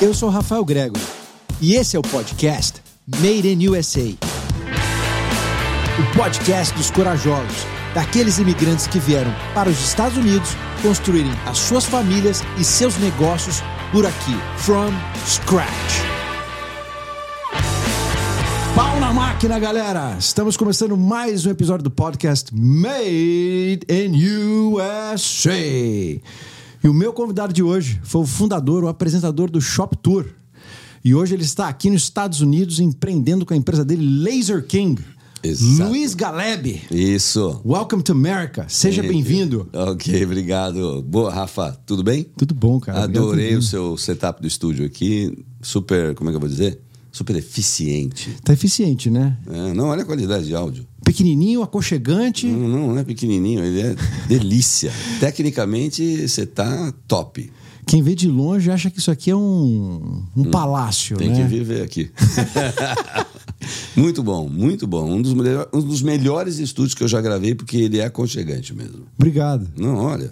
Eu sou Rafael Grego e esse é o podcast Made in USA. O podcast dos corajosos, daqueles imigrantes que vieram para os Estados Unidos construírem as suas famílias e seus negócios por aqui, from scratch. Pau na máquina, galera! Estamos começando mais um episódio do podcast Made in USA. E o meu convidado de hoje foi o fundador, o apresentador do Shop Tour. E hoje ele está aqui nos Estados Unidos empreendendo com a empresa dele, Laser King. Exato. Luiz Galeb. Isso. Welcome to America. Seja bem-vindo. Ok, obrigado. Boa, Rafa, tudo bem? Tudo bom, cara. Adorei o seu setup do estúdio aqui. Super, como é que eu vou dizer? Super eficiente. Tá eficiente, né? É, não, olha a qualidade de áudio. Pequenininho, aconchegante. Não, não, não é pequenininho, ele é delícia. Tecnicamente, você tá top. Quem vê de longe acha que isso aqui é um, um palácio, Tem né? que vir ver aqui. muito bom, muito bom. Um dos, um dos melhores estúdios que eu já gravei, porque ele é aconchegante mesmo. Obrigado. Não, olha.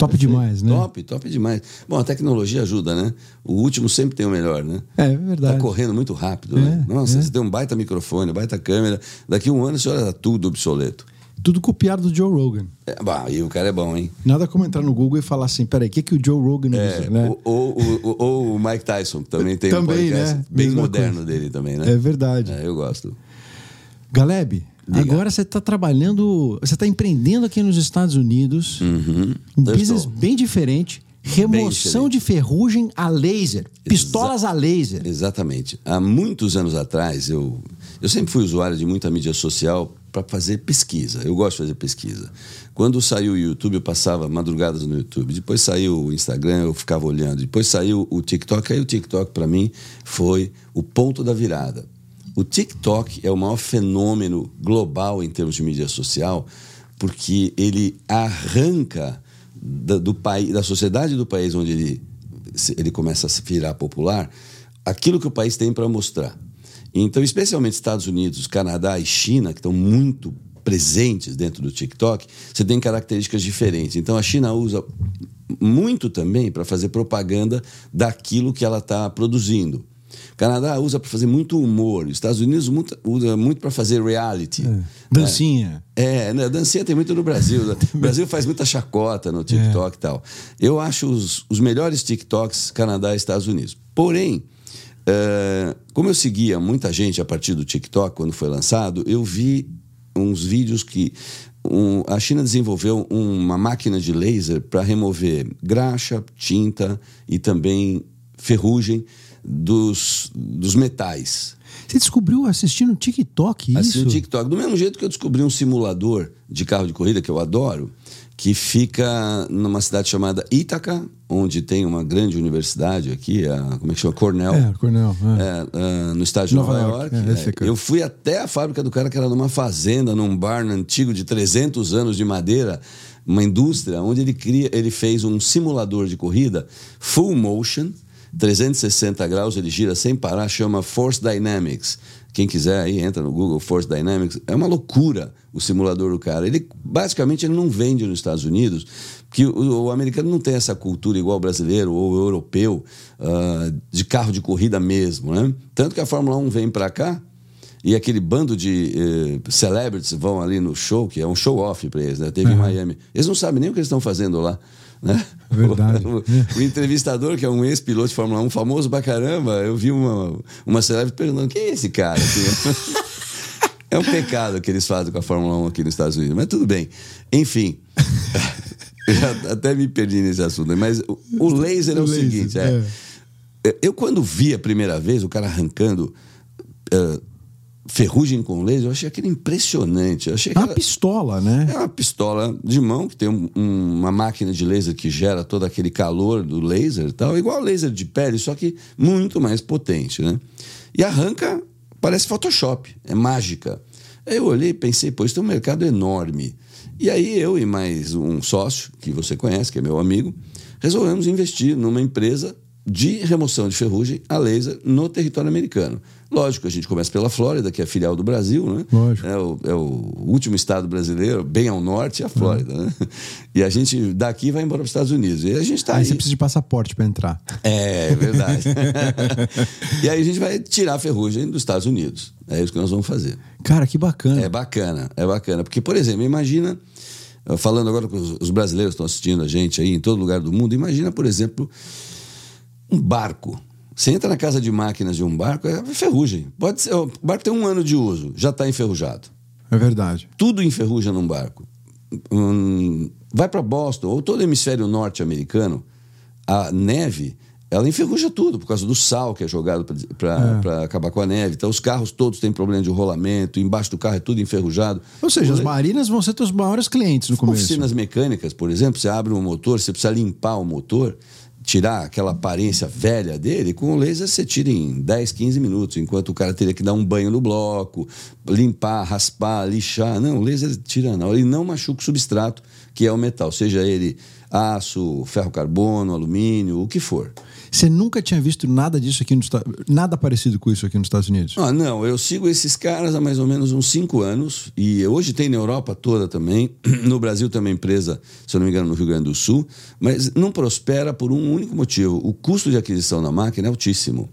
Top demais, né? Top, top demais. Bom, a tecnologia ajuda, né? O último sempre tem o melhor, né? É, é verdade. Tá correndo muito rápido, né? É, Nossa, é. você tem um baita microfone, baita câmera. Daqui a um ano você olha tá tudo obsoleto. Tudo copiado do Joe Rogan. É, bah, e o cara é bom, hein? Nada como entrar no Google e falar assim, peraí, o que, que o Joe Rogan É, usa, né? ou, ou- ou- o Mike Tyson, que também tem um Também, podcast né? bem Mesma moderno coisa. dele também, né? É verdade. É, eu gosto. Galeb, Diga. agora você está trabalhando, você está empreendendo aqui nos Estados Unidos, Uhum. um Eu business estou. bem diferente, remoção diferente. de ferrugem a laser, pistolas a laser. Exatamente. Há muitos anos atrás, eu, eu sempre fui usuário de muita mídia social para fazer pesquisa. Eu gosto de fazer pesquisa. Quando saiu o YouTube, eu passava madrugadas no YouTube. Depois saiu o Instagram, eu ficava olhando. Depois saiu o TikTok. Aí o TikTok, para mim, foi o ponto da virada. O TikTok é o maior fenômeno global em termos de mídia social, porque ele arranca da, do país, da sociedade do país onde ele, ele começa a se virar popular, aquilo que o país tem para mostrar. Então, especialmente Estados Unidos, Canadá e China, que estão muito presentes dentro do TikTok, você tem características diferentes. Então, a China usa muito também para fazer propaganda daquilo que ela está produzindo. O Canadá usa para fazer muito humor. Os Estados Unidos muito- usa muito para fazer reality. Dancinha. É, né? dancinha tem muito no Brasil. né? O Brasil faz muita chacota no TikTok e tal. Eu acho os, os melhores TikToks Canadá e Estados Unidos. Porém, eh, como eu seguia muita gente a partir do TikTok quando foi lançado, eu vi uns vídeos que um- a China desenvolveu uma máquina de laser para remover graxa, tinta e também ferrugem dos, dos metais. Você descobriu assistindo TikTok isso? o TikTok. Do mesmo jeito que eu descobri um simulador de carro de corrida, que eu adoro, que fica numa cidade chamada Ítaca, onde tem uma grande universidade aqui, a, como é que chama? Cornell. É, Cornel. é. É, ah, no estado de Nova Nova, York, York. é, eu fui até a fábrica do cara, que era numa fazenda, num barn antigo de 300 anos de madeira, uma indústria, onde ele, cria, ele fez um simulador de corrida full motion, 360 graus, ele gira sem parar, chama Force Dynamics. Quem quiser aí, entra no Google Force Dynamics. É uma loucura o simulador do cara. Ele basicamente ele não vende nos Estados Unidos, porque o, o americano não tem essa cultura igual brasileiro ou europeu ah, de carro de corrida mesmo, né? Tanto que a Fórmula 1 vem para cá e aquele bando de eh, celebrities vão ali no show, que é um show off para eles, né? Teve em Miami. Eles não sabem nem o que eles estão fazendo lá. Né? Verdade. O, o entrevistador, que é um ex-piloto de Fórmula 1, famoso pra caramba, eu vi uma, uma celebrity perguntando: quem é esse cara? Assim, é um pecado que eles fazem com a Fórmula 1 aqui nos Estados Unidos, mas tudo bem. Enfim. Até me perdi nesse assunto, mas o, o laser é o, O laser, seguinte: é, eu, quando vi a primeira vez o cara arrancando eh, ferrugem com laser, eu achei aquilo impressionante. Eu achei É uma aquela- pistola, né? é uma pistola de mão que tem um- um- uma máquina de laser que gera todo aquele calor do laser e tal, igual laser de pele, só que muito mais potente, né? E arranca, parece Photoshop, é mágica. Aí eu olhei e pensei, pô, isso tem um mercado enorme. E aí eu e mais um sócio, que você conhece, que é meu amigo, resolvemos investir numa empresa de remoção de ferrugem a laser no território americano. Lógico, a gente começa pela Flórida, que é filial do Brasil, né? Lógico. É o, é o último estado brasileiro, bem ao norte, é a Flórida, né? E a gente daqui vai embora para os Estados Unidos. E a gente está Aí aí. você precisa de passaporte para entrar. É, é verdade. e aí a gente vai tirar a ferrugem dos Estados Unidos. É isso que nós vamos fazer. Cara, que bacana. É bacana, é bacana. Porque, por exemplo, imagina, falando agora com os, os brasileiros que estão assistindo a gente aí em todo lugar do mundo, imagina, por exemplo, um barco. Você entra na casa de máquinas de um barco, é ferrugem. Pode ser, o barco tem um ano de uso, já está enferrujado. É verdade. Tudo enferruja num barco. Hum, vai para Boston, ou todo o hemisfério norte-americano, a neve, ela enferruja tudo, por causa do sal que é jogado para acabar com a neve. Então, os carros todos têm problema de rolamento, embaixo do carro é tudo enferrujado. Ou seja, as Os- marinas vão ser teus maiores clientes no começo. Oficinas mecânicas, por exemplo, você abre um motor, você precisa limpar o motor, tirar aquela aparência velha dele, com o laser você tira em 10, 15 minutos, enquanto o cara teria que dar um banho no bloco, limpar, raspar, lixar. Não, o laser tira na hora e não machuca o substrato, que é o metal, seja ele aço, ferro carbono, alumínio, o que for. Você nunca tinha visto nada disso aqui nos Estados Nada parecido com isso aqui nos Estados Unidos? Ah, não, eu sigo esses caras há mais ou menos uns cinco anos e hoje tem na Europa toda também. No Brasil tem uma empresa, se eu não me engano, no Rio Grande do Sul, mas não prospera por um único motivo: o custo de aquisição da máquina é altíssimo.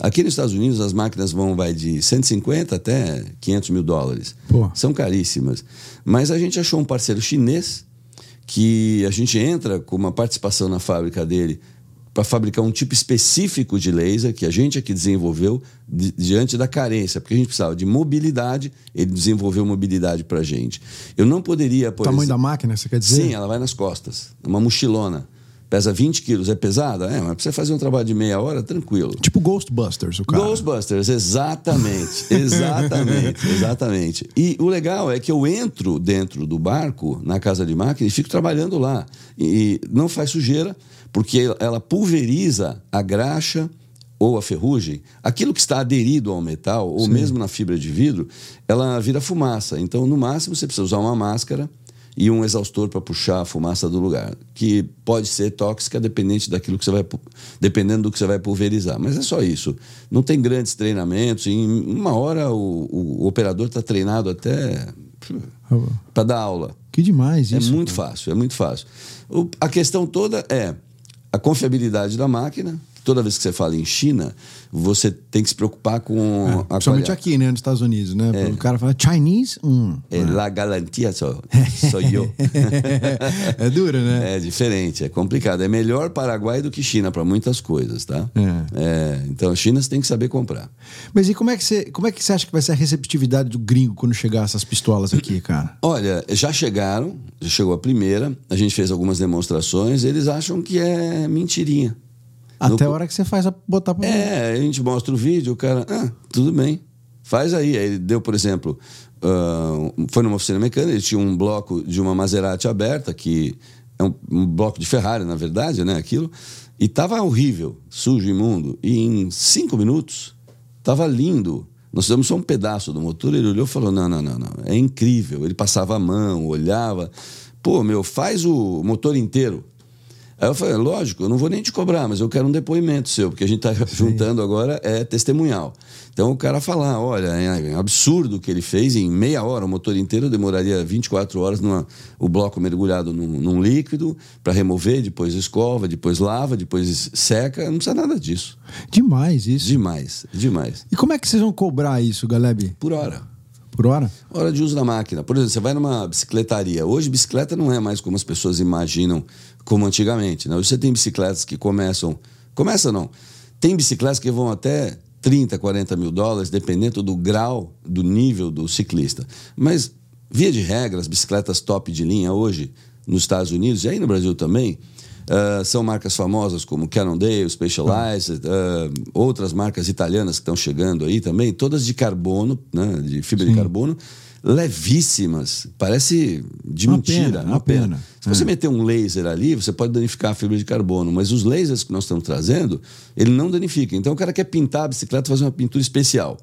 Aqui nos Estados Unidos as máquinas vão vai de 150 até 500 mil dólares. Pô. São caríssimas. Mas a gente achou um parceiro chinês que a gente entra com uma participação na fábrica dele para fabricar um tipo específico de laser que a gente aqui desenvolveu di- diante da carência, porque a gente precisava de mobilidade, ele desenvolveu mobilidade para a gente. Eu não poderia, O por tamanho da máquina, você quer dizer? Sim, ela vai nas costas, uma mochilona. Pesa 20 quilos, é pesada? É, mas pra você fazer um trabalho de meia hora, tranquilo. Tipo Ghostbusters, o cara. Ghostbusters, exatamente, exatamente, exatamente. E o legal é que eu entro dentro do barco, na casa de máquina, e fico trabalhando lá. E não faz sujeira, porque ela pulveriza a graxa ou a ferrugem, aquilo que está aderido ao metal, ou mesmo na fibra de vidro, ela vira fumaça. Então, no máximo, você precisa usar uma máscara e um exaustor para puxar a fumaça do lugar, que pode ser tóxica dependente daquilo que você vai dependendo do que você vai pulverizar. Mas é só isso. Não tem grandes treinamentos. Em uma hora o, o operador está treinado até para dar aula. Que demais É isso. muito fácil, é muito fácil. O- a questão toda é a confiabilidade da máquina. Toda vez que você fala em China, você tem que se preocupar com a Principalmente qualidade. aqui, né, nos Estados Unidos, né? O cara fala Chinese, hum. É la garantia só, sou eu. é dura, né? É diferente, é complicado. É melhor Paraguai do que China para muitas coisas, tá? É, então, a China você tem que saber comprar. Mas e como é, que você, como é que você acha que vai ser a receptividade do gringo quando chegar essas pistolas aqui, cara? Olha, já chegaram, já chegou a primeira, a gente fez algumas demonstrações, eles acham que é mentirinha. Até a hora que você faz a botar pra É, a gente mostra o vídeo, o cara, ah, tudo bem, faz aí. Aí ele deu, por exemplo, ah, foi numa oficina mecânica, ele tinha um bloco de uma Maserati aberta, que é um, um bloco de Ferrari, na verdade, né, aquilo, e tava horrível, sujo, imundo. E em cinco minutos, tava lindo. Nós fizemos só um pedaço do motor, ele olhou e falou, não, não, não, não, é incrível. Ele passava a mão, olhava, pô, meu, faz o motor inteiro. Aí eu falei, lógico, eu não vou nem te cobrar, mas eu quero um depoimento seu, porque a gente está juntando agora é testemunhal. Então o cara falar, olha, é um absurdo o que ele fez em meia hora, o motor inteiro demoraria 24 horas, numa, o bloco mergulhado num, num líquido para remover, depois escova, depois lava, depois seca, não precisa nada disso. Demais isso. Demais, demais. E como é que vocês vão cobrar isso, Galeb? Por hora. Por hora? Hora de uso da máquina. Por exemplo, você vai numa bicicletaria. Hoje, bicicleta não é mais como as pessoas imaginam, como antigamente. Né? Hoje você tem bicicletas que começam. Começa não. Tem bicicletas que vão até 30, 40 mil dólares, dependendo do grau, do nível do ciclista. Mas, via de regra, as bicicletas top de linha hoje, nos Estados Unidos e aí no Brasil também, ah, são marcas famosas como Cannondale, Specialized, ah, outras marcas italianas que estão chegando aí também, todas de carbono, né, de fibra de carbono, levíssimas. Parece de Uma mentira. pena, uma pena. Se você meter um laser ali, você pode danificar a fibra de carbono, mas os lasers que nós estamos trazendo, ele não danifica. Então o cara quer pintar a bicicleta, fazer uma pintura especial.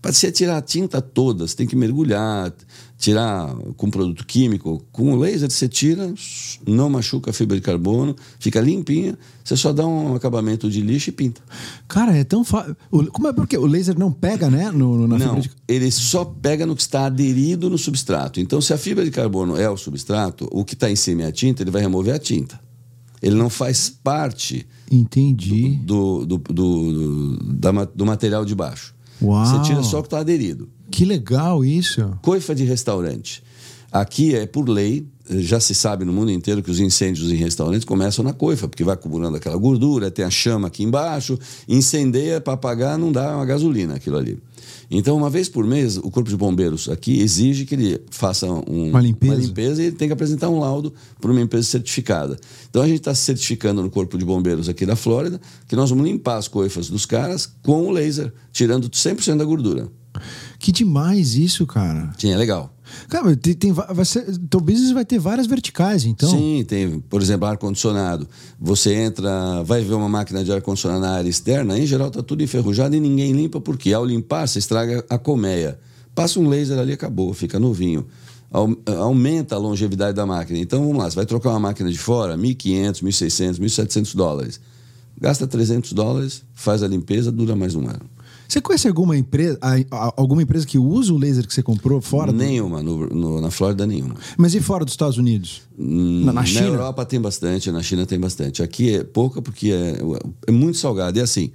Para você tirar a tinta toda, você tem que mergulhar, tirar com produto químico. Com o laser você tira, não machuca a fibra de carbono, fica limpinha, você só dá um acabamento de lixo e pinta. Cara, é tão fácil. Como é porque o laser não pega, né? No, na não, de... ele só pega no que está aderido no substrato. Então, se a fibra de carbono é o substrato, o que está em cima é a tinta, ele vai remover a tinta. Ele não faz parte Entendi. do, do, do, do, da, do material de baixo. Uau. Você tira só o que está aderido. Que legal isso. Coifa de restaurante. Aqui é por lei, já se sabe no mundo inteiro que os incêndios em restaurantes começam na coifa, porque vai acumulando aquela gordura, tem a chama aqui embaixo, incendeia para apagar, não dá uma gasolina aquilo ali. Então, uma vez por mês, o Corpo de Bombeiros aqui exige que ele faça um, uma, limpeza. uma limpeza e ele tem que apresentar um laudo para uma empresa certificada. Então, a gente está certificando no Corpo de Bombeiros aqui da Flórida que nós vamos limpar as coifas dos caras com o laser, tirando 100% da gordura. Que demais isso, cara. Sim, é legal. Cara, tem, tem, vai ser, teu business vai ter várias verticais, então. Sim, tem, por exemplo, ar-condicionado. Você entra, vai ver uma máquina de ar-condicionado na área externa, em geral está tudo enferrujado e ninguém limpa, porque ao limpar você estraga a colmeia. Passa um laser ali, acabou, fica novinho. Aumenta a longevidade da máquina. Então vamos lá, você vai trocar uma máquina de fora, 1.500, 1.600, 1.700 dólares. Gasta 300 dólares, faz a limpeza, dura mais um ano. Você conhece alguma empresa, alguma empresa que usa o laser que você comprou fora? Nenhuma, no, no, na Flórida nenhuma. Mas e fora dos Estados Unidos? Hum, na, na, China? Na Europa tem bastante, na China tem bastante. Aqui é pouca porque é, é muito salgado. E assim,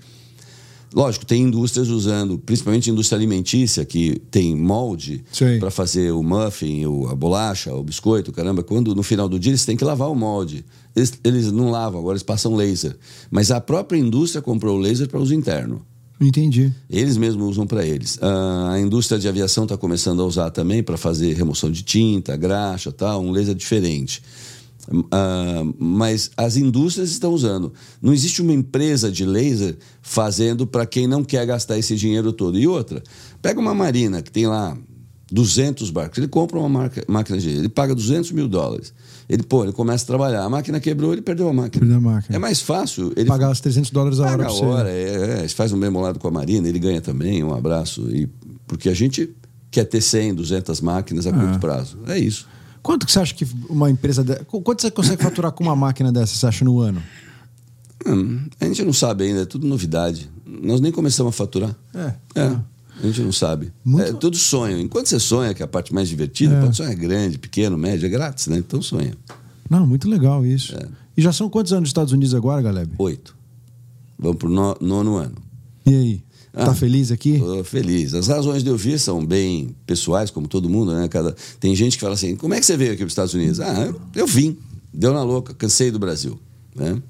lógico, tem indústrias usando, principalmente indústria alimentícia, que tem molde para fazer o muffin, o, a bolacha, o biscoito, caramba. Quando no final do dia eles têm que lavar o molde. Eles, eles não lavam, agora eles passam laser. Mas a própria indústria comprou o laser para uso interno. Entendi. Eles mesmos usam para eles. Uh, a indústria de aviação está começando a usar também para fazer remoção de tinta, graxa, tal, um laser diferente. Uh, mas as indústrias estão usando. Não existe uma empresa de laser fazendo para quem não quer gastar esse dinheiro todo. E outra, pega uma marina que tem lá 200 barcos, ele compra uma marca, máquina de ele paga 200 mil dólares. Ele, pô, ele começa a trabalhar. A máquina quebrou, ele perdeu a máquina. Perdeu a máquina. É mais fácil. Ele pagar os 300 dólares a hora. Paga a hora, é, é, faz um memolado com a Marina, ele ganha também. Um abraço. E, porque a gente quer ter 100, 200 máquinas a é. curto prazo. É isso. Quanto que você acha que uma empresa. De... Quanto você consegue faturar com uma máquina dessa, você acha, no ano? Hum, a gente não sabe ainda, é tudo novidade. Nós nem começamos a faturar. É. É. é. A gente não sabe. Muito... É tudo sonho. Enquanto você sonha, que é a parte mais divertida, é. pode sonhar grande, pequeno, médio, é grátis, né? Então sonha. Não, muito legal isso. É. E já são quantos anos nos Estados Unidos agora, Galeb? Oito. Vamos pro no, nono ano. E aí? Ah, tá feliz aqui? Tô feliz. As razões de eu vir são bem pessoais, como todo mundo, né? Cada... Tem gente que fala assim: como é que você veio aqui para os Estados Unidos? Ah, eu, eu vim. Deu na louca, cansei do Brasil. Né?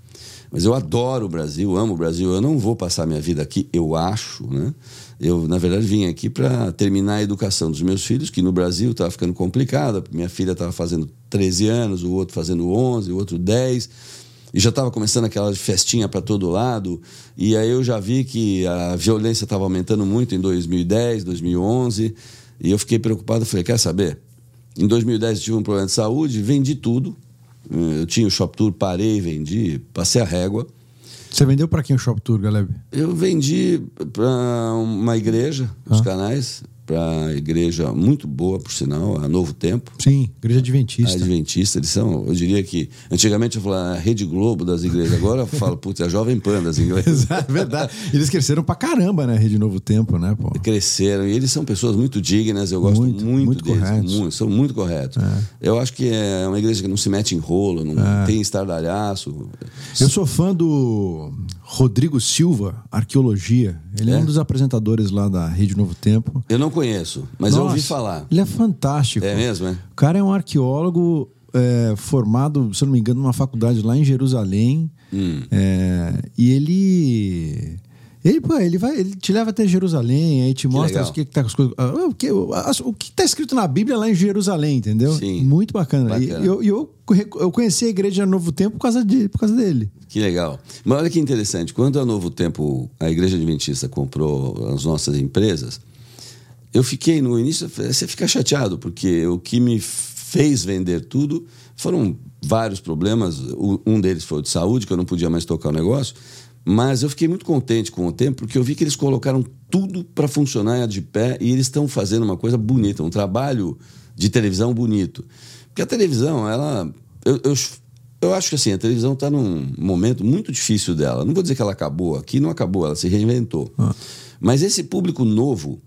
Mas eu adoro o Brasil, amo o Brasil. Eu não vou passar minha vida aqui, eu acho, né? Eu, na verdade, vim aqui para terminar a educação dos meus filhos, que no Brasil estava ficando complicada. Minha filha estava fazendo 13 anos, o outro fazendo 11, o outro 10. E já estava começando aquela festinha para todo lado. E aí eu já vi que a violência estava aumentando muito em 2010, 2011. E eu fiquei preocupado. Falei: quer saber? Em 2010 eu tive um problema de saúde, vendi tudo. Eu tinha o Shop Tour, parei, vendi, passei a régua. Você vendeu para quem o Shop Tour, Galeb? Eu vendi para uma igreja, os canais para a igreja muito boa, por sinal, a Novo Tempo. Sim, igreja adventista. A adventista, eles são, eu diria que, antigamente eu falava a Rede Globo das igrejas, agora eu falo, putz, é a Jovem Pan das igrejas. é verdade. Eles cresceram pra caramba, né, Rede Novo Tempo, né, pô? Cresceram, e eles são pessoas muito dignas, eu gosto muito, muito, muito deles. Corretos. Muito, são muito corretos. É. Eu acho que é uma igreja que não se mete em rolo, não é. tem estardalhaço. Eu sou fã do Rodrigo Silva, Arqueologia. Ele é? é um dos apresentadores lá da Rede Novo Tempo. Eu não conheço, mas Nossa, eu ouvi falar. Ele é fantástico. É mesmo, é? O cara é um arqueólogo é, formado, se não me engano, numa faculdade lá em Jerusalém. Hum. É, e ele. Ele, pô, ele, vai, ele te leva até Jerusalém, aí te mostra o que, que tá as coisas. Ah, o que, o que está escrito na Bíblia lá em Jerusalém, entendeu? Sim. Muito bacana. bacana. E eu, eu, eu conheci a igreja Novo Tempo por causa, de, por causa dele. Que legal. Mas olha que interessante, quando a Novo Tempo, a Igreja Adventista comprou as nossas empresas, eu fiquei no início, você fica chateado, porque o que me fez vender tudo foram vários problemas. Um deles foi o de saúde, que eu não podia mais tocar o negócio. Mas eu fiquei muito contente com o tempo, porque eu vi que eles colocaram tudo para funcionar de pé e eles estão fazendo uma coisa bonita, um trabalho de televisão bonito. Porque a televisão, ela. Eu, eu, eu acho que assim, a televisão está num momento muito difícil dela. Não vou dizer que ela acabou, aqui não acabou, ela se reinventou. Ah. Mas esse público novo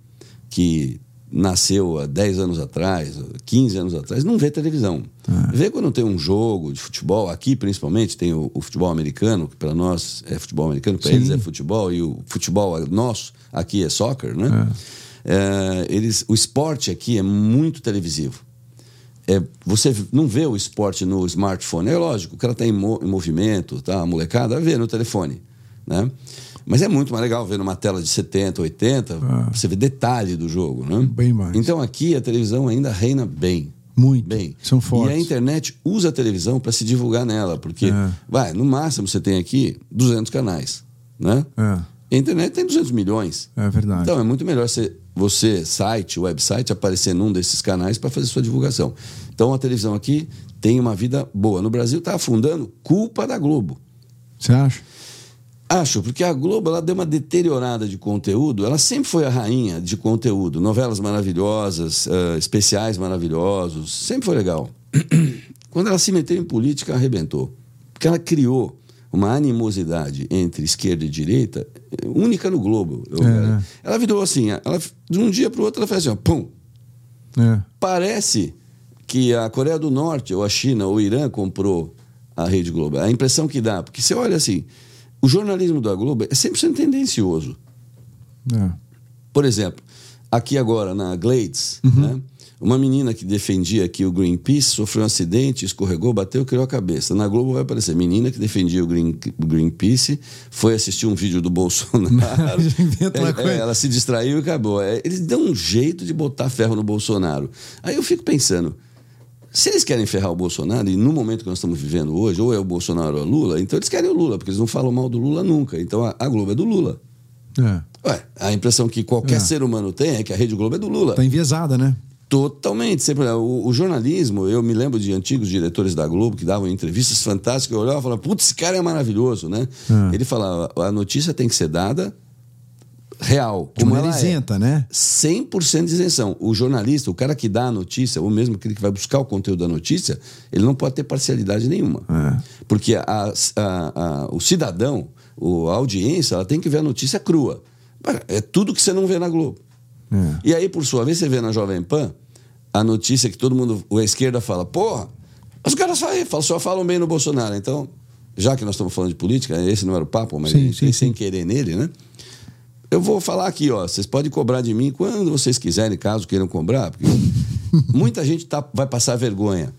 que nasceu há 10 anos atrás, 15 anos atrás, não vê televisão. É. Vê quando tem um jogo de futebol, aqui principalmente tem o, o futebol americano, que para nós é futebol americano, para eles é futebol, e o futebol nosso aqui é soccer, né? É. É, eles, o esporte aqui é muito televisivo. É, você não vê o esporte no smartphone. É lógico, o cara está em, mo, em movimento, tá? a molecada vê no telefone. Né? Mas é muito mais legal ver numa tela de 70, 80, ah. você vê detalhe do jogo, né? Bem mais. Então aqui a televisão ainda reina bem. Muito. Bem. São fortes. E a internet usa a televisão para se divulgar nela, porque, é. vai, no máximo você tem aqui 200 canais, né? É. A internet tem 200 milhões. É verdade. Então é muito melhor você, você site, website, aparecer num desses canais para fazer sua divulgação. Então a televisão aqui tem uma vida boa. No Brasil está afundando, culpa da Globo. Você acha? Acho, porque a Globo ela deu uma deteriorada de conteúdo. Ela sempre foi a rainha de conteúdo. Novelas maravilhosas, uh, especiais maravilhosos. Sempre foi legal. Quando ela se meteu em política, arrebentou. Porque ela criou uma animosidade entre esquerda e direita única no Globo. É. Ela virou assim, ela, de um dia para o outro ela fez assim, ó, pum. É. Parece que a Coreia do Norte, ou a China, ou o Irã comprou a Rede Globo. A impressão que dá, porque você olha assim, o jornalismo da Globo é sempre sendo tendencioso. É. Por exemplo, aqui agora na Glades, uhum. né, uma menina que defendia aqui o Greenpeace sofreu um acidente, escorregou, bateu, criou a cabeça. Na Globo vai aparecer menina que defendia o Green, Greenpeace, foi assistir um vídeo do Bolsonaro. é, é, ela se distraiu e acabou. É, eles dão um jeito de botar ferro no Bolsonaro. Aí eu fico pensando, se eles querem ferrar o Bolsonaro, e no momento que nós estamos vivendo hoje, ou é o Bolsonaro ou é o Lula, então eles querem o Lula, porque eles não falam mal do Lula nunca. Então a, a Globo é do Lula. É. Ué, a impressão que qualquer é. ser humano tem é que a Rede Globo é do Lula. Está enviesada, né? Totalmente. Sempre, o, o, jornalismo, eu me lembro de antigos diretores da Globo que davam entrevistas fantásticas, eu olhava e falava, putz, esse cara é maravilhoso, né? É. Ele falava, a notícia tem que ser dada real. Como ela isenta, é. né? 100% de isenção. O jornalista, o cara que dá a notícia, ou mesmo aquele que vai buscar o conteúdo da notícia, ele não pode ter parcialidade nenhuma. É. Porque a, a, a, o cidadão, a audiência, ela tem que ver a notícia crua. É tudo que você não vê na Globo. É. E aí, por sua vez, você vê na Jovem Pan a notícia que todo mundo, a esquerda fala, porra, os caras falam, só falam bem no Bolsonaro. Então, já que nós estamos falando de política, esse não era o papo, mas sim, sim, sem sim. querer nele, né? Eu vou falar aqui, ó. Vocês podem cobrar de mim quando vocês quiserem, caso queiram cobrar, porque muita gente tá, vai passar vergonha.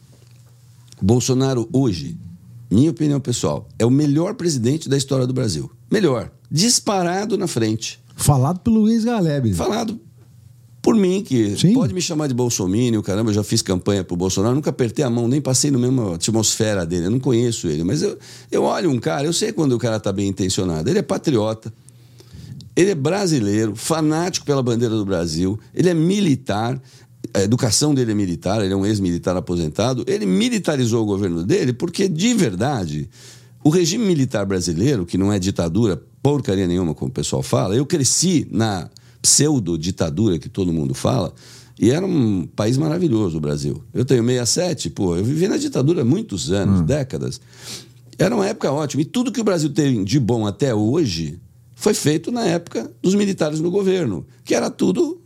Bolsonaro hoje, minha opinião pessoal, é o melhor presidente da história do Brasil. Melhor. Disparado na frente. Falado pelo Luiz Galeb. Falado por mim, que Sim. pode me chamar de Bolsonaro, caramba, eu já fiz campanha pro Bolsonaro, nunca apertei a mão, nem passei na mesma atmosfera dele, eu não conheço ele. Mas eu, eu olho um cara, eu sei quando o cara tá bem intencionado. Ele é patriota, ele é brasileiro, fanático pela bandeira do Brasil, ele é militar, a educação dele é militar, ele é um ex-militar aposentado. Ele militarizou o governo dele porque, de verdade, o regime militar brasileiro, que não é ditadura, porcaria nenhuma, como o pessoal fala, eu cresci na pseudo-ditadura que todo mundo fala, e era um país maravilhoso o Brasil. Eu tenho 67, pô, eu vivi na ditadura há muitos anos, hum. décadas. Era uma época ótima. E tudo que o Brasil tem de bom até hoje foi feito na época dos militares no governo, que era tudo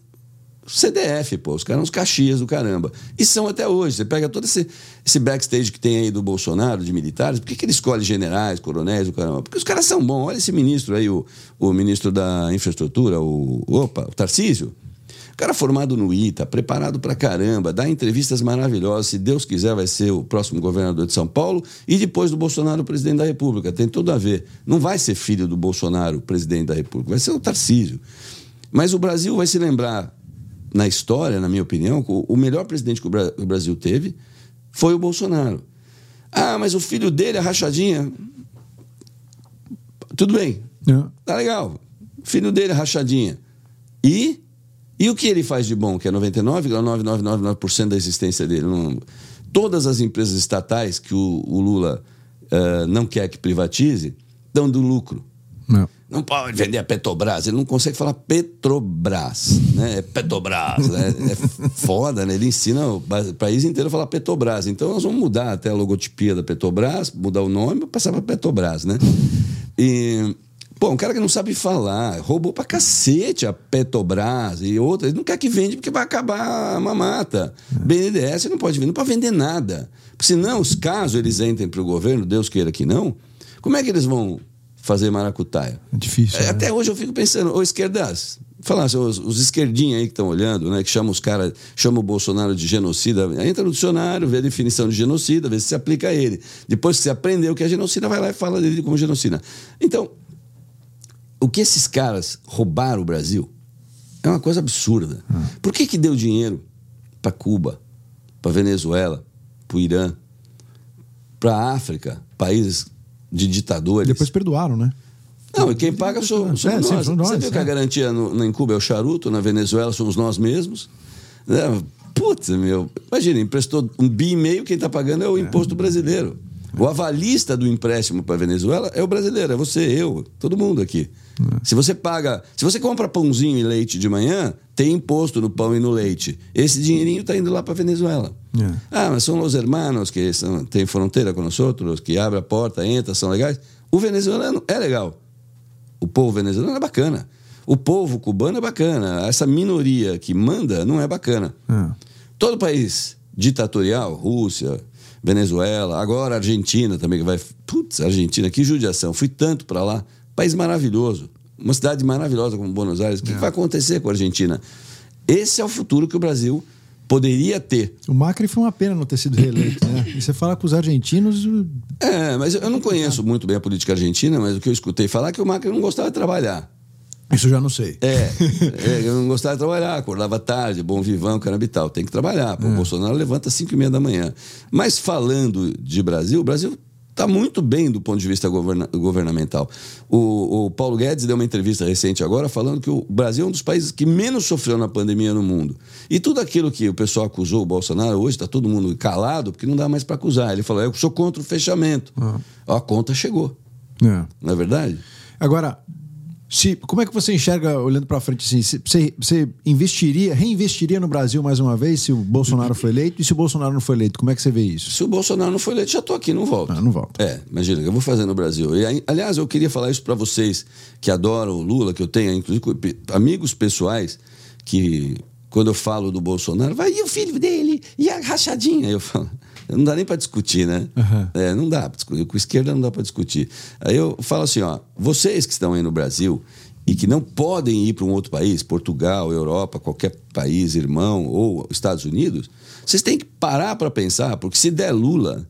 CDF, pô, os caras uns caxias do caramba. E são até hoje. Você pega todo esse, esse backstage que tem aí do Bolsonaro, de militares, por que, que ele escolhe generais, coronéis, do caramba? Porque os caras são bons. Olha esse ministro aí, o, o ministro da infraestrutura, o. Opa, o Tarcísio. O cara formado no ITA, preparado pra caramba, dá entrevistas maravilhosas. Se Deus quiser, vai ser o próximo governador de São Paulo e depois do Bolsonaro, presidente da República. Tem tudo a ver. Não vai ser filho do Bolsonaro, presidente da República, vai ser o Tarcísio. Mas o Brasil vai se lembrar, na história, na minha opinião, o melhor presidente que o Brasil teve foi o Bolsonaro. Ah, mas o filho dele, a rachadinha. Tudo bem. É. Tá legal. Filho dele, a rachadinha. E e o que ele faz de bom, que é 99,9999% da existência dele? Todas as empresas estatais que o, o Lula uh, não quer que privatize dão do lucro. Não. Não pode vender a Petrobras. Ele não consegue falar Petrobras, né? É Petrobras. né? É foda, né? Ele ensina o país inteiro a falar Petrobras. Então nós vamos mudar até a logotipia da Petrobras, mudar o nome e passar para Petrobras, né? E. Pô, um cara que não sabe falar, roubou pra cacete a Petrobras e outras. Ele não quer que vende porque vai acabar a mamata. BNDES não pode vender, não pode vender nada. Porque senão, os casos eles entrem pro governo, Deus queira que não, como é que eles vão fazer maracutaia. É difícil. É, né? Até hoje eu fico pensando, ô esquerdas, falar assim, os, os esquerdinhos aí que estão olhando, né, que chamam os caras, chamam o Bolsonaro de genocida, entra no dicionário, vê a definição de genocida, vê se se aplica a ele. Depois que você aprendeu o que é genocida, vai lá e fala dele como genocida. Então, o que esses caras roubaram o Brasil é uma coisa absurda. Hum. Por que que deu dinheiro para Cuba, para Venezuela, para o Irã, para a África, países de ditadores. Depois perdoaram, né? Não, e quem paga somos, é, nós. Sim, nós. Você viu é. que a é. garantia no, em Cuba é o charuto, na Venezuela somos nós mesmos? É, putz, meu. Imagina, emprestou um bi e meio, quem está pagando é o imposto brasileiro. O avalista do empréstimo para a Venezuela é o brasileiro, é você, eu, todo mundo aqui. É. Se você paga, se você compra pãozinho e leite de manhã, tem imposto no pão e no leite. Esse dinheirinho está indo lá para a Venezuela. É. Ah, mas são os hermanos que são, têm fronteira com nós outros, que abrem a porta, entram, são legais. O venezuelano é legal. O povo venezuelano é bacana. O povo cubano é bacana. Essa minoria que manda não é bacana. É. Todo país ditatorial, Rússia, Venezuela, agora Argentina também, que vai. Putz, Argentina, que judiação. Fui tanto para lá. País maravilhoso. Uma cidade maravilhosa como Buenos Aires. O que, é. que vai acontecer com a Argentina? Esse é o futuro que o Brasil poderia ter. O Macri foi uma pena não ter sido reeleito, né? E você fala com os argentinos. É, mas eu não conheço muito bem a política argentina, mas o que eu escutei falar é que o Macri não gostava de trabalhar. Isso eu já não sei. É, é, eu não gostava de trabalhar, acordava tarde, bom vivão, caramba e tal. Tem que trabalhar. Pô, é. O Bolsonaro levanta às 5 e meia da manhã. Mas falando de Brasil, o Brasil está muito bem do ponto de vista governa governamental. O, o, Paulo Guedes deu uma entrevista recente agora falando que o Brasil é um dos países que menos sofreu na pandemia no mundo. E tudo aquilo que o pessoal acusou o Bolsonaro, hoje está todo mundo calado, porque não dá mais para acusar. Ele falou: eu sou contra o fechamento. Ah. A conta chegou. É. Não é verdade? Agora, se, como é que você enxerga, olhando para frente, assim, você, você investiria, reinvestiria no Brasil mais uma vez se o Bolsonaro foi eleito? E se o Bolsonaro não foi eleito, como é que você vê isso? Se o Bolsonaro não foi eleito, já estou aqui, não volto. Ah, não volto. É, imagina, eu vou fazer no Brasil. E, aliás, eu queria falar isso para vocês que adoram o Lula, que eu tenho, inclusive, amigos pessoais que, quando eu falo do Bolsonaro, vai, e o filho dele? E a rachadinha? Aí eu falo, não dá nem para discutir, né? Uhum. É, não dá. Com esquerda não dá para discutir. Aí eu falo assim, ó, vocês que estão aí no Brasil e que não podem ir para um outro país, Portugal, Europa, qualquer país irmão ou Estados Unidos, vocês têm que parar para pensar, porque se der Lula,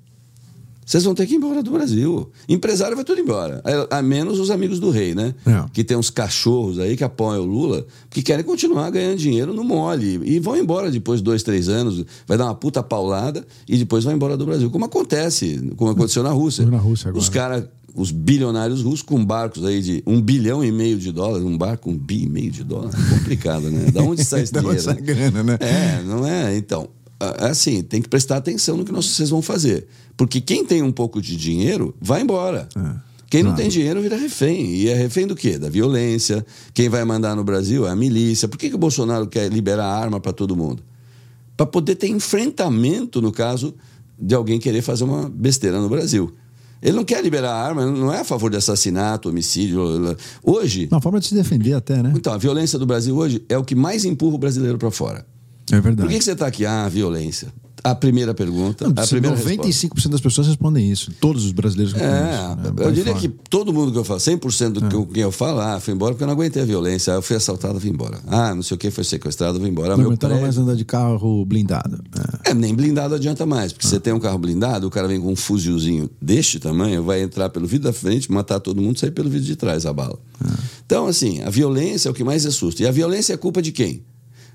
vocês vão ter que ir embora do Brasil. Empresário vai tudo embora. A menos os amigos do rei, né? É. Que tem uns cachorros aí que apoiam o Lula, que querem continuar ganhando dinheiro no mole. E vão embora depois de dois, três anos, vai dar uma puta paulada e depois vão embora do Brasil. Como acontece, como aconteceu na Rússia. Na Rússia agora. Os caras os bilionários russos com barcos aí de um bilhão e meio de dólares, um barco um bi e meio de dólar, é complicado, né? Da onde sai esse dinheiro? Sai grana, né? É, não é? Então, assim, tem que prestar atenção no que vocês vão fazer. Porque quem tem um pouco de dinheiro, vai embora. É. Quem não tem dinheiro vira refém. E é refém do quê? Da violência. Quem vai mandar no Brasil é a milícia. Por que, que o Bolsonaro quer liberar arma para todo mundo? Para poder ter enfrentamento no caso de alguém querer fazer uma besteira no Brasil. Ele não quer liberar arma, não é a favor de assassinato, homicídio. Hoje. Uma forma de se defender até, né? Então, a violência do Brasil hoje é o que mais empurra o brasileiro para fora. É verdade. Por que, que você está aqui? Ah, violência. A primeira pergunta. Não, a primeira 95% resposta. das pessoas respondem isso. Todos os brasileiros respondem é, isso. Né? Eu diria fora. que todo mundo que eu falo, 100% do é. que eu falo, ah, fui embora porque eu não aguentei a violência. Eu fui assaltado, fui embora. Ah, não sei o que, foi sequestrado, fui embora. Não aguentava mais andar de carro blindado. É, é nem blindado adianta mais. Porque é. você tem um carro blindado, o cara vem com um fuzilzinho deste tamanho, vai entrar pelo vidro da frente, matar todo mundo, sair pelo vidro de trás a bala. É. Então, assim, a violência é o que mais assusta. E a violência é culpa de quem?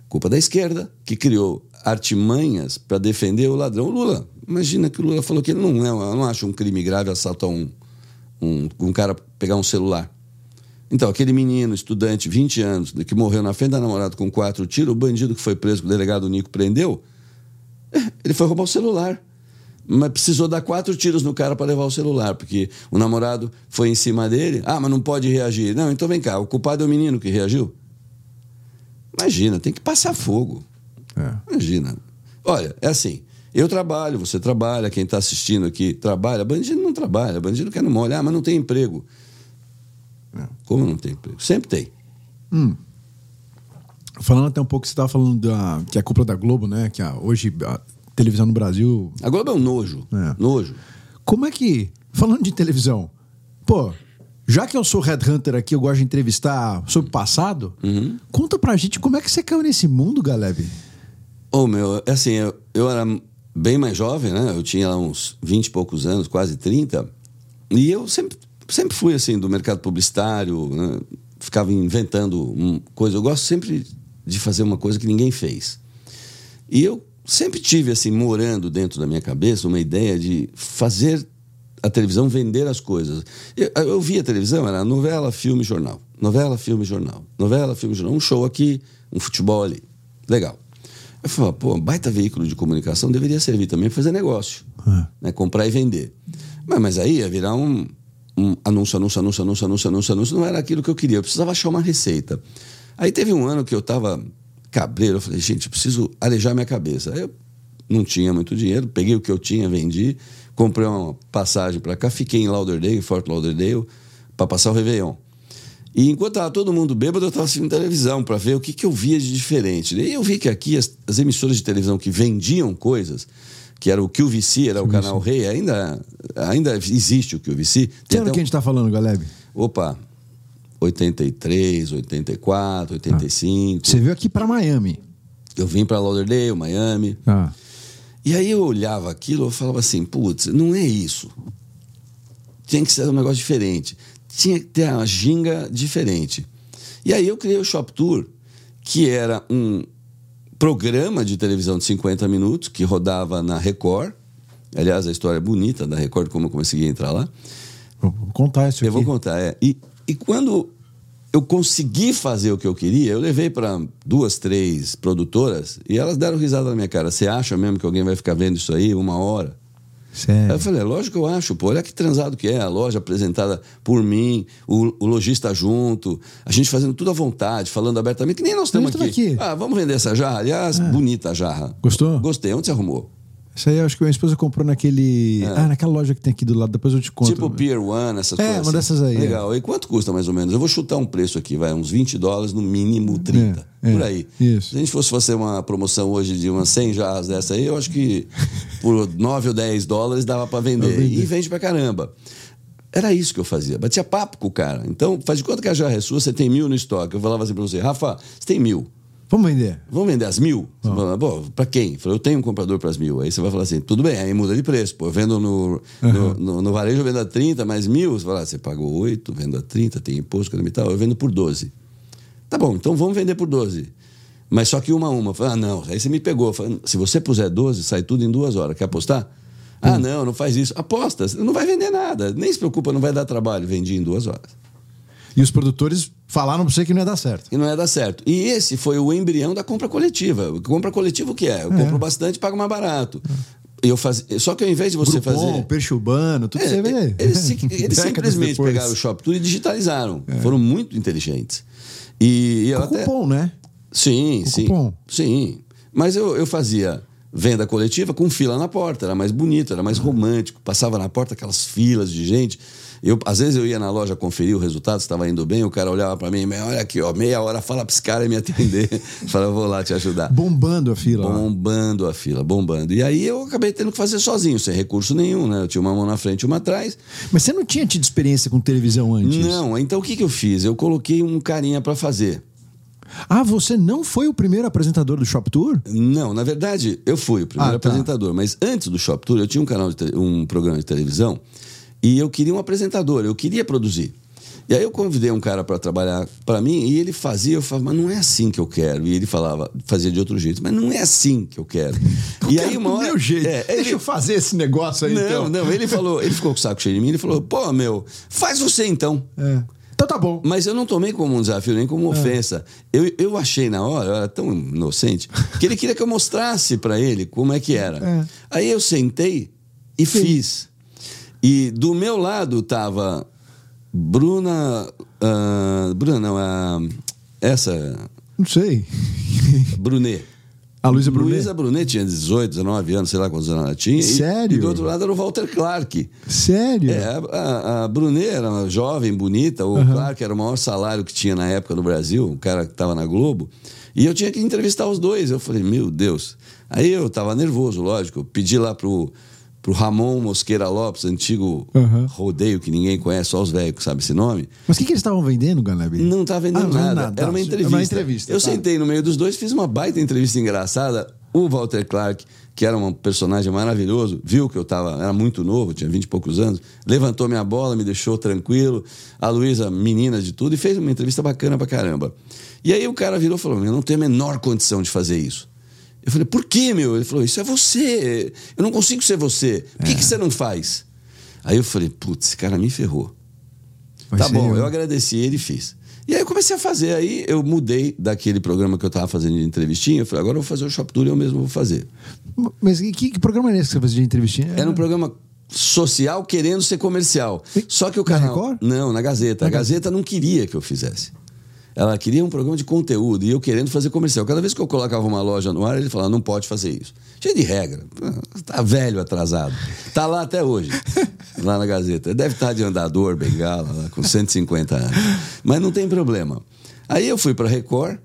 Culpa da esquerda, que criou artimanhas para defender o ladrão. O Lula, imagina que o Lula falou que ele não, é, não acha um crime grave assaltar um, um, um cara pegar um celular. Então, aquele menino, estudante, 20 anos, que morreu na frente da namorada com quatro tiros, o bandido que foi preso, o delegado Nico prendeu, ele foi roubar o celular. Mas precisou dar quatro tiros no cara para levar o celular, porque o namorado foi em cima dele. Ah, mas não pode reagir. Não, então vem cá, o culpado é o menino que reagiu? Imagina, tem que passar fogo. É. Imagina. Olha, é assim. Eu trabalho, você trabalha, quem está assistindo aqui trabalha. Bandido não trabalha, bandido quer no mole. Ah, mas não tem emprego. Como não tem emprego? Sempre tem. Falando até um pouco, você estava falando da, que é a culpa da Globo, né? Que a, hoje a televisão no Brasil. A Globo é um nojo. É. Nojo. Como é que. Falando de televisão, pô, já que eu sou headhunter aqui, eu gosto de entrevistar sobre o passado, conta pra gente como é que você caiu nesse mundo, Galeb. Ô, meu, é assim, eu, eu era bem mais jovem, né? Eu tinha uns 20 e poucos anos, quase 30. E eu sempre, sempre fui, assim, do mercado publicitário, né? Ficava inventando um, coisa. Eu gosto sempre de fazer uma coisa que ninguém fez. E eu sempre tive, assim, morando dentro da minha cabeça uma ideia de fazer a televisão vender as coisas. Eu, eu via televisão, era novela, filme, jornal. Novela, filme, jornal. Novela, filme, jornal. Um show aqui, um futebol ali. Legal. Eu falei, pô, baita veículo de comunicação deveria servir também para fazer negócio. Né? Comprar e vender. Mas, mas aí ia virar um, um anúncio, anúncio, anúncio, anúncio, anúncio, anúncio, anúncio. Não era aquilo que eu queria. Eu precisava achar uma receita. Aí teve um ano que eu estava cabreiro. Eu falei, gente, eu preciso arejar minha cabeça. Aí eu não tinha muito dinheiro. Peguei o que eu tinha, vendi. Comprei uma passagem para cá. Fiquei em Lauderdale, em Fort Lauderdale, para passar o Réveillon. E enquanto estava todo mundo bêbado, eu estava assistindo televisão para ver o que, que eu via de diferente. E eu vi que aqui as, as emissoras de televisão que vendiam coisas, que era o QVC, era o canal Rei, ainda, ainda existe o QVC. Que ano que a gente tá falando, Galeb? Opa, 83, 84, 85. Você veio aqui pra Miami. Eu vim para Lauderdale, Miami. Ah. E aí eu olhava aquilo eu falava assim, putz, não é isso. Tinha que ser um negócio diferente. Tinha que ter uma ginga diferente. E aí eu criei o Shop Tour, que era um programa de televisão de 50 minutos que rodava na Record. Aliás, a história é bonita da Record, como eu consegui entrar lá. Vou contar isso Eu aqui. vou contar, é. E, e quando eu consegui fazer o que eu queria, eu levei para duas, três produtoras e elas deram risada na minha cara. Você acha mesmo que alguém vai ficar vendo isso aí uma hora? Aí Sério. eu falei, é lógico que eu acho, pô. Olha que transado que é. A loja apresentada por mim, o, o lojista junto, a gente fazendo tudo à vontade, falando abertamente, que nem nós estamos aqui. aqui. Ah, vamos vender essa jarra? Aliás, bonita a jarra. Gostou? Gostei. Onde você arrumou? Isso aí eu acho que minha esposa comprou naquele. Ah, naquela loja que tem aqui do lado, depois eu te conto. É. Tipo Pier One, essas É, coisas. uma dessas aí, é. Legal. E quanto custa mais ou menos? Eu vou chutar um preço aqui, vai, uns 20 dólares, no mínimo 30. É, é, por aí. isso. Se a gente fosse fazer uma promoção hoje de umas 100 jarras dessa aí, eu acho que por 9 ou 10 dólares dava para vender. Pra vender. E vende pra caramba. Era isso que eu fazia. Batia papo com o cara. Então, faz de conta que a jarra é sua, você tem mil no estoque. Eu falava assim pra você, Rafa, você tem mil. Vamos vender. Vamos vender as mil? Você fala, Pô, pra quem? Eu falei, eu tenho um comprador para as mil. Aí você vai falar assim, tudo bem, aí muda de preço. Pô, eu vendo no, no, no, no varejo, eu vendo a 30, mais mil. Você fala, ah, você pagou 8, vendo a 30, tem imposto, e tal. Eu vendo por 12. Tá bom, então vamos vender por 12. Mas só que uma a uma. Falei, ah, não. Aí você me pegou. Falei, se você puser 12, sai tudo em duas horas. Quer apostar? Ah, não, não faz isso. Aposta, não vai vender nada. Nem se preocupa, não vai dar trabalho. Vendi em duas horas. E os produtores falaram pra você que não ia dar certo. E não ia dar certo. E esse foi o embrião da compra coletiva. Compra coletiva o que é? Eu compro bastante e pago mais barato. Eu faz... Só que ao invés de você Groupon, fazer. Peixe urbano, tudo É, você vê. eles, si- eles Décadas simplesmente depois. pegaram o Shop Tour e digitalizaram. Foram muito inteligentes. E, e Com até... cupom, né? Sim, Com sim. cupom. Sim. Mas eu, eu fazia venda coletiva com fila na porta, era mais bonito, era mais romântico. Passava na porta aquelas filas de gente. Eu, às vezes eu ia na loja conferir o resultado, se estava indo bem, o cara olhava para mim, "Mas olha aqui, ó, meia hora, fala para esse cara e me atender. Fala, eu vou lá te ajudar. Bombando a fila. lá. Bombando a fila, bombando. E aí eu acabei tendo que fazer sozinho, sem recurso nenhum, né? Eu tinha uma mão na frente e uma atrás. Mas você não tinha tido experiência com televisão antes? Não, então o que, que eu fiz? Eu coloquei um carinha para fazer. Ah, você não foi o primeiro apresentador do Shop Tour? Não, na verdade, eu fui o primeiro Ah, tá. apresentador, mas antes do Shop Tour eu tinha um canal de um programa de televisão e eu queria um apresentador, eu queria produzir. E aí eu convidei um cara para trabalhar para mim e ele fazia, eu falava, mas não é assim que eu quero. E ele falava, fazia de outro jeito, mas não é assim que eu quero. e aí uma do hora, meu jeito. É, ele- Deixa eu fazer esse negócio aí, não, então. não, ele falou, ele ficou com o saco cheio de mim, ele falou, pô, meu, faz você então. É. Então tá bom. Mas eu não tomei como um desafio, nem É. como ofensa. Eu, eu achei na hora, eu era tão inocente, que ele queria que eu mostrasse pra ele como é que era. É. Aí eu sentei E fiz. E do meu lado tava Bruna. ah, Bruna, não, a. essa. Não sei. Brunet. A Luísa Brunet? Luísa Brunet tinha 18, 19 anos, sei lá quantos anos ela tinha. E- Sério? E, do outro lado era o Walter Clark. Sério? É, a, a, Brunet era uma jovem, bonita. O Clark era o maior salário que tinha na época no Brasil, o cara que estava na Globo. E eu tinha que entrevistar os dois. Eu falei, meu Deus. Aí eu estava nervoso, lógico. Eu pedi lá pro, pro Ramon Mosqueira Lopes, antigo Aham. rodeio que ninguém conhece, só os velhos que sabem esse nome. Mas o que, que eles estavam vendendo, Galeb? Não estava vendendo Ah, não nada. nada, Era tá. uma entrevista. Uma entrevista, Eu tá. sentei no meio dos dois, fiz uma baita entrevista engraçada. O Walter Clark, que era um personagem maravilhoso, viu que eu tava, era muito novo, tinha 20 e poucos anos, levantou minha bola, me deixou tranquilo. A Luísa, menina de tudo, e fez uma entrevista bacana pra caramba. E aí o cara virou e falou: Eu não tenho a menor condição de fazer isso. Eu falei, por que, meu? Ele falou, isso é você. Eu não consigo ser você. Por É. que, que você não faz? Aí eu falei, putz, esse cara me ferrou. Tá ser bom, eu. eu agradeci ele e fiz. E aí eu comecei a fazer. Aí eu mudei daquele programa que eu tava fazendo de entrevistinha. Eu falei, agora eu vou fazer o Shop Tour e eu mesmo vou fazer. Mas que, que programa era esse que você fazia de entrevistinha? Era um programa social querendo ser comercial. Só que o Na canal. Record? Não, na Gazeta. Na a Gazeta não queria que eu fizesse. Ela queria um programa de conteúdo e eu querendo fazer comercial. Cada vez que eu colocava uma loja no ar, ele falava: não pode fazer isso. Cheio de regra. Tá velho, atrasado. Tá lá até hoje, lá na Gazeta. Deve estar de andador, bengala, lá, com 150 anos. Mas não tem problema. Aí eu fui para Record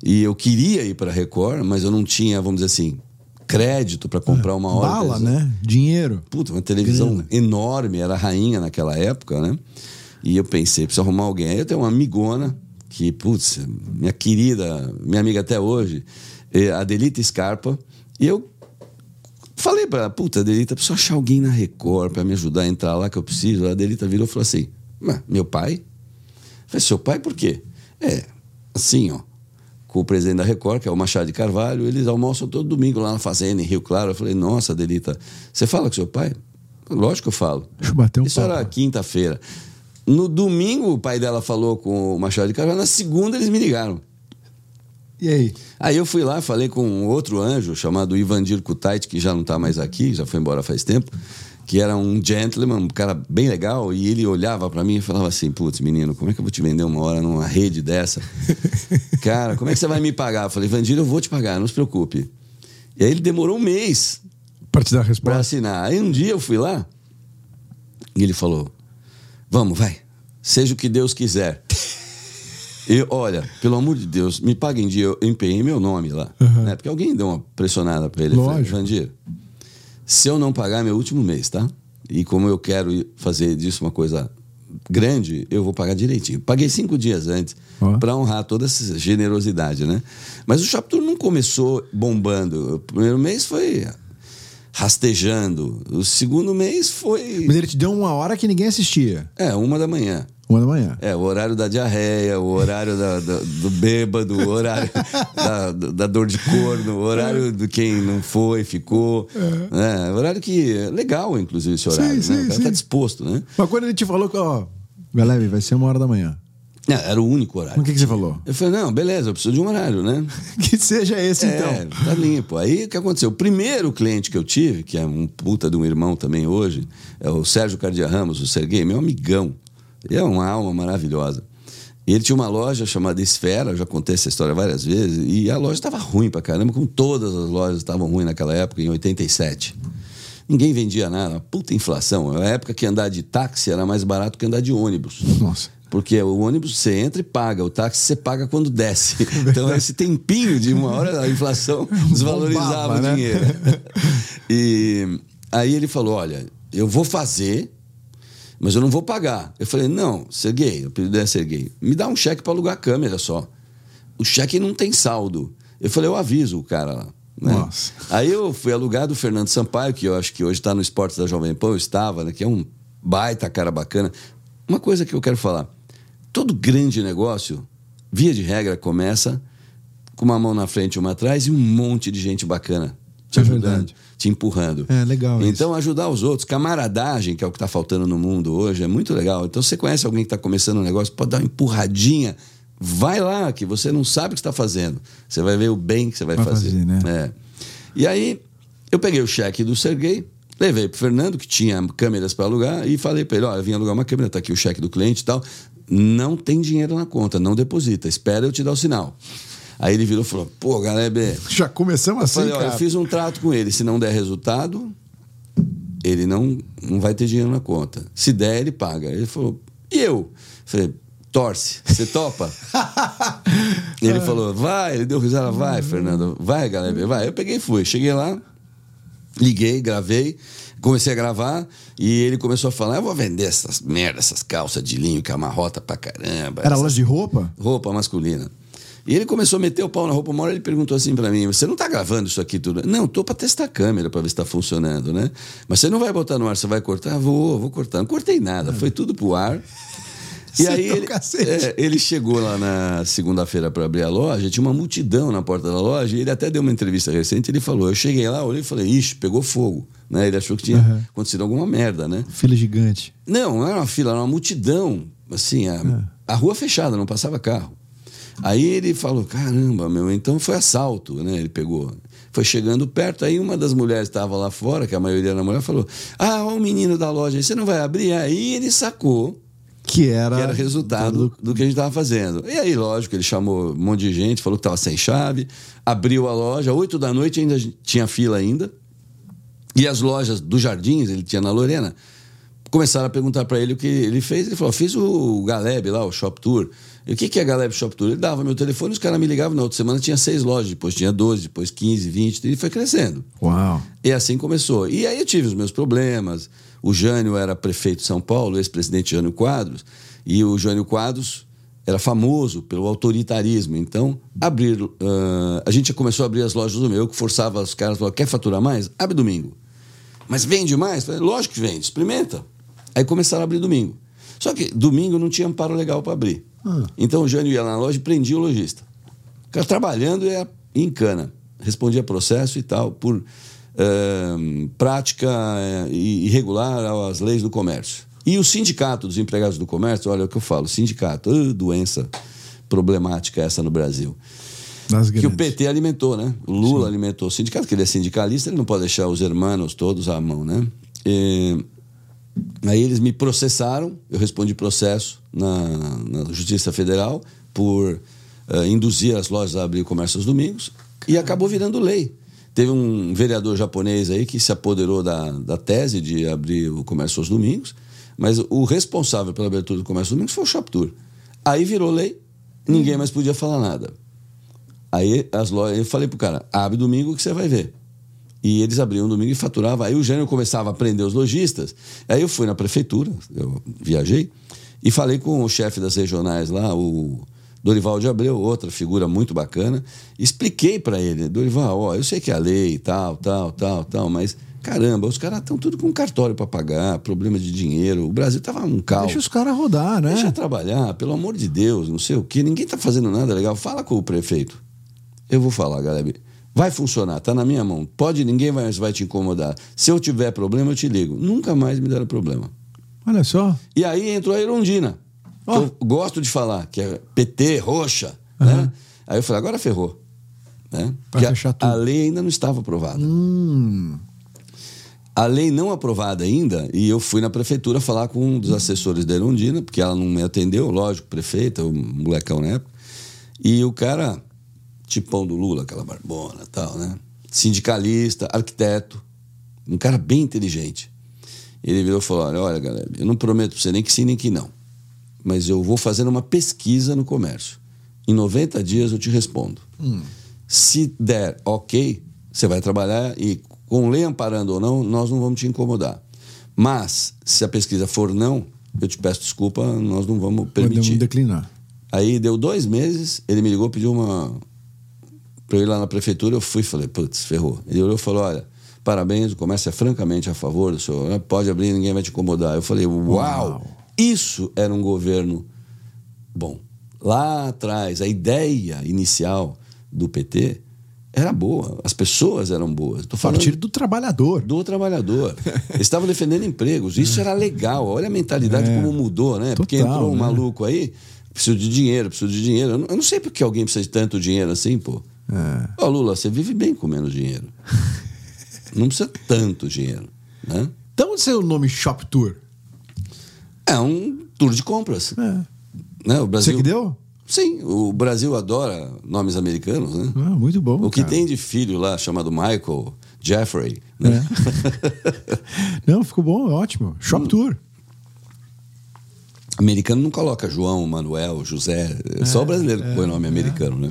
e eu queria ir para Record, mas eu não tinha, vamos dizer assim, crédito para comprar uma hora. Bala, né? Dinheiro. Puta, uma televisão Grana. enorme, era rainha naquela época, né? E eu pensei, preciso arrumar alguém. Aí eu tenho uma amigona, que, putz, minha querida, minha amiga até hoje, eh, a Delita Scarpa, e eu falei pra ela, puta, Delita, preciso achar alguém na Record pra me ajudar a entrar lá que eu preciso. A Delita virou e falou assim, "Mas, meu pai? Eu falei, seu pai por quê? É, assim, ó, com o presidente da Record, que é o Machado de Carvalho, eles almoçam todo domingo lá na fazenda, em Rio Claro. Eu falei, nossa, Delita, você fala com seu pai? Lógico que eu falo. Deixa eu bater um Isso era papo. quinta-feira. No domingo, o pai dela falou com o Machado de Carvalho, na segunda eles me ligaram. E aí? Aí eu fui lá, falei com um outro anjo chamado Ivandir Kutait, que já não está mais aqui, já foi embora faz tempo, que era um gentleman, um cara bem legal, e ele olhava para mim e falava assim: Putz, menino, como é que eu vou te vender uma hora numa rede dessa? cara, como é que você vai me pagar? Eu falei: Ivandir, eu vou te pagar, não se preocupe. E aí ele demorou um mês Pra te dar a para resposta. assinar. Aí um dia eu fui lá e ele falou: Vamos, vai, seja o que Deus quiser. E olha, pelo amor de Deus, me pague em dia. Eu empenhei meu nome lá. Uhum. Né? Porque alguém deu uma pressionada para ele. Lógico. Vandir, se eu não pagar meu último mês, tá? E como eu quero fazer disso uma coisa grande, eu vou pagar direitinho. Paguei cinco dias antes para honrar toda essa generosidade, né? Mas o Shop Tour não começou bombando. O primeiro mês foi rastejando. O segundo mês foi. Mas ele te deu uma hora que ninguém assistia. É, uma da manhã. Uma da manhã. É, o horário da diarreia, o horário da- da- do bêbado, o horário da, da dor de corno, o horário de quem não foi, ficou. É, horário que é legal, inclusive, esse horário. Sim, né? sim, o cara sim. tá disposto, né? Mas quando ele te falou que, ó, galera, vai ser uma hora da manhã. É, era o único horário. O que, que você falou? Eu falei, não, beleza, eu preciso de um horário, né? Que seja esse, É, então. tá limpo. Aí o que aconteceu? O primeiro cliente que eu tive, que é um puta de um irmão também hoje, é o Sérgio Cardia Ramos, o Serguei, meu amigão. Ele é uma alma maravilhosa. E ele tinha uma loja chamada Esfera, eu já contei essa história várias vezes, e a loja estava ruim pra caramba, como todas as lojas estavam ruins naquela época, em 87. Ninguém vendia nada, uma puta inflação. É a época que andar de táxi era mais barato que andar de ônibus. Nossa. Porque o ônibus você entra e paga, o táxi você paga quando desce. Então, esse tempinho de uma hora, a inflação desvalorizava Bombava, né? o dinheiro. E aí ele falou: Olha, eu vou fazer, mas eu não vou pagar. Eu falei: Não, Serguei, o apelido é Serguei, me dá um cheque para alugar a câmera só. O cheque não tem saldo. Eu falei: Eu aviso o cara lá. né? Nossa. Aí eu fui alugar do Fernando Sampaio, que eu acho que hoje está no Esportes da Jovem Pan, eu estava, né? Que é um baita cara bacana. Uma coisa que eu quero falar: todo grande negócio, via de regra, começa com uma mão na frente e uma atrás e um monte de gente bacana te É ajudando, verdade. te empurrando. É, legal isso. Então, ajudar os outros, camaradagem, que é o que está faltando no mundo hoje, é muito legal. Então, você conhece alguém que está começando um negócio, pode dar uma empurradinha. Vai lá, que você não sabe o que está fazendo. Você vai ver o bem que você vai, Vai fazer. fazer, né? É. E aí, eu peguei o cheque do Serguei, Levei pro Fernando, que tinha câmeras para alugar, e falei para ele: olha, eu vim alugar uma câmera, tá aqui o cheque do cliente e tal. Não tem dinheiro na conta, não deposita, espera eu te dar o sinal. Aí ele virou e falou: pô, Galebe. Já começamos eu assim. Falei, cara. eu fiz um trato com ele, se não der resultado, ele não, não vai ter dinheiro na conta. Se der, ele paga. Ele falou: e eu? Falei: torce, você topa? ele falou: vai, ele deu risada, vai, Fernando, vai, Galebe, vai. Eu peguei e fui. Cheguei lá, liguei, gravei. Comecei a gravar e ele começou a falar: Eu vou vender essas merda, essas calças de linho que amarrota pra caramba. Era loja de roupa? roupa masculina. E ele começou a meter o pau na roupa. Uma hora ele perguntou assim pra mim: Você não tá gravando isso aqui tudo? Não, tô pra testar a câmera pra ver se tá funcionando, né? Mas você não vai botar no ar, você vai cortar? Vou, vou cortar. Não cortei nada, foi tudo pro ar. E aí tá ele, é, ele chegou lá na segunda-feira para abrir a loja, tinha uma multidão na porta da loja, e ele até deu uma entrevista recente, ele falou, eu cheguei lá, olhei e falei, ixi, pegou fogo. Né? Ele achou que tinha Uhum. acontecido alguma merda, né? Fila gigante. Não, não era uma fila, era uma multidão. Assim, a, a rua fechada, não passava carro. Aí ele falou: caramba, meu, então foi assalto, né? Ele pegou. Foi chegando perto, aí uma das mulheres estava lá fora, que a maioria era mulher, falou: Ah, o menino da loja, você não vai abrir? Aí ele sacou Que era. que era resultado do que a gente estava fazendo. E aí, lógico, ele chamou um monte de gente, falou que estava sem chave, abriu a loja, oito da noite ainda tinha fila ainda. E as lojas dos Jardins, ele tinha na Lorena, começaram a perguntar para ele o que ele fez. Ele falou: fiz o Galeb lá, o Shop Tour. E o que, que é Galeb Shop Tour? Ele dava meu telefone, os caras me ligavam. Na outra semana tinha seis lojas, depois tinha 12, depois 15, 20, e foi crescendo. Uau. E assim começou. E aí eu tive os meus problemas. O Jânio era prefeito de São Paulo, ex-presidente Jânio Quadros, e o Jânio Quadros era famoso pelo autoritarismo. Então, abrir. ah, a gente começou a abrir as lojas do meu, que forçava os caras, falava, quer faturar mais? Abre domingo. Mas vende mais? Falei, Lógico que vende, experimenta. Aí começaram a abrir domingo. Só que domingo não tinha amparo legal para abrir. Então o Jânio ia lá na loja e prendia o lojista. O cara trabalhando ia em cana. Respondia processo e tal, por prática eh, irregular às leis do comércio. E o sindicato dos empregados do comércio, olha o que eu falo, sindicato, ah, doença problemática essa no Brasil. Das Que o. PT alimentou, né? O Lula alimentou o sindicato, que ele é sindicalista, ele não pode deixar os hermanos todos à mão, né? E, aí eles me processaram, eu respondi processo na, na Justiça Federal por eh, induzir as lojas a abrir o comércio aos domingos e acabou virando lei. Teve um vereador japonês aí que se apoderou da, da tese de abrir o comércio aos domingos, mas o responsável pela abertura do comércio aos domingos foi o Shop Tour. Aí virou lei, ninguém mais podia falar nada. Aí as lojas, eu falei pro cara, abre domingo que você vai ver. E eles abriam domingo e faturavam. Aí o Jânio começava a prender os lojistas. Aí eu fui na prefeitura, eu viajei, e falei com o chefe das regionais lá, o Dorival de Abreu, outra figura muito bacana. Expliquei para ele, Dorival, ó, eu sei que é a lei, tal, tal, tal, tal, mas caramba, os caras estão tudo com cartório para pagar, problema de dinheiro. O Brasil tava um caos. Deixa os caras rodar, né? Deixa trabalhar, pelo amor de Deus, não sei o quê. Ninguém tá fazendo nada legal. Fala com o prefeito. Eu vou falar, galera. Vai funcionar, tá na minha mão. Pode, ninguém vai, vai te incomodar. Se eu tiver problema, eu te ligo. Nunca mais me deram problema. Olha só. E aí entrou a Erundina, que Ó. eu gosto de falar, que é PT, roxa. Né? Aí eu falei, agora ferrou. Né? Porque a- tudo. a lei ainda não estava aprovada. Hum. A lei não aprovada ainda, e eu fui na prefeitura falar com um dos assessores da Erundina, porque ela não me atendeu, lógico, prefeita, o molecão na época. E o cara, tipão do Lula, aquela barbona tal, né? Sindicalista, arquiteto, um cara bem inteligente. Ele virou e falou: Olha, olha, galera, eu não prometo pra você nem que sim nem que não, mas eu vou fazer uma pesquisa no comércio. Em 90 dias eu te respondo. Se der ok, você vai trabalhar e com lei amparando ou não, nós não vamos te incomodar. Mas, se a pesquisa for não, eu te peço desculpa, nós não vamos Podemos permitir. declinar. Aí deu dois meses, ele me ligou, pediu uma. Pra eu ir lá na prefeitura, eu fui e falei, putz, ferrou. Ele olhou e falou: olha, parabéns, o comércio é francamente a favor do senhor, né? pode abrir, ninguém vai te incomodar. Eu falei, uau, Uau. isso era um governo bom. Lá atrás, a ideia inicial do PT era boa, as pessoas eram boas. Tô falando Partido do trabalhador. do trabalhador. Eles estavam defendendo empregos. Isso era legal. Olha a mentalidade É. como mudou, né? Porque Total, entrou um né? maluco aí, preciso de dinheiro, preciso de dinheiro. Eu não, eu não sei porque alguém precisa de tanto dinheiro assim, pô. É. Ó, Lula, você vive bem com menos dinheiro. Não precisa tanto dinheiro. Né? Então onde saiu o nome Shop Tour? É um tour de compras. É. Né? O Você Brasil, que deu? Sim, o Brasil adora nomes americanos, né? Ah, muito bom. o que cara. tem de filho lá chamado Michael, Jeffrey, né? É. Não, ficou bom, ótimo. Shop Hum. Tour. Americano não coloca João, Manuel, José. É só o brasileiro que põe nome americano, né?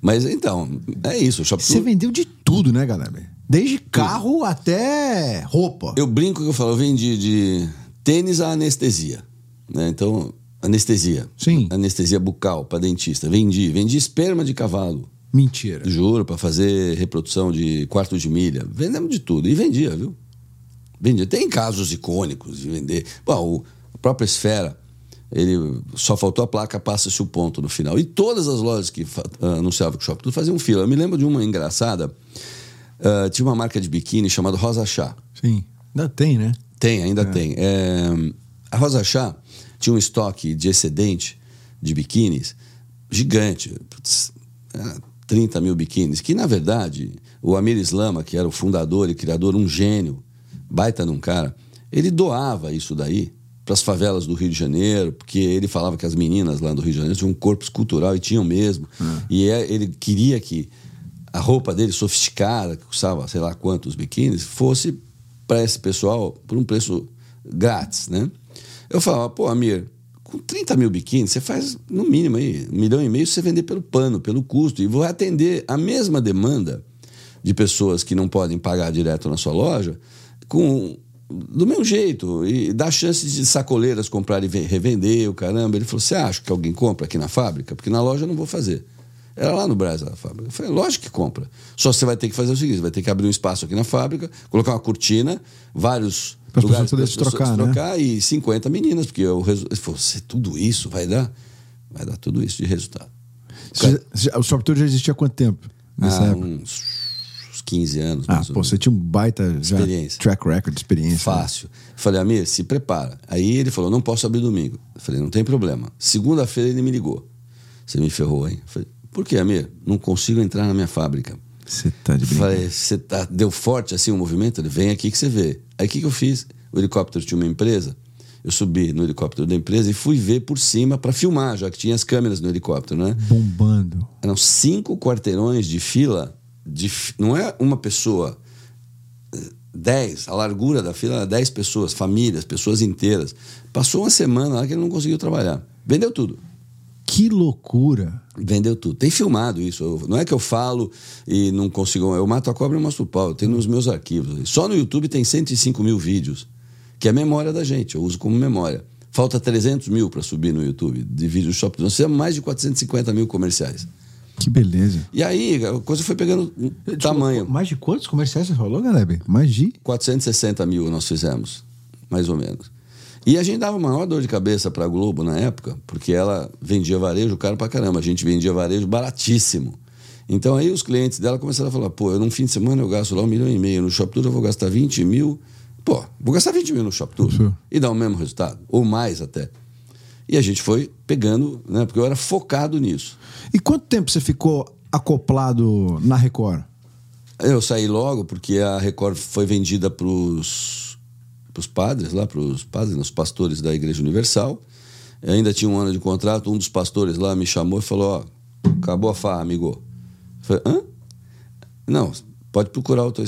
Mas então, é isso. Shop Você vendeu de tudo, né, galera? Desde carro até roupa. Eu brinco que eu falo, eu vendi de tênis a anestesia. Né? Então, anestesia. Sim. Anestesia bucal para dentista. Vendi. Vendi esperma de cavalo. Mentira. Juro, para fazer reprodução de quarto de milha. Vendemos de tudo. E vendia, viu? Vendia. Tem casos icônicos de vender. Bom, o a própria Esfera, ele só faltou a placa passa-se o ponto no final. E todas as lojas que ah, anunciavam que o Shopping Tudo faziam fila. Eu me lembro de uma engraçada. ah, tinha uma marca de biquíni chamada Rosa Chá. Sim. Ainda tem, né? Tem, ainda tem. É, a Rosa Chá tinha um estoque de excedente de biquínis gigante. Putz, é, 30 mil biquínis. Que, na verdade, o Amir Islama, que era o fundador e criador, um gênio, baita num cara, ele doava isso daí para as favelas do Rio de Janeiro, porque ele falava que as meninas lá do Rio de Janeiro tinham um corpo escultural e tinham mesmo. E é- ele queria que a roupa dele sofisticada, que custava sei lá quantos biquínis, fosse para esse pessoal por um preço grátis, né? Eu falava, pô, Amir, com 30 mil biquínis, você faz no mínimo aí, um milhão e meio você vender pelo pano, pelo custo, e vou atender a mesma demanda de pessoas que não podem pagar direto na sua loja, com do mesmo jeito, e dá chance de sacoleiras comprarem e ve- revender, o caramba. Ele falou: Você acha que alguém compra aqui na fábrica? Porque na loja eu não vou fazer. Era lá no Brasil a fábrica. Eu falei: Lógico que compra. Só você vai ter que fazer o seguinte: vai ter que abrir um espaço aqui na fábrica, colocar uma cortina, vários Para lugares para trocar, né? trocar e 50 meninas, porque eu resu- ele falou: "Se tudo isso vai dar? Vai dar tudo isso de resultado. Você já- o Tour já existia há quanto tempo? Nessa Há época? uns 15 anos. Ah, pô, você tinha um baita Experiência. track record de experiência. né? Fácil. Falei, Amir, se prepara. Aí ele falou, não posso abrir domingo. Eu falei, não tem problema. Segunda-feira ele me ligou. Você me ferrou, hein? Eu falei, por que, Amir? Não consigo entrar na minha fábrica. Você tá de brincadeira. Falei, você tá, deu forte assim o movimento? Ele, vem aqui que você vê. Aí o que, que eu fiz? O helicóptero tinha uma empresa. Eu subi no helicóptero da empresa e fui ver por cima para filmar, já que tinha as câmeras no helicóptero, né? Bombando. Eram cinco quarteirões de fila. Não é uma pessoa. eh, Dez. A largura da fila era dez pessoas, famílias, pessoas inteiras. Passou uma semana lá que ele não conseguiu trabalhar. Vendeu tudo. Que loucura. Vendeu tudo. Tem filmado isso. Eu- não é que eu falo e não consigo. Eu mato a cobra e mostro o pau. Eu tenho nos meus arquivos. Só no YouTube tem 105 mil vídeos, que é a memória da gente. Eu uso como memória. Falta 300 mil para subir no YouTube de vídeos do Shop. Nós fizemos mais de 450 mil comerciais. Que beleza. E aí a coisa foi pegando um tamanho. Mais de quantos comerciais você falou, Galeb? Mais de. 460 mil nós fizemos, mais ou menos. E a gente dava maior dor de cabeça para a Globo na época, porque ela vendia varejo caro pra caramba. A gente vendia varejo baratíssimo. Então aí os clientes dela começaram a falar: pô, eu num fim de semana eu gasto lá um milhão e meio, no Shop Tour eu vou gastar 20 mil. Pô, vou gastar 20 mil no Shop Tour Sim. e dar o mesmo resultado, ou mais até. E a gente foi pegando, né, porque eu era focado nisso. E quanto tempo você ficou acoplado na Record? Eu saí logo porque a Record foi vendida para os padres, lá para os padres, os pastores da Igreja Universal. Eu ainda tinha um ano de contrato. Um dos pastores lá me chamou e falou: Ó, acabou a farra, amigo. Eu falei: hã? Não, pode procurar outra,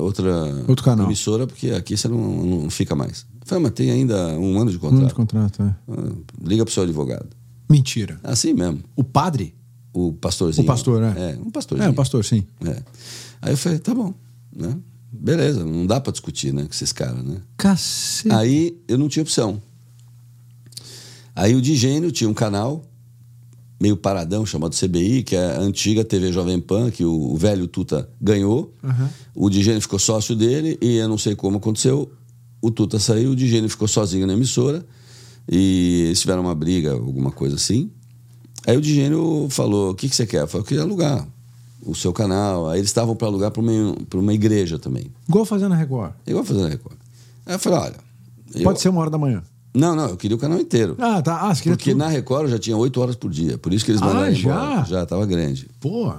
outra Outro canal. emissora, porque aqui você não, não fica mais. Falei: mas tem ainda um ano de Um contrato. ano de contrato, é. Ah, Liga para o seu advogado. Mentira. Assim mesmo. O padre? O pastorzinho. O pastor, né? É, um pastorzinho. É, o pastor, sim. É. Aí eu falei, tá bom, né? Beleza, não dá pra discutir, né, com esses caras, né? Cacete. Aí eu não tinha opção. Aí o Digênio tinha um canal meio paradão chamado CBI, que é a antiga TV Jovem Pan, que o, o velho Tuta ganhou. Aham. O Digênio ficou sócio dele e eu não sei como aconteceu. O Tuta saiu, o Digênio ficou sozinho na emissora e eles tiveram uma briga, alguma coisa assim. Aí o Digênio falou: O que, que você quer? Eu falei: Eu queria alugar o seu canal. Aí eles estavam para alugar para uma, pra uma igreja também. Igual fazendo na Record. Igual fazendo a Record. Aí eu falei: Olha. eu- Pode ser uma hora da manhã. Não, não, eu queria o canal inteiro. Ah, tá. Ah, Porque tudo. na Record eu já tinha oito horas por dia. Por isso que eles Ah, mandaram já? embora. Já estava grande. Pô.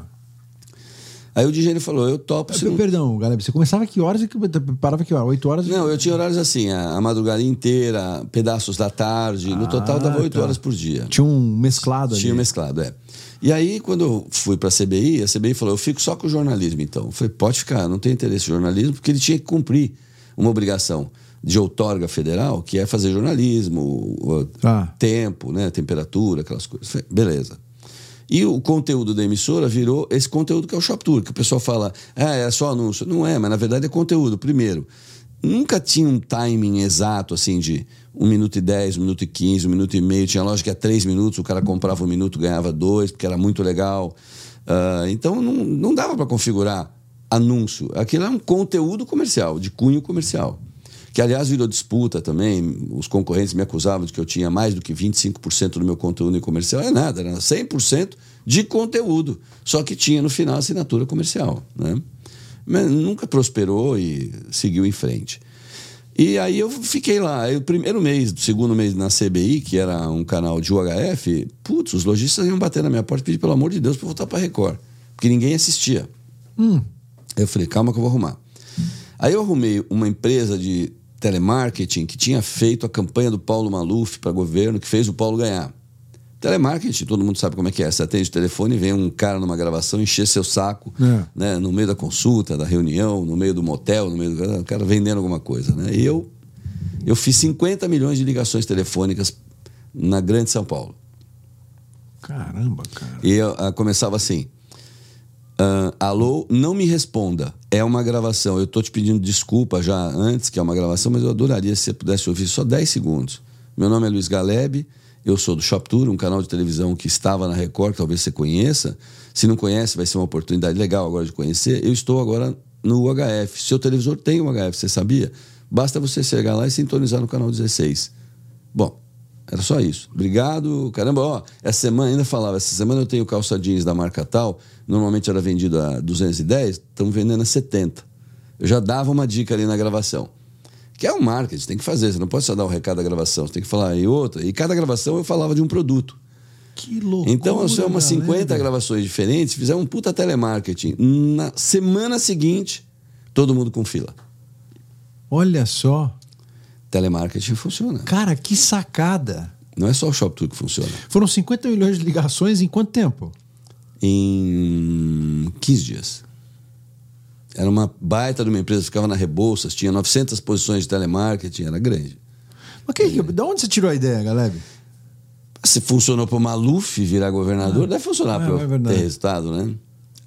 Aí o DJ falou, eu topo. Se não... Perdão, galera, você começava que horas e parava que horas? 8 horas? Não, eu tinha horários assim, a, a madrugada inteira, pedaços da tarde. no total dava 8 tá. horas por dia. Tinha um mesclado ali. Tinha mesclado, é. E aí, quando eu fui para a CBI, a CBI falou: eu fico só com o jornalismo, então. Eu falei: pode ficar, não tem interesse em jornalismo, porque ele tinha que cumprir uma obrigação de outorga federal, que é fazer jornalismo, Ah. tempo, né, temperatura, aquelas coisas. Falei, beleza. E o conteúdo da emissora virou esse conteúdo que é o Shop Tour, que o pessoal fala, ah, é só anúncio. Não é, mas na verdade é conteúdo. Primeiro, nunca tinha um timing exato, assim, de 1 minuto e 10, 1 minuto e 15, 1 minuto e meio. Tinha loja que é 3 minutos, o cara comprava um minuto, ganhava dois, porque era muito legal. Ah, então não, não dava para configurar anúncio. Aquilo é um conteúdo comercial, de cunho comercial. Que, aliás, virou disputa também. Os concorrentes me acusavam de que eu tinha mais do que 25% do meu conteúdo em comercial. É nada, era 100% de conteúdo. Só que tinha no final assinatura comercial. Né? Mas nunca prosperou e seguiu em frente. E aí eu fiquei lá. Aí, o primeiro mês, o segundo mês na CBI, que era um canal de UHF, putz, os lojistas iam bater na minha porta e pedir, pelo amor de Deus, para voltar para Record. Porque ninguém assistia. Aí eu falei, calma que eu vou arrumar. Aí eu arrumei uma empresa de telemarketing que tinha feito a campanha do Paulo Maluf para governo, que fez o Paulo ganhar. Telemarketing, todo mundo sabe como é que é. Você atende o telefone e vem um cara numa gravação encher seu saco, É. né? No meio da consulta, da reunião, no meio do motel, no meio do o cara vendendo alguma coisa, né? E eu, eu fiz 50 milhões de ligações telefônicas na Grande São Paulo. Caramba, cara. E eu, ah, começava assim: ah, Alô, não me responda. É uma gravação. Eu estou te pedindo desculpa já antes, que é uma gravação, mas eu adoraria se você pudesse ouvir só 10 segundos. Meu nome é Luiz Galeb, eu sou do Shop Tour, um canal de televisão que estava na Record, talvez você conheça. Se não conhece, vai ser uma oportunidade legal agora de conhecer. Eu estou agora no UHF. Seu televisor tem UHF, você sabia? Basta você chegar lá e sintonizar no canal 16. Bom, era só isso. Obrigado. Caramba, ó, essa semana ainda falava, essa semana eu tenho calça jeans da marca tal, normalmente era vendido a 210, estão vendendo a 70. Eu já dava uma dica ali na gravação. Que é um marketing, tem que fazer, você não pode só dar um recado da gravação, você tem que falar em outra. E cada gravação eu falava de um produto. Que loucura. Então, eu sei umas galera. 50 gravações diferentes, fizeram um puta telemarketing. Na semana seguinte, todo mundo com fila. Olha só. Telemarketing funciona. Cara, que sacada. Não é só o Shop Tour que funciona. Foram 50 milhões de ligações em quanto tempo? em 15 dias. Era uma baita de uma empresa, ficava na Rebouças, tinha 900 posições de telemarketing, era grande. Mas que, que, da onde você tirou a ideia, Galeb? Se funcionou para o Maluf virar governador, deve funcionar é, para é ter resultado, né?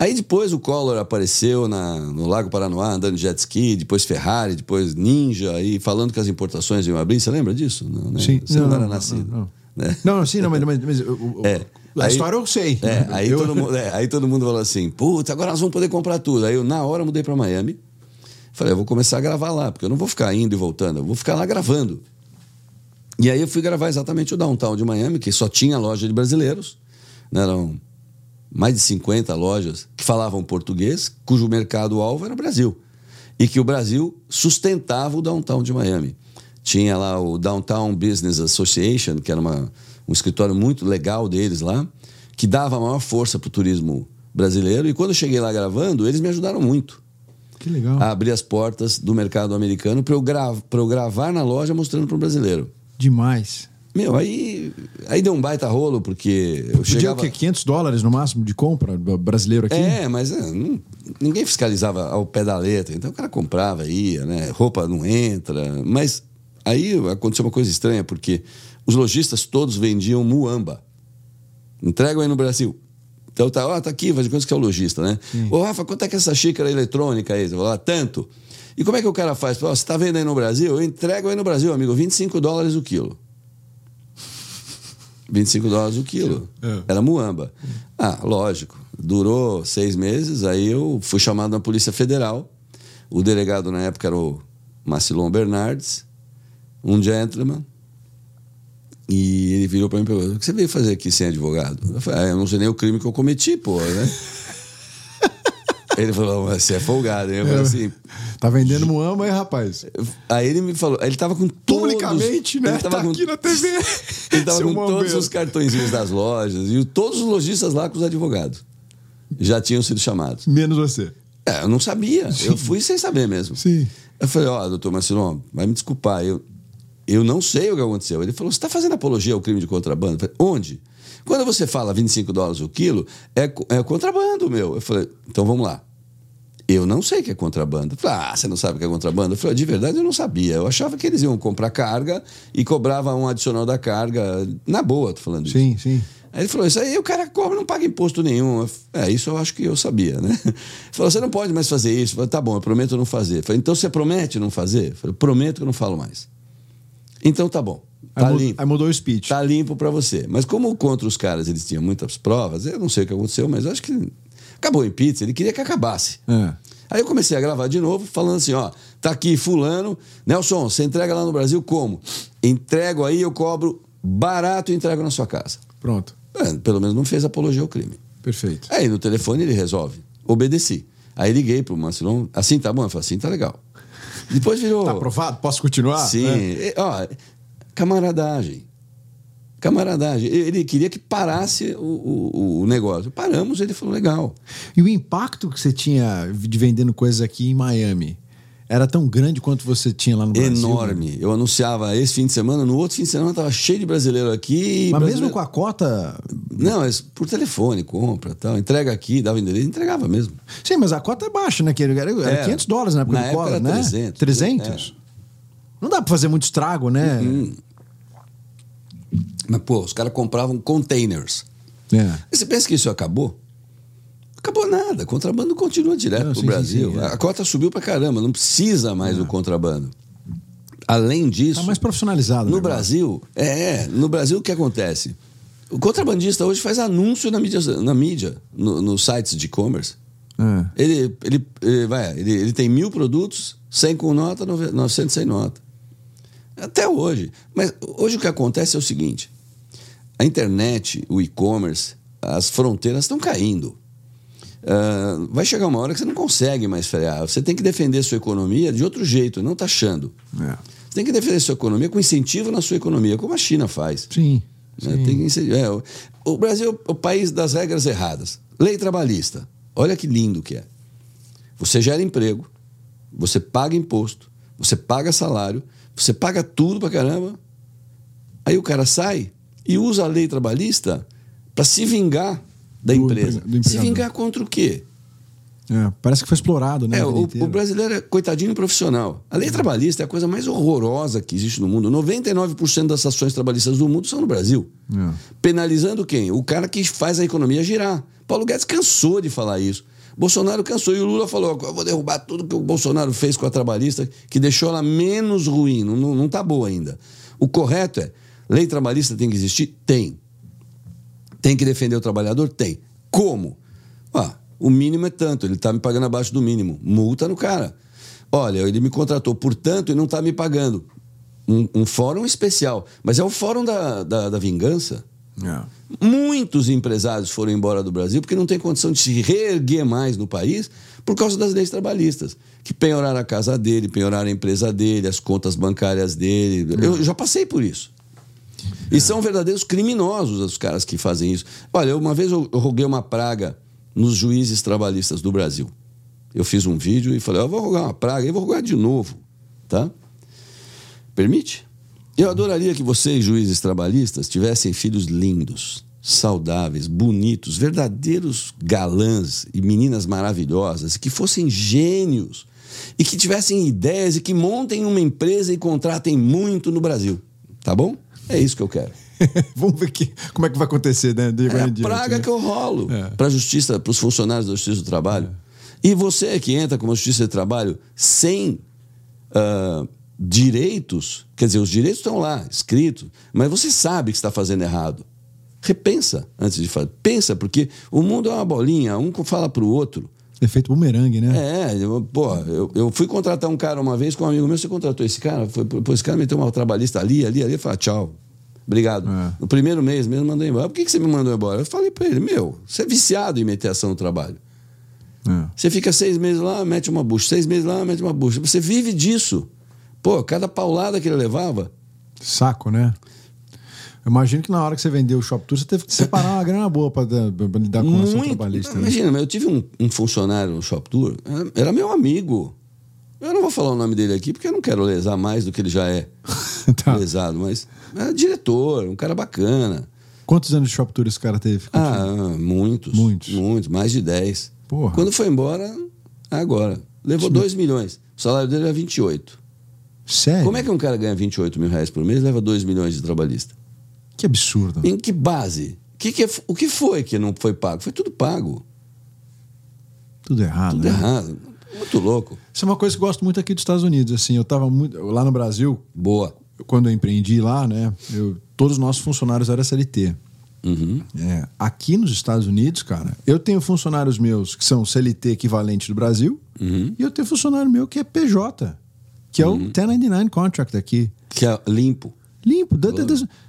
Aí depois o Collor apareceu na, no Lago Paranoá andando de jet ski, depois Ferrari, depois Ninja, aí falando que as importações iam abrir. Você lembra disso? Não, né? Sim. Você não, Não, era não, nascido. não, não. né? Não, sim, não, mas, mas, mas o- É. a Aí- história eu sei. É, aí, Eu- todo mundo, é, aí todo mundo falou assim: putz, agora nós vamos poder comprar tudo. Aí eu, na hora, mudei para Miami. Falei, eu vou começar a gravar lá, porque eu não vou ficar indo e voltando, eu vou ficar lá gravando. E aí eu fui gravar exatamente o downtown de Miami, que só tinha loja de brasileiros. Né, eram mais de 50 lojas que falavam português, cujo mercado-alvo era o Brasil. E que o Brasil sustentava o downtown de Miami. Tinha lá o Downtown Business Association, que era uma, um escritório muito legal deles lá, que dava a maior força para o turismo brasileiro. E quando eu cheguei lá gravando, eles me ajudaram muito Que legal. a abrir as portas do mercado americano para eu, gra eu gravar na loja mostrando para o brasileiro. Demais. Meu, aí, aí deu um baita rolo, porque eu Podia chegava... o quê? 500 dólares no máximo de compra brasileiro aqui? É, mas é, não- ninguém fiscalizava ao pé da letra. Então o cara comprava, ia, né? Roupa não entra. Mas aí aconteceu uma coisa estranha, porque os lojistas todos vendiam muamba. Entregam aí no Brasil. Então tá, ó, tá aqui, faz conta que é o lojista, né? Ô, Rafa, quanto é que é essa xícara eletrônica aí? Você fala, ah, tanto. E como é que o cara faz? Ó, você tá vendo aí no Brasil? Eu entrego aí no Brasil, amigo, 25 dólares o quilo. 25 dólares o quilo. É. Era muamba. Ah, lógico. Durou seis meses, aí eu fui chamado na Polícia Federal. O delegado na época era o Macilon Bernardes, um gentleman. E ele virou pra mim e perguntou: O que você veio fazer aqui sem advogado? Eu falei: ah, Eu não sei nem o crime que eu cometi, pô, né? ele falou: Mas você é folgado, hein? Eu falei assim: Tá vendendo muamba aí, rapaz? Aí ele me falou, ele tava com todos, Publicamente, né? Ele tava Tá com, aqui na TV. ele tava com todos muambeiro. os cartõezinhos das lojas e todos os lojistas lá com os advogados. já tinham sido chamados. Menos você. É, eu não sabia. Eu fui sem saber mesmo. Sim. Eu falei, ó, doutor Marcelo, vai me desculpar, eu, eu não sei o que aconteceu. Ele falou, você está fazendo apologia ao crime de contrabando? Eu falei, onde? Quando você fala 25 dólares o quilo, é, é contrabando, meu. Eu falei, então vamos lá. Eu não sei o que é contrabando. Eu falei, ah, você não sabe o que é contrabando? Eu falei, de verdade eu não sabia. Eu achava que eles iam comprar carga e cobrava um adicional da carga. Na boa, tô falando Sim, isso. sim. Aí ele falou, isso aí o cara cobra, não paga imposto nenhum. Eu É, isso eu acho que eu sabia, né? Ele falou, você não pode mais fazer isso. Eu falei, tá bom, eu prometo não fazer. Eu falei, então você promete não fazer? Eu falei, prometo que eu não falo mais. Então tá bom. Aí, Tá mu- limpo. aí mudou o speech. Tá limpo pra você. Mas como contra os caras eles tinham muitas provas, eu não sei o que aconteceu, mas acho que acabou em pizza, ele queria que acabasse. É. Aí eu comecei a gravar de novo, falando assim, ó, tá aqui fulano, Nelson, você entrega lá no Brasil como? Entrego aí, eu cobro barato e entrego na sua casa. Pronto. É, pelo menos não fez apologia ao crime. Perfeito. Aí no telefone ele resolve. Obedeci. Aí liguei pro Marcelão, assim tá bom? Eu falei, assim tá legal. Depois virou... Tá aprovado? Posso continuar? Sim. É. Ó, camaradagem. Camaradagem. Ele queria que parasse o, o, o negócio. Paramos, ele falou, legal. E o impacto que você tinha de vendendo coisas aqui em Miami era tão grande quanto você tinha lá no Brasil? Enorme. Eu anunciava esse fim de semana, no outro fim de semana tava cheio de brasileiro aqui. Mas brasileiro... mesmo com a cota. Não, mas por telefone, compra tal. Entrega aqui, dava endereço, entregava mesmo. Sim, mas a cota é baixa, né? Que Era, era Era. 500 dólares na época Na do época cola, era né? 300. 300? Não dá pra fazer muito estrago, né? Hum. Mas, pô, os caras compravam containers. É. E você pensa que isso acabou? Acabou nada. Contrabando continua direto pro sim, Brasil. sim, sim, é. A cota subiu pra caramba, não precisa mais do contrabando. Além disso, Tá mais profissionalizado. no o. Brasil, é, no Brasil o que acontece? O contrabandista hoje faz anúncio na mídia, na mídia no- nos sites de e-commerce. É. Ele, ele, ele, vai, ele, ele tem mil produtos, 100 com nota, nove- 900 sem nota. Até hoje. Mas hoje o que acontece é o seguinte: a internet, o e-commerce, as fronteiras estão caindo. Ah, vai chegar uma hora que você não consegue mais frear. Você tem que defender sua economia de outro jeito, não taxando. É. Você tem que defender sua economia com incentivo na sua economia, como a China faz. Sim. sim. Tem que. É, o- o Brasil é o país das regras erradas. Lei trabalhista. Olha que lindo que é. Você gera emprego, você paga imposto, você paga salário, você paga tudo pra caramba. Aí o cara sai e usa a lei trabalhista para se vingar da Do empresa. empre- se vingar contra o quê? É, Parece que foi explorado, né? É, o, o brasileiro é coitadinho profissional. A lei trabalhista é a coisa mais horrorosa que existe no mundo. 99% das ações trabalhistas do mundo são no Brasil. É. Penalizando quem? O cara que faz a economia girar. Paulo Guedes cansou de falar isso. Bolsonaro cansou. E o Lula falou: eu vou derrubar tudo que o Bolsonaro fez com a trabalhista, que deixou ela menos ruim. Não, não, não tá boa ainda. O correto é: lei trabalhista tem que existir? Tem. Tem que defender o trabalhador? Tem. Como? Ah, o mínimo é tanto, ele está me pagando abaixo do mínimo. Multa no cara. Olha, ele me contratou por tanto e não está me pagando. Um, um fórum especial. Mas é o fórum da, da, da vingança. É. Muitos empresários foram embora do Brasil porque não tem condição de se reerguer mais no país por causa das leis trabalhistas. Que penhoraram a casa dele, penhoraram a empresa dele, as contas bancárias dele. Eu já passei por isso. E são verdadeiros criminosos os caras que fazem isso. Olha, uma vez eu eu roguei uma praga nos juízes trabalhistas do Brasil. Eu fiz um vídeo e falei, eu vou rogar uma praga e vou rogar de novo, tá? Permite? Eu adoraria que vocês, juízes trabalhistas, tivessem filhos lindos, saudáveis, bonitos, verdadeiros galãs e meninas maravilhosas, que fossem gênios e que tivessem ideias e que montem uma empresa e contratem muito no Brasil. Tá bom? É isso que eu quero. Vamos ver que, como é que vai acontecer, né? De É a diante, praga né? que eu rolo É. para a justiça, para os funcionários da Justiça do Trabalho. E você que entra com a Justiça do Trabalho sem ah, direitos, quer dizer, os direitos estão lá, escritos, mas você sabe que está fazendo errado. Repensa antes de fazer. Pensa, porque o mundo é uma bolinha, um fala para o outro. Efeito bumerangue, né? É, eu, pô, eu, eu fui contratar um cara uma vez com um amigo meu, você contratou esse cara? Foi, pô, esse cara meteu uma trabalhista ali, ali, ali, eu falei, tchau. Obrigado. É. No primeiro mês mesmo, mandou embora. Por que, que você me mandou embora? Eu falei pra ele, meu, você é viciado em meter ação no trabalho. É. Você fica seis meses lá, mete uma bucha. Seis meses lá, mete uma bucha. Você vive disso. Pô, cada paulada que ele levava. Saco, né? Imagino que na hora que você vendeu o Shop Tour, você teve que separar uma grana boa para lidar com a ação trabalhista. né? Imagina, eu tive um, um funcionário no Shop Tour, era- meu amigo. Eu não vou falar o nome dele aqui porque eu não quero lesar mais do que ele já é Tá. lesado, mas era diretor, um cara bacana. Quantos anos de Shop Tour esse cara teve? Ah, muitos. Muitos. Muitos, mais de 10. Porra. Quando foi embora, agora. Levou 2 milhões. O salário dele era 28. Sério? Como é que um cara ganha 28 mil reais por mês e leva 2 milhões de trabalhista? Que absurdo. Em que base? Que que é- o que foi que não foi pago? Foi tudo pago. Tudo errado. Tudo né? errado. Muito louco. Isso é uma coisa que eu gosto muito aqui dos Estados Unidos. Assim, eu tava muito. Lá no Brasil, Boa. quando eu empreendi lá, né? Eu, todos os nossos funcionários eram CLT. Uhum. É, aqui nos Estados Unidos, cara, eu tenho funcionários meus que são CLT equivalente do Brasil Uhum. e eu tenho funcionário meu que é PJ, que é o 1099 contract aqui. Que é limpo. Limpo. Da-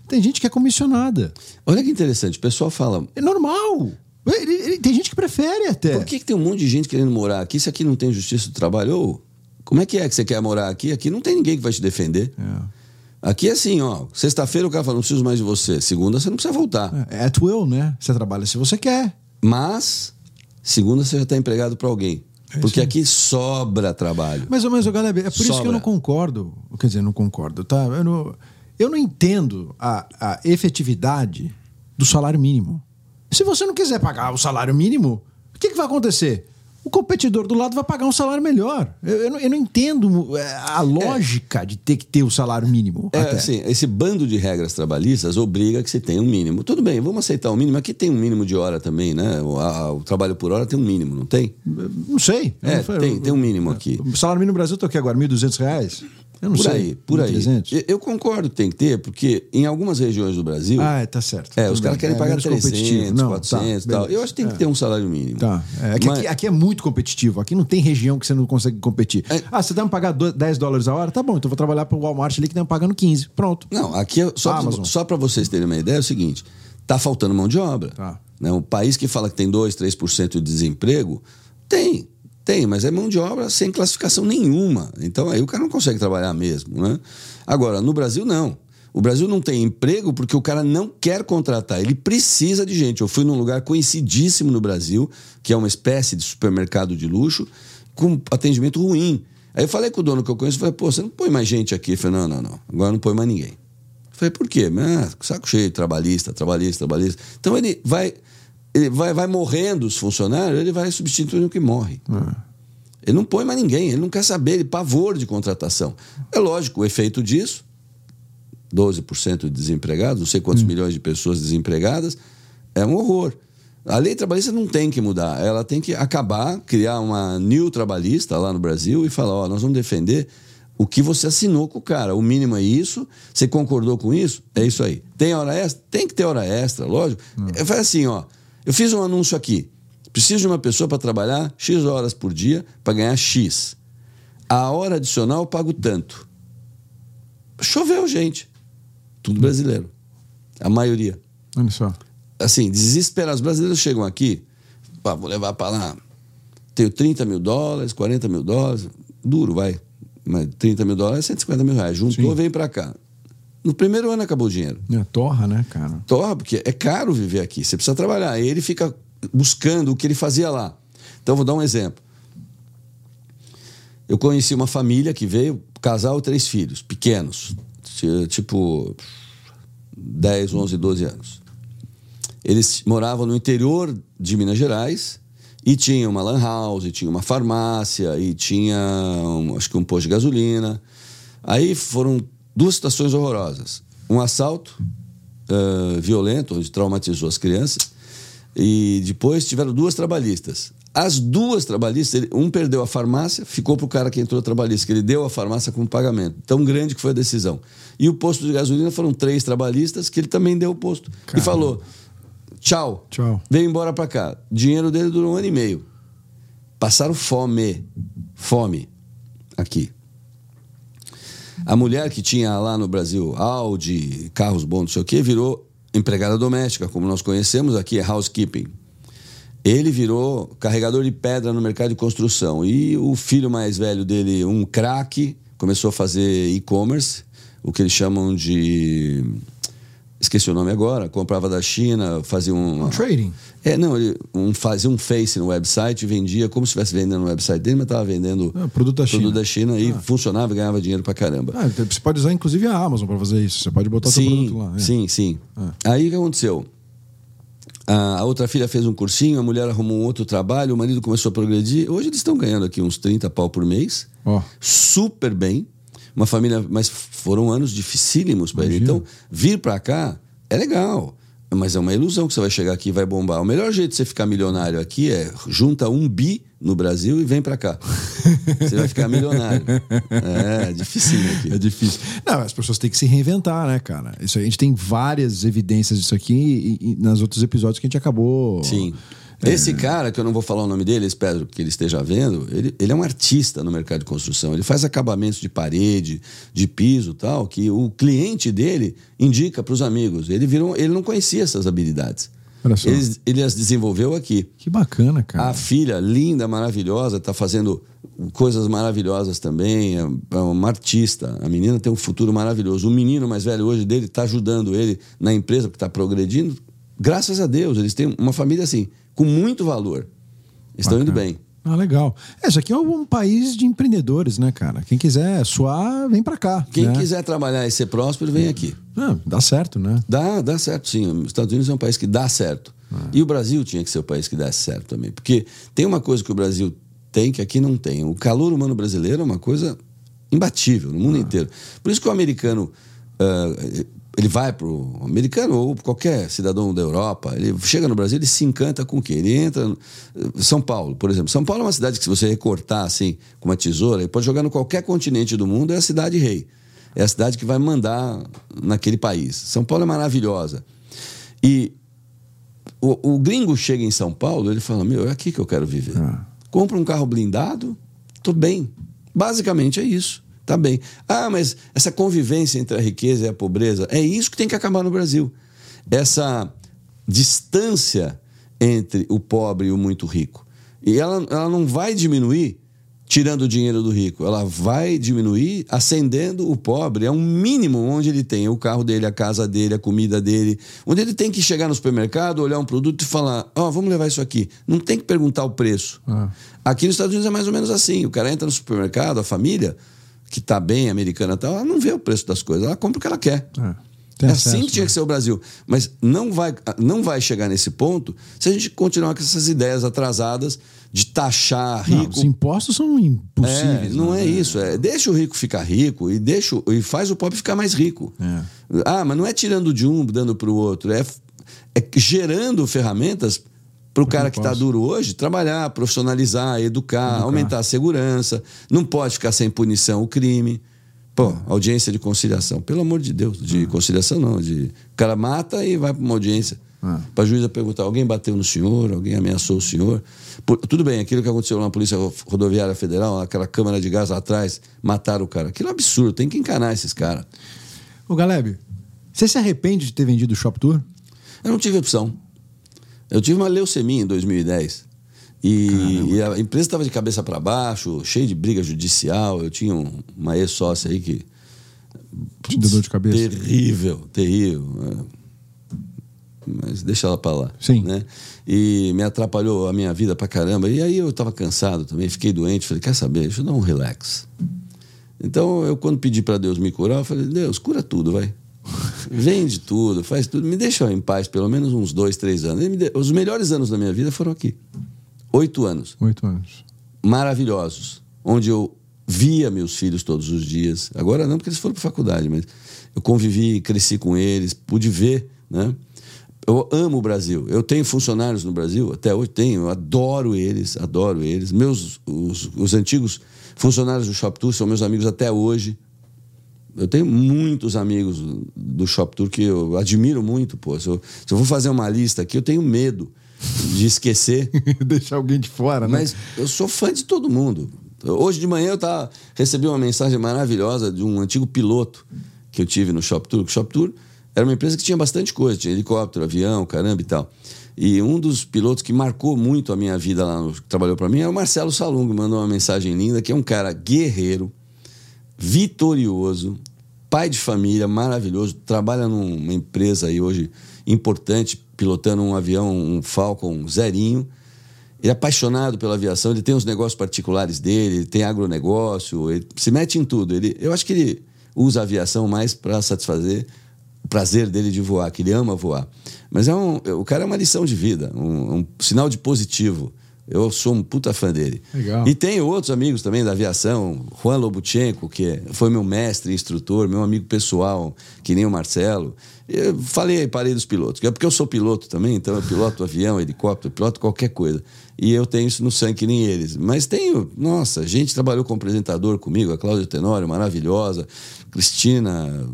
Tem gente que é comissionada. Olha que interessante. O pessoal fala. É normal. Ele- ele- tem gente que prefere até. Por que, que tem um monte de gente querendo morar aqui se aqui não tem justiça do trabalho? Ô, como é que é que você quer morar aqui? Aqui não tem ninguém que vai te defender. É. Aqui é assim, ó. Sexta-feira o cara fala, não preciso mais de você. Segunda você não precisa voltar. É at will, né? Você trabalha se você quer. Mas, segunda você já está empregado para alguém. É Porque aqui sobra trabalho. Mas, mas ô, Galeb, é por isso que eu Sobra. não concordo. Quer dizer, não concordo, tá? Eu não, eu não entendo a, a efetividade do salário mínimo. Se você não quiser pagar o salário mínimo, o que, que vai acontecer? O competidor do lado vai pagar um salário melhor. Eu, eu não, eu não entendo é, a lógica de ter que ter o salário mínimo. É até. assim, esse bando de regras trabalhistas obriga que você tenha um mínimo. Tudo bem, vamos aceitar o mínimo. Aqui tem um mínimo de hora também, né? O, a- o trabalho por hora tem um mínimo, não tem? Não sei. Eu É, não sei. tem, tem um mínimo aqui. O salário mínimo no Brasil está o quê agora? 1.200 reais? Eu não por sei. aí, por aí. 1.300? Eu- Eu concordo que tem que ter, porque em algumas regiões do Brasil, Ah, é, tá certo. é, os caras querem É pagar menos competitivo. 300, Não, 400 e tá, tal. beleza. Eu acho que tem que É. ter um salário mínimo. Tá. É, que Mas- aqui, aqui é muito competitivo. Aqui não tem região que você não consegue competir. É. Ah, você dá me pagar do- 10 dólares a hora? Tá bom, então eu vou trabalhar para o Walmart ali que tá me pagando 15. Pronto. Não, aqui é só, Amazon. só para vocês terem uma ideia, é o seguinte: tá faltando mão de obra. Tá. Né? Um país que fala que tem 2, 3% de desemprego, tem, tem, mas é mão de obra sem classificação nenhuma. Então aí o cara não consegue trabalhar mesmo. Né? Agora, no Brasil, não. O Brasil não tem emprego porque o cara não quer contratar, ele precisa de gente. Eu fui num lugar conhecidíssimo no Brasil, que é uma espécie de supermercado de luxo, com atendimento ruim. Aí eu falei com o dono que eu conheço, falei, pô, você não põe mais gente aqui? Ele falou, não, não, não, agora não põe mais ninguém. Eu falei, por quê? Ah, saco cheio, trabalhista, trabalhista, trabalhista. Então ele vai, ele vai, vai morrendo os funcionários, ele vai substituindo o que morre. Ele não põe mais ninguém, ele não quer saber, ele pavor de contratação. É lógico, o efeito disso, 12% de desempregados, não sei quantos milhões de pessoas desempregadas, é um horror. A lei trabalhista não tem que mudar, ela tem que acabar, criar uma new trabalhista lá no Brasil e falar: ó, nós vamos defender o que você assinou com o cara. O mínimo é isso, você concordou com isso? É isso aí. Tem hora extra? Tem que ter hora extra, lógico. É, Faz assim, ó. Eu fiz um anúncio aqui. Preciso de uma pessoa para trabalhar X horas por dia para ganhar X. A hora adicional eu pago tanto. Choveu, gente. Tudo brasileiro. A maioria. Olha só. Assim, desesperados. Os brasileiros chegam aqui, pá, vou levar para lá. Tenho 30 mil dólares, 40 mil dólares. Duro, vai. Mas 30 mil dólares é 150 mil reais. Juntou, Sim. vem para cá. No primeiro ano acabou o dinheiro. É, torra, né, cara? Torra, porque é caro viver aqui. Você precisa trabalhar. Aí ele fica buscando o que ele fazia lá. Então, vou dar um exemplo. Eu conheci uma família que veio, casal e três filhos, pequenos, ti- tipo 10, 11, 12 anos. Eles moravam no interior de Minas Gerais e tinha uma lan house, tinha uma farmácia e tinha, um, acho que um posto de gasolina. Aí foram duas situações horrorosas. Um assalto ah, violento, onde traumatizou as crianças, e depois tiveram duas trabalhistas. As duas trabalhistas, ele- um perdeu a farmácia, ficou para o cara que entrou trabalhista, que ele deu a farmácia como pagamento. Tão grande que foi a decisão. E o posto de gasolina foram três trabalhistas que ele também deu o posto. E Caramba. falou: tchau. Tchau. Veio embora para cá. Dinheiro dele durou um ano e meio. Passaram fome. Fome. Aqui. A mulher que tinha lá no Brasil Audi, carros bons, não sei o quê, virou empregada doméstica, como nós conhecemos aqui, é housekeeping. Ele virou carregador de pedra no mercado de construção. E o filho mais velho dele, um craque, começou a fazer e-commerce, o que eles chamam de esqueci o nome agora, comprava da China, fazia um. Um trading. É, não, ele um, fazia um face no website, vendia como se estivesse vendendo no website dele, mas estava vendendo Ah, produto da China. da China e funcionava e ganhava dinheiro pra caramba. Ah, você pode usar inclusive a Amazon para fazer isso. Você pode botar o seu sim, produto lá. é. sim, sim. Aí o que aconteceu? A outra filha fez um cursinho, a mulher arrumou um outro trabalho, o marido começou a progredir. Hoje eles estão ganhando aqui uns 30 pau por mês. Ó. Super bem. Uma família, mas foram anos dificílimos para ele. Então, vir para cá é legal. Mas é uma ilusão que você vai chegar aqui e vai bombar. O melhor jeito de você ficar milionário aqui é junta um bi no Brasil e vem para cá. Você vai ficar milionário. É, dificílimo aqui. É difícil. Não, as pessoas têm que se reinventar, né, cara? Isso a gente tem várias evidências disso aqui e, e nas outros episódios que a gente acabou. Sim. Esse cara, que eu não vou falar o nome dele, espero que ele esteja vendo, ele, ele é um artista no mercado de construção. Ele faz acabamentos de parede, de piso tal, que o cliente dele indica para os amigos. Ele, virou, ele não conhecia essas habilidades. Ele, ele as desenvolveu aqui. Que bacana, cara. A filha, linda, maravilhosa, está fazendo coisas maravilhosas também. É é uma artista. A menina tem um futuro maravilhoso. O menino mais velho hoje dele está ajudando ele na empresa que está progredindo. Graças a Deus, eles têm uma família assim, com muito valor. Estão indo Bacana. bem. Ah, legal. É, isso aqui é um país de empreendedores, né, cara? Quem quiser suar, vem pra cá. Quem né? quiser trabalhar e ser próspero, vem aqui. Ah, dá certo, né? Dá, dá certo, sim. Os Estados Unidos é um país que dá certo. E o Brasil tinha que ser o país que desse certo também. Porque tem uma coisa que o Brasil tem que aqui não tem. O calor humano brasileiro é uma coisa imbatível no mundo inteiro. Por isso que o americano. ah, ele vai para o americano ou qualquer cidadão da Europa, ele chega no Brasil, ele se encanta com o quê? Ele entra. no- São Paulo, por exemplo. São Paulo é uma cidade que, se você recortar assim, com uma tesoura, ele pode jogar no qualquer continente do mundo, é a cidade rei. É a cidade que vai mandar naquele país. São Paulo é maravilhosa. E o, o gringo chega em São Paulo, ele fala: Meu, é aqui que eu quero viver. Ah. Compra um carro blindado, tô bem. Basicamente é isso. Tá bem. Ah, mas essa convivência entre a riqueza e a pobreza, é isso que tem que acabar no Brasil. Essa distância entre o pobre e o muito rico. E ela, ela não vai diminuir tirando o dinheiro do rico. Ela vai diminuir acendendo o pobre a um mínimo onde ele tem o carro dele, a casa dele, a comida dele. Onde ele tem que chegar no supermercado, olhar um produto e falar: Ó, vamos levar isso aqui. Não tem que perguntar o preço. Ah. Aqui nos Estados Unidos é mais ou menos assim. O cara entra no supermercado, a família, que está bem, americana e tal, ela não vê o preço das coisas, ela compra o que ela quer. É. Tem É acesso, assim que tinha né? que ser o Brasil. Mas não vai, não vai chegar nesse ponto se a gente continuar com essas ideias atrasadas de taxar Não, rico. os impostos são É, impossíveis. não né? é isso. É, deixa o rico ficar rico e, deixa, e faz o pobre ficar mais rico. É. Ah, mas não é tirando de um, dando para o outro. É, é gerando ferramentas para o cara que está duro hoje trabalhar, profissionalizar, educar, aumentar a segurança. Não pode ficar sem punição o crime. Pô, audiência de conciliação. Pelo amor de Deus. De conciliação não. De... O cara mata e vai para uma audiência. Ah. Para a juíza perguntar: alguém bateu no senhor? Alguém ameaçou o senhor? Por- tudo bem, aquilo que aconteceu na Polícia Rodoviária Federal, aquela câmara de gás lá atrás, mataram o cara. Aquilo é um absurdo, tem que encanar esses caras. Ô, Galeb, você se arrepende de ter vendido o Shop Tour? Eu não tive opção. Eu tive uma leucemia em 2010. E, e a empresa estava de cabeça para baixo, cheia de briga judicial. Eu tinha um- uma ex-sócia aí que. Te deu dor de cabeça? Terrível, terrível. é. Mas deixa ela para lá. Sim. Né? E me atrapalhou a minha vida pra caramba. E aí eu estava cansado também, fiquei doente. Falei, quer saber? Deixa eu dar um relax. Então eu, quando pedi para Deus me curar, eu falei, Deus, cura tudo, vai. Vende tudo, faz tudo. Me deixa em paz pelo menos uns dois, três anos. Me Os melhores anos da minha vida foram aqui. Oito anos Oito anos. maravilhosos, onde eu via meus filhos todos os dias. Agora não, porque eles foram para faculdade, mas eu convivi, cresci com eles, pude ver, né? Eu amo o Brasil. Eu tenho funcionários no Brasil, até hoje tenho, eu adoro eles, adoro eles. Meus os, os antigos funcionários do Shop Tour são meus amigos até hoje. Eu tenho muitos amigos do Shop Tour que eu admiro muito, pô. Se eu, se eu vou fazer uma lista aqui, eu tenho medo de esquecer. Deixar alguém de fora, né? Mas eu sou fã de todo mundo. Hoje de manhã eu tava, recebi uma mensagem maravilhosa de um antigo piloto que eu tive no Shop Tour. O Shop Tour era uma empresa que tinha bastante coisa, tinha helicóptero, avião, caramba e tal. E um dos pilotos que marcou muito a minha vida lá, no, que trabalhou para mim, era o Marcelo Salung, mandou uma mensagem linda, que é um cara guerreiro, vitorioso, pai de família, maravilhoso, trabalha numa empresa aí hoje importante, pilotando um avião, um Falcon zerinho. Ele é apaixonado pela aviação, ele tem os negócios particulares dele, ele tem agronegócio, ele se mete em tudo. Ele, eu acho que ele usa a aviação mais para satisfazer o prazer dele de voar, que ele ama voar. Mas é um, o cara é uma lição de vida, um, um sinal de positivo. Eu sou um puta fã dele. Legal. E tenho outros amigos também da aviação, Juan Lobutchenko, que foi meu mestre, instrutor, meu amigo pessoal, que nem o Marcelo. Eu falei, parei dos pilotos, é porque eu sou piloto também, então eu piloto avião, helicóptero, piloto qualquer coisa. E eu tenho isso no sangue que nem eles. Mas tenho, nossa, gente trabalhou como apresentador comigo, a Cláudia Tenório, maravilhosa, Cristina,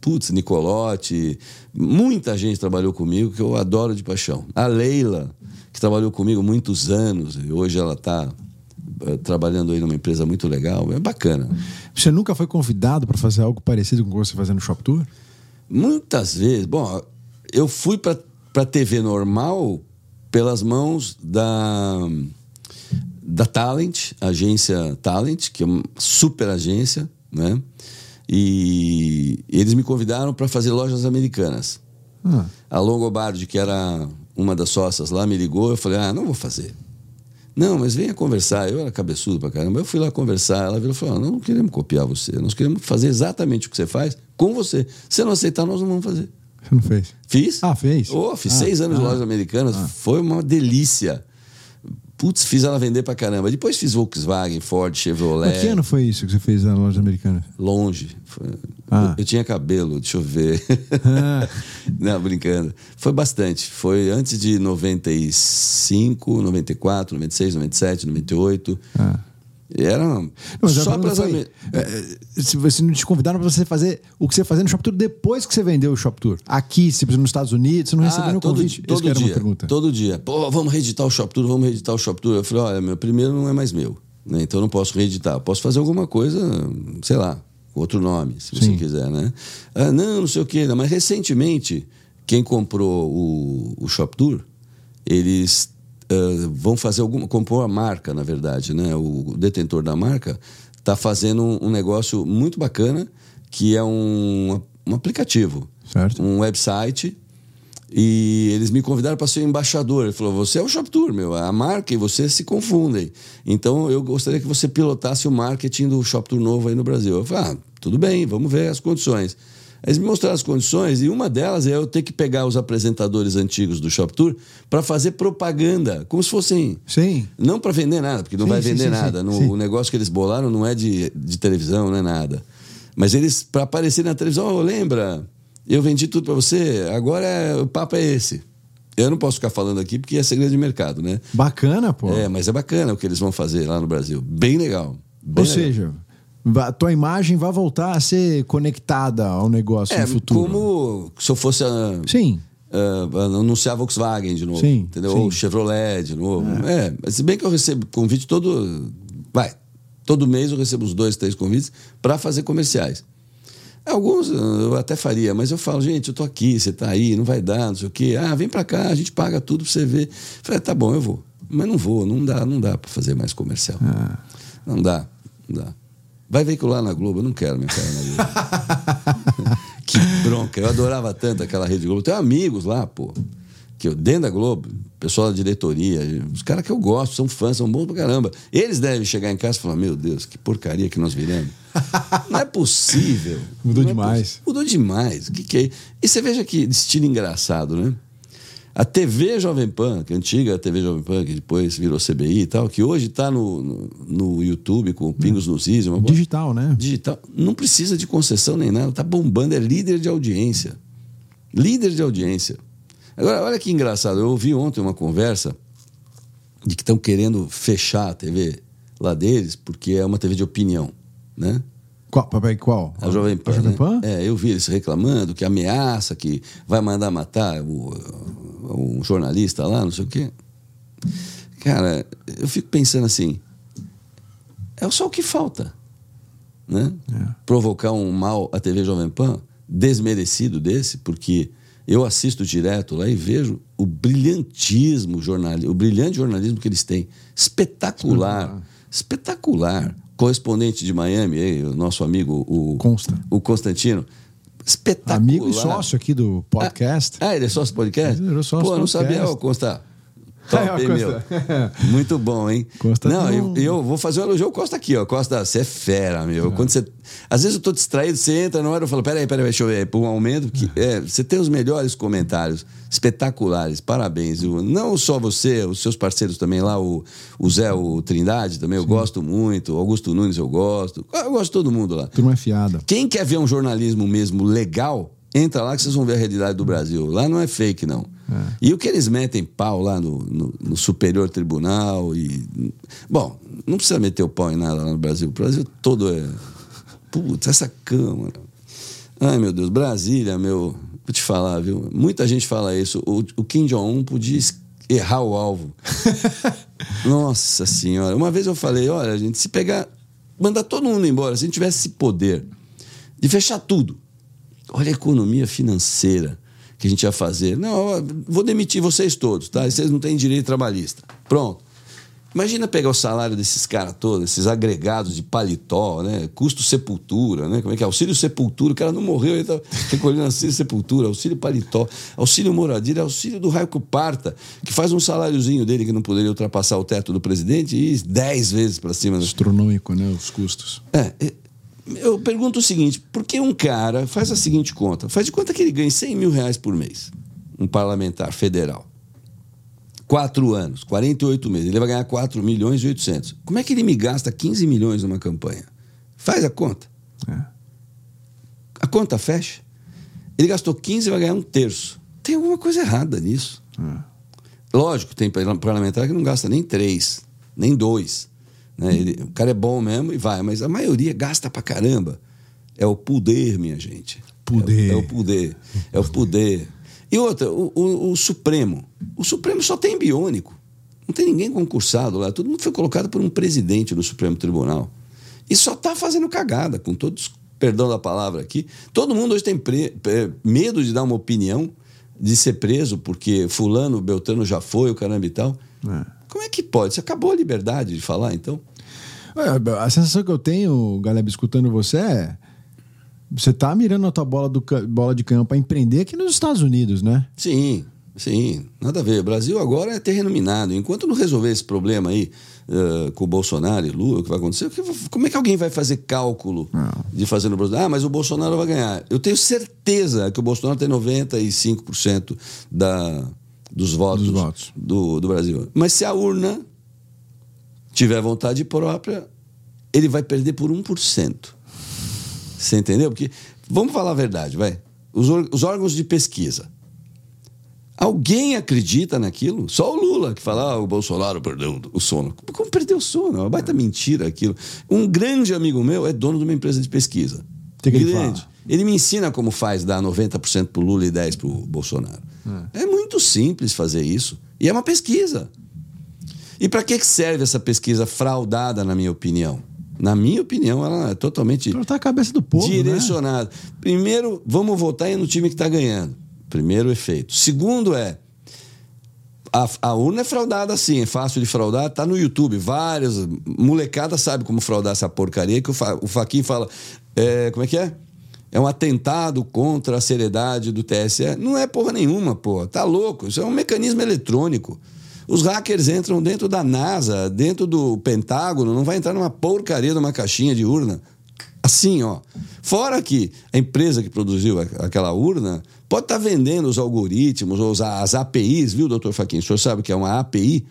putz, Nicolotti, muita gente trabalhou comigo que eu adoro de paixão. A Leila, que trabalhou comigo muitos anos, e hoje ela está trabalhando aí numa empresa muito legal, é bacana. Você nunca foi convidado para fazer algo parecido com o que você fazia no Shop Tour? Muitas vezes. Bom, eu fui para a TV normal pelas mãos da, da Talent, agência Talent, que é uma super agência, né? E eles me convidaram para fazer lojas americanas. Ah. A Longobardi, que era uma das sócias lá, me ligou. Eu falei: Ah, não vou fazer. Não, mas venha conversar. Eu era cabeçudo pra caramba. Eu fui lá conversar. Ela virou e falou: Não, não queremos copiar você. Nós queremos fazer exatamente o que você faz com você. Se não aceitar, nós não vamos fazer. Você não fez? Fiz. Ah, fez? Oh, fiz Ah, seis anos de ah. lojas americanas. Foi uma delícia. Putz, fiz ela vender pra caramba. Depois fiz Volkswagen, Ford, Chevrolet. Mas que ano foi isso que você fez na loja americana? Longe. Foi- Ah. Eu, eu tinha cabelo, deixa eu ver. Ah. Não, brincando. Foi bastante. Foi antes de 95, 94, 96, 97, 98. Ah. Era Não, só para foi, é, é, se você não te convidaram para você fazer o que você fazia no Shop Tour depois que você vendeu o Shop Tour. Aqui, se nos Estados Unidos, você não recebeu nenhum Ah, todo, convite. todo dia. Todo dia. Pô, vamos reeditar o Shop Tour, vamos reeditar o Shop Tour. Eu falei, olha, meu primeiro não é mais meu. né? Então eu não posso reeditar. Eu posso fazer alguma coisa, sei lá, outro nome, se você Sim. quiser, né? Ah, não, não sei o quê. não. Mas recentemente, quem comprou o, o Shop Tour, eles ah, vão fazer alguma. comprou a marca, na verdade, né? O detentor da marca está fazendo um, um negócio muito bacana, que é um, um aplicativo Certo. um website e eles me convidaram para ser embaixador. Ele falou: Você é o Shop Tour, meu, a marca e você se confundem. Então eu gostaria que você pilotasse o marketing do Shop Tour novo aí no Brasil. Eu falei: Ah, tudo bem, vamos ver as condições. Eles me mostraram as condições e uma delas é eu ter que pegar os apresentadores antigos do Shop Tour para fazer propaganda, como se fossem Sim. não para vender nada, porque não Sim, vai vender sim, nada. sim, No-. O negócio que eles bolaram não é de, de televisão, não é nada. Mas eles, para aparecer na televisão, "Ô, lembra, eu vendi tudo para você, agora é- o papo é esse. Eu não posso ficar falando aqui porque é segredo de mercado, né? Bacana, pô. É, mas é bacana o que eles vão fazer lá no Brasil. Bem legal. Bem Ou legal. seja, a tua imagem vai voltar a ser conectada ao negócio é no futuro. como se eu fosse a, Sim. ah, anunciar a Volkswagen de novo. Sim, entendeu? sim. Ou Chevrolet de novo. É. mas se bem que eu recebo convite todo. Vai. Todo mês eu recebo uns dois, três convites para fazer comerciais. Alguns eu até faria, mas eu falo, gente, eu tô aqui, você tá aí, não vai dar, não sei o quê. Ah, vem para cá, a gente paga tudo pra você ver. Falei, tá bom, eu vou. Mas não vou, não dá, não dá para fazer mais comercial. Ah. Não dá, não dá. Vai veicular na Globo, eu não quero minha cara na Globo. que bronca, eu adorava tanto aquela Rede Globo. Tenho amigos lá, pô. Que eu, dentro da Globo, pessoal da diretoria, os caras que eu gosto, são fãs, são bons pra caramba. Eles devem chegar em casa e falar: Meu Deus, que porcaria que nós viramos. Não é possível. Mudou Não é demais. poss- Mudou demais. O que, que é? E você veja que estilo engraçado, né? A TV Jovem Pan, que é a antiga TV Jovem Pan, que depois virou CBI e tal, que hoje está no, no, no YouTube com Pingos nos Is, uma boa- Digital, né? digital, não precisa de concessão nem nada, tá bombando, é líder de audiência. Líder de audiência. Agora, olha que engraçado, eu ouvi ontem uma conversa de que estão querendo fechar a TV lá deles, porque é uma TV de opinião, né? Qual? Papai, qual? A Jovem Pan. A Jovem né? Pan? É, eu vi eles reclamando que ameaça, que vai mandar matar o, um jornalista lá, não sei o quê. Cara, eu fico pensando assim, é só o que falta, né? É. Provocar um mal à TV Jovem Pan, desmerecido desse, porque eu assisto direto lá e vejo o brilhantismo jornalismo, o brilhante jornalismo que eles têm. Espetacular. Espetacular. correspondente de Miami, aí, o nosso amigo o, Consta. o Constantino. Espetacular. Amigo e sócio aqui do podcast. Ah, ele é sócio do podcast? Ele é sócio Pô, do não podcast. sabia, ô Costa. Top, hein, meu? Costa. Muito bom, hein? Costa não, tem eu, eu vou fazer um elogio ao Costa aqui, ó. Costa, você é fera, meu. Quando você. Às vezes eu tô distraído, você entra na hora eu falo, peraí, peraí, deixa eu ver, por um aumento. Que, é, você tem os melhores comentários, espetaculares, parabéns. viu? Não só você, os seus parceiros também lá, o, o Zé, o Trindade também, eu gosto muito. O Augusto Nunes eu gosto. Eu gosto de todo mundo lá. Turma é fiada. Quem quer ver um jornalismo mesmo legal, entra lá que vocês vão ver a realidade do Brasil. Lá não é fake, não. E o que eles metem pau lá no, no- no Superior Tribunal e. Bom, não precisa meter o pau em nada lá no Brasil. O Brasil todo é. Putz, essa Câmara. Ai, meu Deus, Brasília, meu. Vou te falar, viu? Muita gente fala isso. O, o Kim Jong-un podia errar o alvo. Nossa Senhora. Uma vez eu falei: olha, gente, se pegar. Mandar todo mundo embora, se a gente tivesse esse poder de fechar tudo. Olha a economia financeira que a gente ia fazer. Não, vou demitir vocês todos, tá? Vocês não têm direito trabalhista. Pronto. Imagina pegar o salário desses caras todos, esses agregados de paletó, né? Custo sepultura, né? Como é que é? Auxílio sepultura, o cara não morreu, ele tá recolhendo auxílio sepultura, auxílio paletó, auxílio moradia, auxílio do Raico Parta, que faz um saláriozinho dele que não poderia ultrapassar o teto do presidente e 10 vezes para cima. Astronômico, né? Os custos. É, é, eu pergunto o seguinte: por que um cara faz a seguinte conta? Faz de conta que ele ganha 100 mil reais por mês, um parlamentar federal. Quatro anos, 48 meses, ele vai ganhar 4 milhões e 800. Como é que ele me gasta 15 milhões numa campanha? Faz a conta. É. A conta fecha. Ele gastou 15 e vai ganhar um terço. Tem alguma coisa errada nisso. Lógico, tem parlamentar que não gasta nem três, nem dois. Né? Ele- o cara é bom mesmo e vai, mas a maioria gasta pra caramba. É o poder, minha gente. Poder. É, o- é o poder. É o poder. E outra, o, o- o Supremo. O Supremo só tem biônico. Não tem ninguém concursado lá. Todo mundo foi colocado por um presidente no Supremo Tribunal. E só está fazendo cagada, com todos, perdão da palavra aqui. Todo mundo hoje tem pre- pre- medo de dar uma opinião, de ser preso, porque fulano, Beltrano já foi, o caramba e tal. É. Como é que pode? Você acabou a liberdade de falar, então? É, A sensação que eu tenho, Galeb, escutando você é. Você tá mirando a tua bola, do, bola de canhão pra empreender aqui nos Estados Unidos, né? Sim, sim, nada a ver. O Brasil agora é terreno minado. Enquanto não resolver esse problema aí eh, com o Bolsonaro e Lula, o que vai acontecer? como é que alguém vai fazer cálculo de fazer no Brasil? Ah, mas o Bolsonaro vai ganhar. Eu tenho certeza que o Bolsonaro tem 95% da, dos votos, Dos votos. Do, do Brasil. Mas se a urna tiver vontade própria, ele vai perder por 1%. Você entendeu? Porque, vamos falar a verdade, vai. Os, os órgãos de pesquisa. Alguém acredita naquilo? Só o Lula que fala, ah, o Bolsonaro perdeu o sono. Como perdeu o sono? É uma baita mentira aquilo. Um grande amigo meu é dono de uma empresa de pesquisa. que grande. Ele me ensina como faz dar 90% pro Lula e 10% pro Bolsonaro. É. muito simples fazer isso. E é uma pesquisa. E para que serve essa pesquisa fraudada, na minha opinião? Na minha opinião, ela é totalmente Pra tá a cabeça do povo, né? direcionado. Primeiro, vamos votar no time que está ganhando. Primeiro efeito. Segundo é. A, a urna é fraudada sim, é fácil de fraudar, tá no YouTube. Várias molecadas sabe como fraudar essa porcaria que o, Fa, o Faquin fala. é, como é que é? É um atentado contra a seriedade do TSE. Não é porra nenhuma, pô. Tá louco. Isso é um mecanismo eletrônico. Os hackers entram dentro da NASA, dentro do Pentágono, não vai entrar numa porcaria de uma caixinha de urna. Assim, ó. Fora que a empresa que produziu aquela urna pode estar vendendo os algoritmos ou as APIs, viu, doutor Faquinha? O senhor sabe o que é uma API?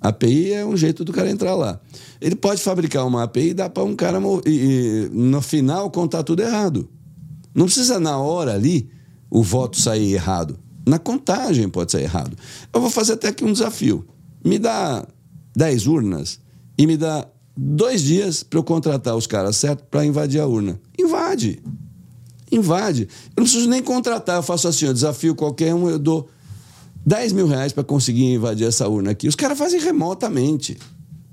API é um jeito do cara entrar lá. Ele pode fabricar uma API e dar para um cara e, e, no final contar tudo errado. Não precisa na hora ali o voto sair errado. Na contagem pode sair errado. Eu vou fazer até aqui um desafio. Me dá 10 urnas e me dá dois dias para eu contratar os caras certos para invadir a urna. Invade. Invade. Eu não preciso nem contratar, eu faço assim, eu desafio qualquer um, eu dou 10 mil reais para conseguir invadir essa urna aqui. Os caras fazem remotamente.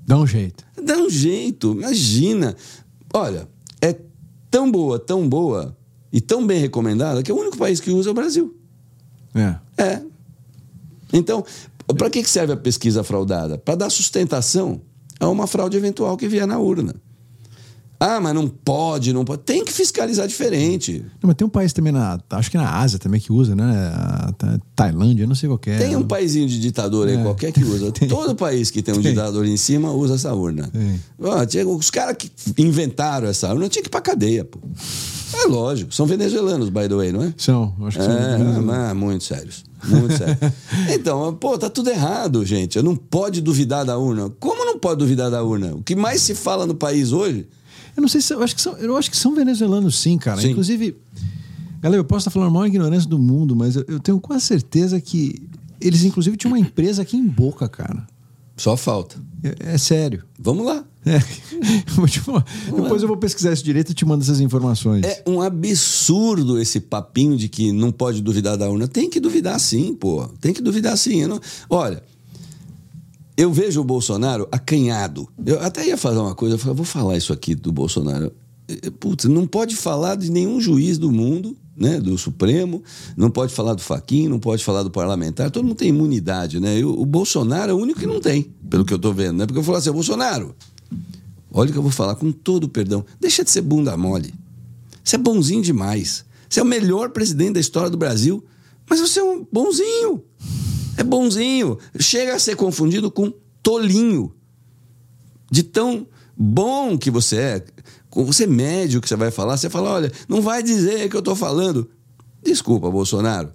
Dá um jeito. Dá um jeito, imagina. Olha, é tão boa, tão boa e tão bem recomendada que é o único país que usa é o Brasil. É. É. Então, para que serve a pesquisa fraudada? Para dar sustentação a uma fraude eventual que vier na urna. Ah, mas não pode, não pode. Tem que fiscalizar diferente. Não, mas tem um país também na. Acho que na Ásia também que usa, né? A Ta- Tailândia, não sei qual que é. Tem um paizinho de ditador aí É. qualquer que usa. Tem. Todo país que tem um Tem. ditador em cima usa essa urna. Ó, tinha- os caras que inventaram essa urna tinham que ir pra cadeia, pô. É lógico. São venezuelanos, by the way, não é? São, acho que são. É, mas muito sérios. Muito sérios. Então, pô, tá tudo errado, gente. Não pode duvidar da urna. Como não pode duvidar da urna? O que mais se fala no país hoje Eu não sei se. Eu acho que são, eu acho que são venezuelanos, sim, cara. Sim. Inclusive, galera, eu posso estar falando a maior ignorância do mundo, mas eu, eu tenho quase certeza que eles, inclusive, tinham uma empresa aqui em Boca, cara. só falta. É, é sério. Vamos lá. É. Depois eu vou pesquisar isso direito e te mando essas informações. É um absurdo esse papinho de que não pode duvidar da urna. Tem que duvidar sim, pô. Tem que duvidar sim. Eu não- Olha, eu vejo o Bolsonaro acanhado. Eu até ia fazer uma coisa, eu falei, vou falar isso aqui do Bolsonaro. Eh, Putz, não pode falar de nenhum juiz do mundo, né? Do Supremo, não pode falar do Faquin, não pode falar do parlamentar. Todo mundo tem imunidade, né? E o, o Bolsonaro é o único que não tem, pelo que eu tô vendo, né? Porque eu falo assim, Bolsonaro, olha o que eu vou falar com todo o perdão. Deixa de ser bunda mole. Você é bonzinho demais. Você é o melhor presidente da história do Brasil, mas você é um bonzinho. É bonzinho. Chega a ser confundido com tolinho. De tão bom que você é. Você mede o que você vai falar. Você fala, olha, não vai dizer que eu tô falando. Desculpa, Bolsonaro.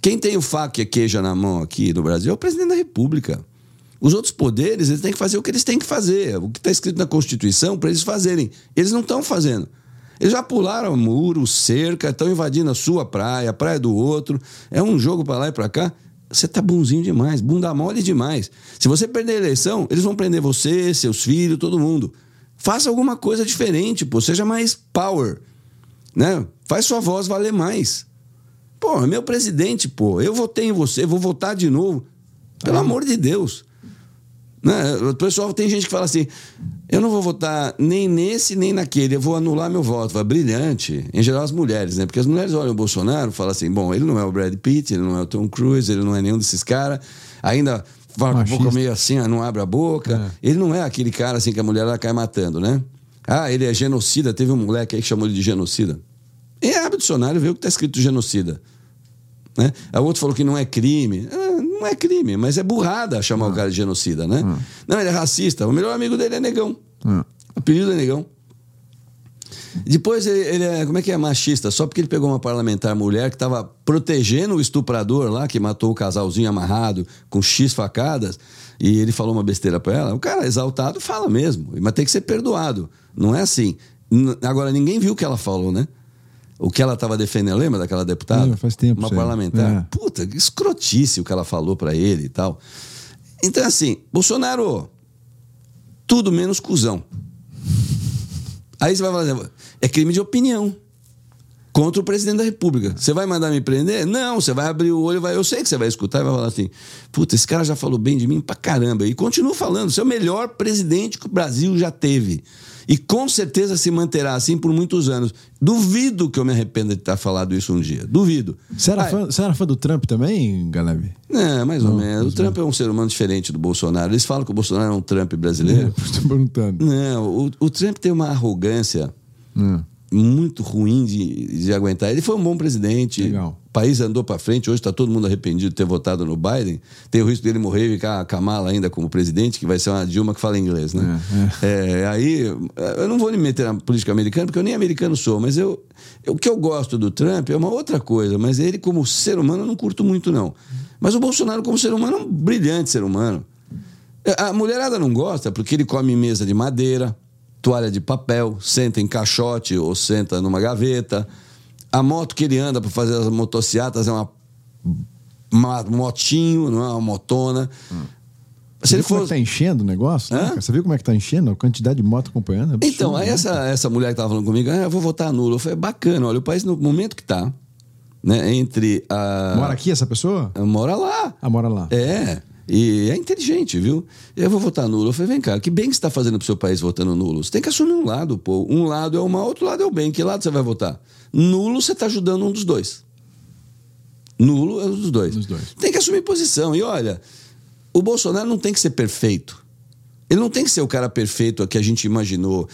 Quem tem o faca e a queijo na mão aqui no Brasil é o presidente da República. Os outros poderes, eles têm que fazer o que eles têm que fazer. O que está escrito na Constituição para eles fazerem. Eles não estão fazendo. Eles já pularam muro, cerca, estão invadindo a sua praia, a praia do outro. É um jogo para lá e para cá. Você tá bonzinho demais, bunda mole demais. Se você perder a eleição, eles vão prender você, seus filhos, todo mundo. Faça alguma coisa diferente, pô. Seja mais power. Né? Faz sua voz valer mais. Pô, é meu presidente, pô. Eu votei em você, vou votar de novo. Pelo amor de Deus. Né? O pessoal tem gente que fala assim: eu não vou votar nem nesse nem naquele, eu vou anular meu voto. Vai brilhante. Em geral, as mulheres, né? Porque as mulheres olham o Bolsonaro e falam assim: bom, ele não é o Brad Pitt, ele não é o Tom Cruise, ele não é nenhum desses caras. Ainda fala com a boca meio assim, não abre a boca. Ele não é aquele cara assim que a mulher ela cai matando, né? Ah, ele é genocida. Teve um moleque aí que chamou ele de genocida. E abre o dicionário e vê o que está escrito genocida. Né? A outro falou que não é crime. Ah, Não é crime, mas é burrada chamar o cara de genocida, né? Não, ele é racista. O melhor amigo dele é negão. Ah. O apelido é negão. Depois ele, ele é, como é que é, machista? Só porque ele pegou uma parlamentar mulher que estava protegendo o estuprador lá, que matou o casalzinho amarrado com X facadas, e ele falou uma besteira pra ela. O cara exaltado fala mesmo, mas tem que ser perdoado. Não é assim. Agora, ninguém viu o que ela falou, né? O que ela estava defendendo, lembra daquela deputada? É, faz tempo Uma parlamentar. É. Puta, que escrotice o que ela falou pra ele e tal. Então, assim, Bolsonaro, tudo menos cuzão. Aí você vai falar, é crime de opinião. Contra o presidente da República. Você vai mandar me prender? Não, você vai abrir o olho, vai, eu sei que você vai escutar e vai falar assim: puta, esse cara já falou bem de mim pra caramba. E continua falando, você é o melhor presidente que o Brasil já teve. E com certeza se manterá assim por muitos anos. Duvido que eu me arrependa de ter falado isso um dia. Duvido. Você, era Ah, fã, você era fã do Trump também, Galeb? É, mais ou Não, menos. mais O Trump é um ser humano diferente do Bolsonaro. Eles falam que o Bolsonaro é um Trump brasileiro. Estou perguntando. Não, o, o Trump tem uma arrogância Hum. muito ruim de, de aguentar. Ele foi um bom presidente. Legal. O país andou para frente. Hoje está todo mundo arrependido de ter votado no Biden. Tem o risco dele morrer e ficar a Kamala ainda como presidente, que vai ser uma Dilma que fala inglês, né? É, aí, eu não vou me meter na política americana, porque eu nem americano sou, mas eu, eu- o que eu gosto do Trump é uma outra coisa, mas ele como ser humano eu não curto muito, não. Mas o Bolsonaro como ser humano é um brilhante ser humano. A mulherada não gosta porque ele come mesa de madeira, toalha de papel, senta em caixote ou senta numa gaveta. A moto que ele anda para fazer as motocicletas é uma, uma motinho, não é uma motona. Se Você ele viu como é for tá enchendo o negócio? né? Você viu como é que tá enchendo? A quantidade de moto acompanhando? É Então, aí né? essa, essa mulher que estava falando comigo, ah, eu vou votar nulo. Eu falei, bacana, olha, o país no momento que tá, né, entre a... Mora aqui essa pessoa? Mora lá. Ah, mora lá. É, e é inteligente, viu? Eu vou votar nulo. Eu falei, vem cá, que bem que você está fazendo pro seu país votando nulo? Você tem que assumir um lado, pô. Um lado é o mal, outro lado é o bem. Que lado você vai votar? Nulo, você está ajudando um dos dois. Nulo é um dos dois. Dos dois. Tem que assumir posição. E olha, o Bolsonaro não tem que ser perfeito. Ele não tem que ser o cara perfeito que a gente imaginou.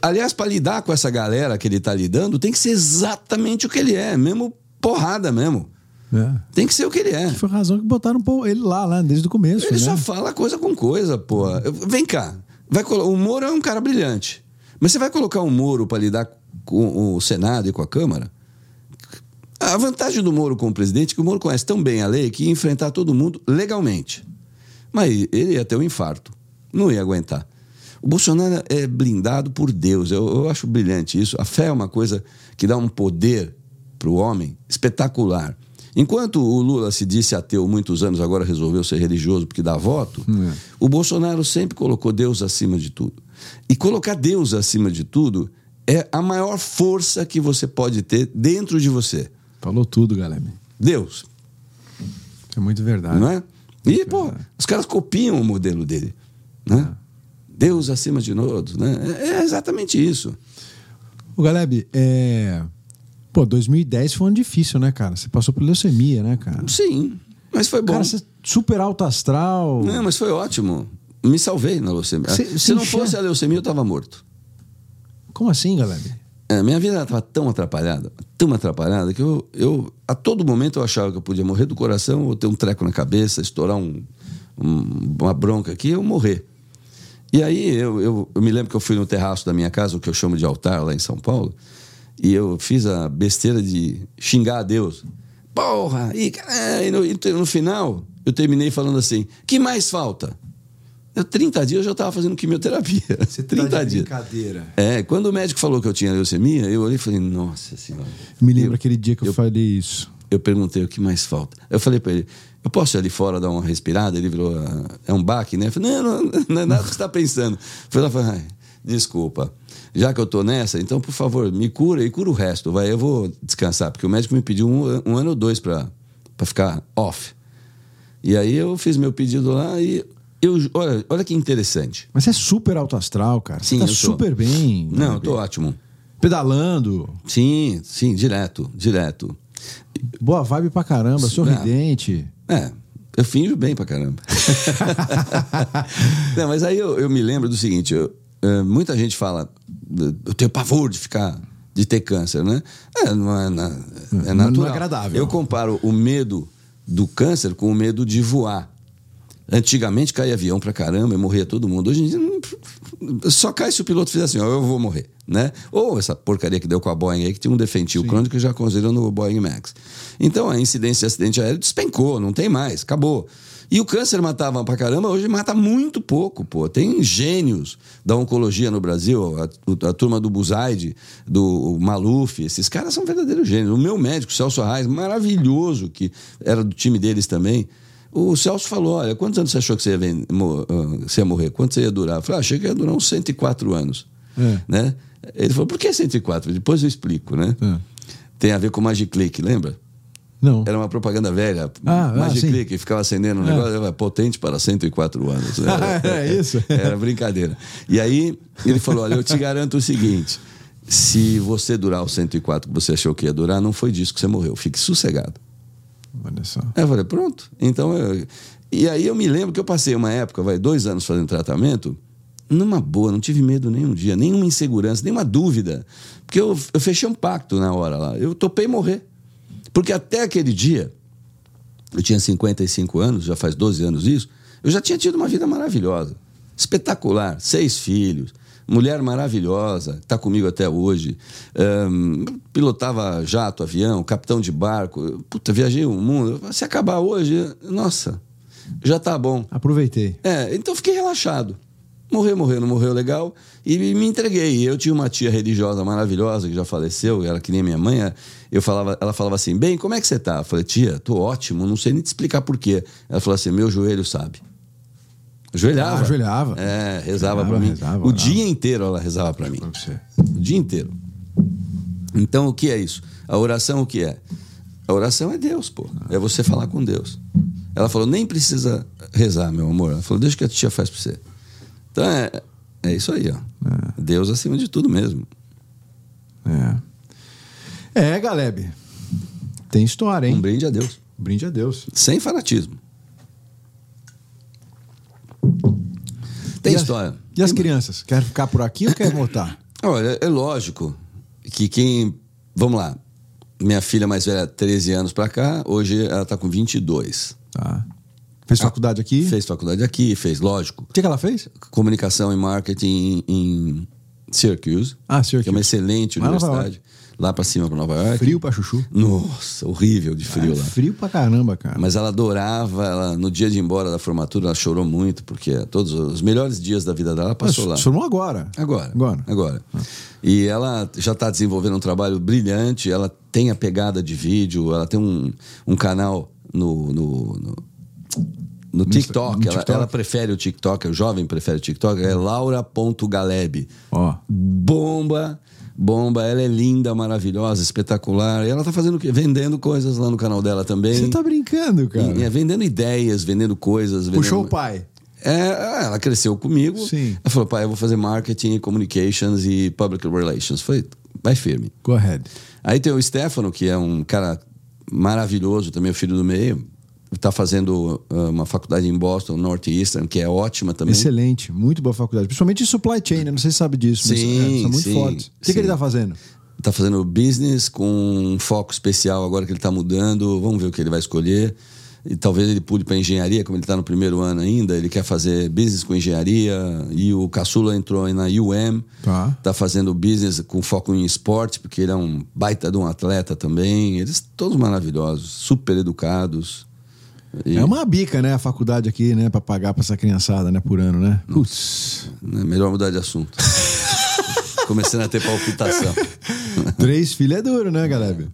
aliás, para lidar com essa galera que ele tá lidando, tem que ser exatamente o que ele é, mesmo porrada mesmo. É. Tem que ser o que ele é. Foi a razão que botaram ele lá, lá, desde o começo. Ele né? só fala coisa com coisa, pô. Vem cá. Vai o Moro é um cara brilhante. Mas você vai colocar o Moro para lidar com o Senado e com a Câmara? A vantagem do Moro como presidente é que o Moro conhece tão bem a lei que ia enfrentar todo mundo legalmente. Mas ele ia ter um infarto. Não ia aguentar. O Bolsonaro é blindado por Deus. Eu, eu acho brilhante isso. A fé é uma coisa que dá um poder para o homem espetacular. Enquanto o Lula se disse ateu muitos anos, agora resolveu ser religioso porque dá voto, É. o Bolsonaro sempre colocou Deus acima de tudo. E colocar Deus acima de tudo é a maior força que você pode ter dentro de você. Falou tudo, galera. Deus, É muito verdade. não é? E, pô, os caras copiam o modelo dele, né? Deus acima de todos, né? É é exatamente isso. O Galeb, é... Pô, 2010 foi um ano difícil, né, cara? Você passou por leucemia, né, cara? Sim, mas foi bom. Cara, você é super alto astral. Não, mas foi ótimo. Me salvei na leucemia. Cê- Se cê não enxerga- fosse a leucemia, eu estava morto. Como assim, Galeb? É, minha vida estava tão atrapalhada, tão atrapalhada, que eu, eu, a todo momento, eu achava que eu podia morrer do coração, ou ter um treco na cabeça, estourar um, um- uma bronca aqui, eu morrer. E aí, eu, eu, eu me lembro que eu fui no terraço da minha casa, o que eu chamo de altar lá em São Paulo, e eu fiz a besteira de xingar a Deus. Porra! E, e no, e no final, eu terminei falando assim: que mais falta? Eu, 30 dias eu já estava fazendo quimioterapia. 30 tá de dias. brincadeira. É, quando o médico falou que eu tinha leucemia, eu olhei e falei, nossa senhora. Me lembro Eu- aquele dia que eu, eu- falei isso. Eu perguntei o que mais falta. Eu falei pra ele, eu posso ir ali fora dar uma respirada? Ele virou, "Ah, é um baque, né? Eu falei, não, não, não é nada que você está pensando. Foi lá e falei, desculpa. Já que eu tô nessa, então, por favor, me cura e cura o resto. Vai, eu vou descansar, porque o médico me pediu um, um ano ou dois pra ficar off. E aí eu fiz meu pedido lá e eu, olha, olha que interessante. Mas você é super alto astral, cara. Você Sim, tá eu sou. super bem. Não, eu tô ótimo. Pedalando. Sim, sim, direto, direto. Boa vibe pra caramba, sorridente. É, eu finjo bem pra caramba. Não, mas aí eu, eu me lembro do seguinte: eu, eh, muita gente fala, eu tenho pavor de ficar, de ter câncer, né? É, não é, na- é Não é natural. agradável. Eu comparo o medo do câncer com o medo de voar. Antigamente caía avião pra caramba e morria todo mundo. Hoje em dia não- só cai se o piloto fizer assim, ó, eu vou morrer, né? Ou essa porcaria que deu com a Boeing aí, que tinha um defentil crônico que já considerou no Boeing Max. Então a incidência de acidente aéreo despencou, não tem mais, acabou. E o câncer matava pra caramba, hoje mata muito pouco, pô. Tem gênios da oncologia no Brasil, a, a turma do Buzaide, do Maluf, esses caras são verdadeiros gênios. O meu médico, Celso Arraes, maravilhoso, que era do time deles também. O Celso falou: Olha, quantos anos você achou que você ia, ah, você ia morrer? Quanto você ia durar? Eu falei: ah, Achei que ia durar uns 104 anos. É. Né? Ele falou: Por que 104? Depois eu explico, né? É. Tem a ver com Magic Click, lembra? Não. Era uma propaganda velha. Ah, ah, Magic sim. Click, ficava acendendo um É. negócio, era potente para 104 anos. né? Era isso? Era brincadeira. E aí ele falou: Olha, eu te garanto o seguinte: se você durar os 104 que você achou que ia durar, não foi disso que você morreu. Fique sossegado. Olha só. Aí eu falei, pronto. Então eu... E aí eu me lembro que eu passei uma época, vai, dois anos fazendo tratamento, numa boa, não tive medo nenhum dia, nenhuma insegurança, nenhuma dúvida. Porque eu, eu fechei um pacto na hora lá. Eu topei morrer. Porque até aquele dia, eu tinha 55 anos, já faz 12 anos isso, eu já tinha tido uma vida maravilhosa. Espetacular. Seis filhos, mulher maravilhosa, está comigo até hoje. Ahn, pilotava jato, avião, capitão de barco. Puta, viajei o mundo. Se acabar hoje, nossa, já tá bom. Aproveitei. É, então fiquei relaxado. Morreu, morreu, não morreu legal. E me entreguei. Eu tinha uma tia religiosa maravilhosa que já faleceu, ela que nem minha mãe. Eu falava, ela falava assim: Bem, como é que você tá? Eu falei, tia, tô ótimo, não sei nem te explicar por quê. Ela falou assim: meu joelho sabe. Ajoelhava. Ah, ajoelhava. É, rezava pra mim. rezava, o dia inteiro ela rezava pra mim. O dia inteiro. Então, o que é isso? A oração, o que é? A oração é Deus, pô. É você falar com Deus. Ela falou, nem precisa rezar, meu amor. Ela falou, deixa que a tia faz pra você. Então, é, é isso aí, ó. Deus acima de tudo mesmo. É. É, Galeb. Tem história, Um hein? brinde a Deus. Brinde a Deus. Sem fanatismo. Tem E as- história. E as Tem- crianças? Quer ficar por aqui ou quer voltar? Olha, é lógico que quem. Vamos lá. Minha filha mais velha, 13 anos pra cá, hoje ela tá com 22. Tá. Fez faculdade aqui? Fez faculdade aqui, fez, lógico. O que, que ela fez? Comunicação e marketing em Syracuse. Ah, Syracuse. Que é uma excelente universidade. Lá pra cima, pra Nova York. Frio pra chuchu. Nossa, horrível de frio É lá. Frio pra caramba, cara. Mas ela adorava, ela, no dia de ir embora da formatura, ela chorou muito, porque todos os melhores dias da vida dela ela passou lá. Formou agora. Agora. Agora. Agora. E ela já está desenvolvendo um trabalho brilhante, ela tem a pegada de vídeo, ela tem um, um canal no, no, no, no TikTok. no Ela, TikTok. ela prefere o TikTok, o jovem prefere o TikTok, é laura.galeb. Ó. Bomba, bomba, ela é linda, maravilhosa, espetacular. E ela tá fazendo o quê? Vendendo coisas lá no canal dela também. Você tá brincando, cara. E- é, vendendo ideias, vendendo coisas. Puxou o vendendo- pai. é, ela cresceu comigo. Sim. Ela falou, pai, eu vou fazer marketing, communications e public relations. Falei, vai firme. Go ahead. Aí tem o Stefano, que é um cara maravilhoso, também o filho do meio. Está fazendo ah, uma faculdade em Boston, Northeastern, que é ótima também. Excelente. Muito boa faculdade. Principalmente em supply chain, né? Não sei se sabe disso, mas Sim, é, são muito sim, fortes. O que, que ele tá fazendo? Está fazendo business com um foco especial agora que ele está mudando. Vamos ver o que ele vai escolher. E talvez ele pule para engenharia, como ele está no primeiro ano ainda. Ele quer fazer business com engenharia. E o caçula entrou na UM. Tá. Está fazendo business com foco em esporte, porque ele é um baita de um atleta também. Eles todos maravilhosos, super educados. E, É uma bica, né? A faculdade aqui, né? Pra pagar pra essa criançada, né? Por ano, né? Putz. né, melhor mudar de assunto. Começando a ter palpitação. Três filhos é duro, né, Galeb?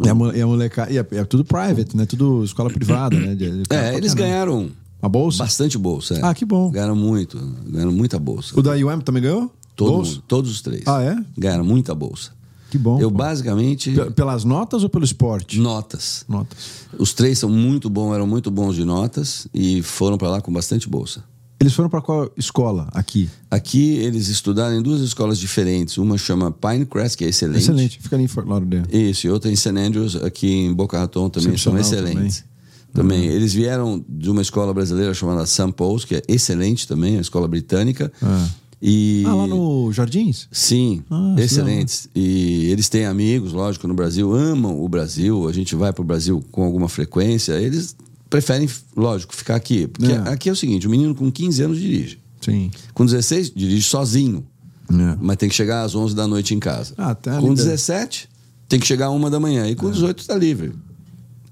E a, e a molecada. E é, é tudo private, né? Tudo escola privada, né? De- de- É, eles ganharam A bolsa? bastante bolsa. é. Ah, que bom. Ganharam muito, ganharam muita bolsa. O da UM também ganhou? Todo bolsa? mundo, todos os três. Ah, é? Ganharam muita bolsa. Que bom. Eu pô. basicamente. Pe- Pelas notas ou pelo esporte? Notas. Notas. Os três são muito bons, eram muito bons de notas e foram para lá com bastante bolsa. Eles foram pra qual escola aqui? Aqui eles estudaram em duas escolas diferentes. Uma chama Pinecrest, que é excelente. Excelente. Fica ali em Fort Lauderdale. Isso, e outra em St. Andrews, aqui em Boca Raton também são excelentes. Também. Eles vieram de uma escola brasileira chamada St. Paul's, que é excelente também, a escola britânica. Ah. E... Ah, lá no Jardins? Sim, Ah, excelentes. E eles têm amigos, lógico, no Brasil, amam o Brasil. A gente vai para o Brasil com alguma frequência. Eles preferem, lógico, ficar aqui. Porque É. aqui é o seguinte: o menino com 15 anos dirige. Sim. Com 16, dirige sozinho. É. Mas tem que chegar às 11 da noite em casa. Ah, tá com ali, 17, tem que chegar às 1 da manhã. E com 18 está livre.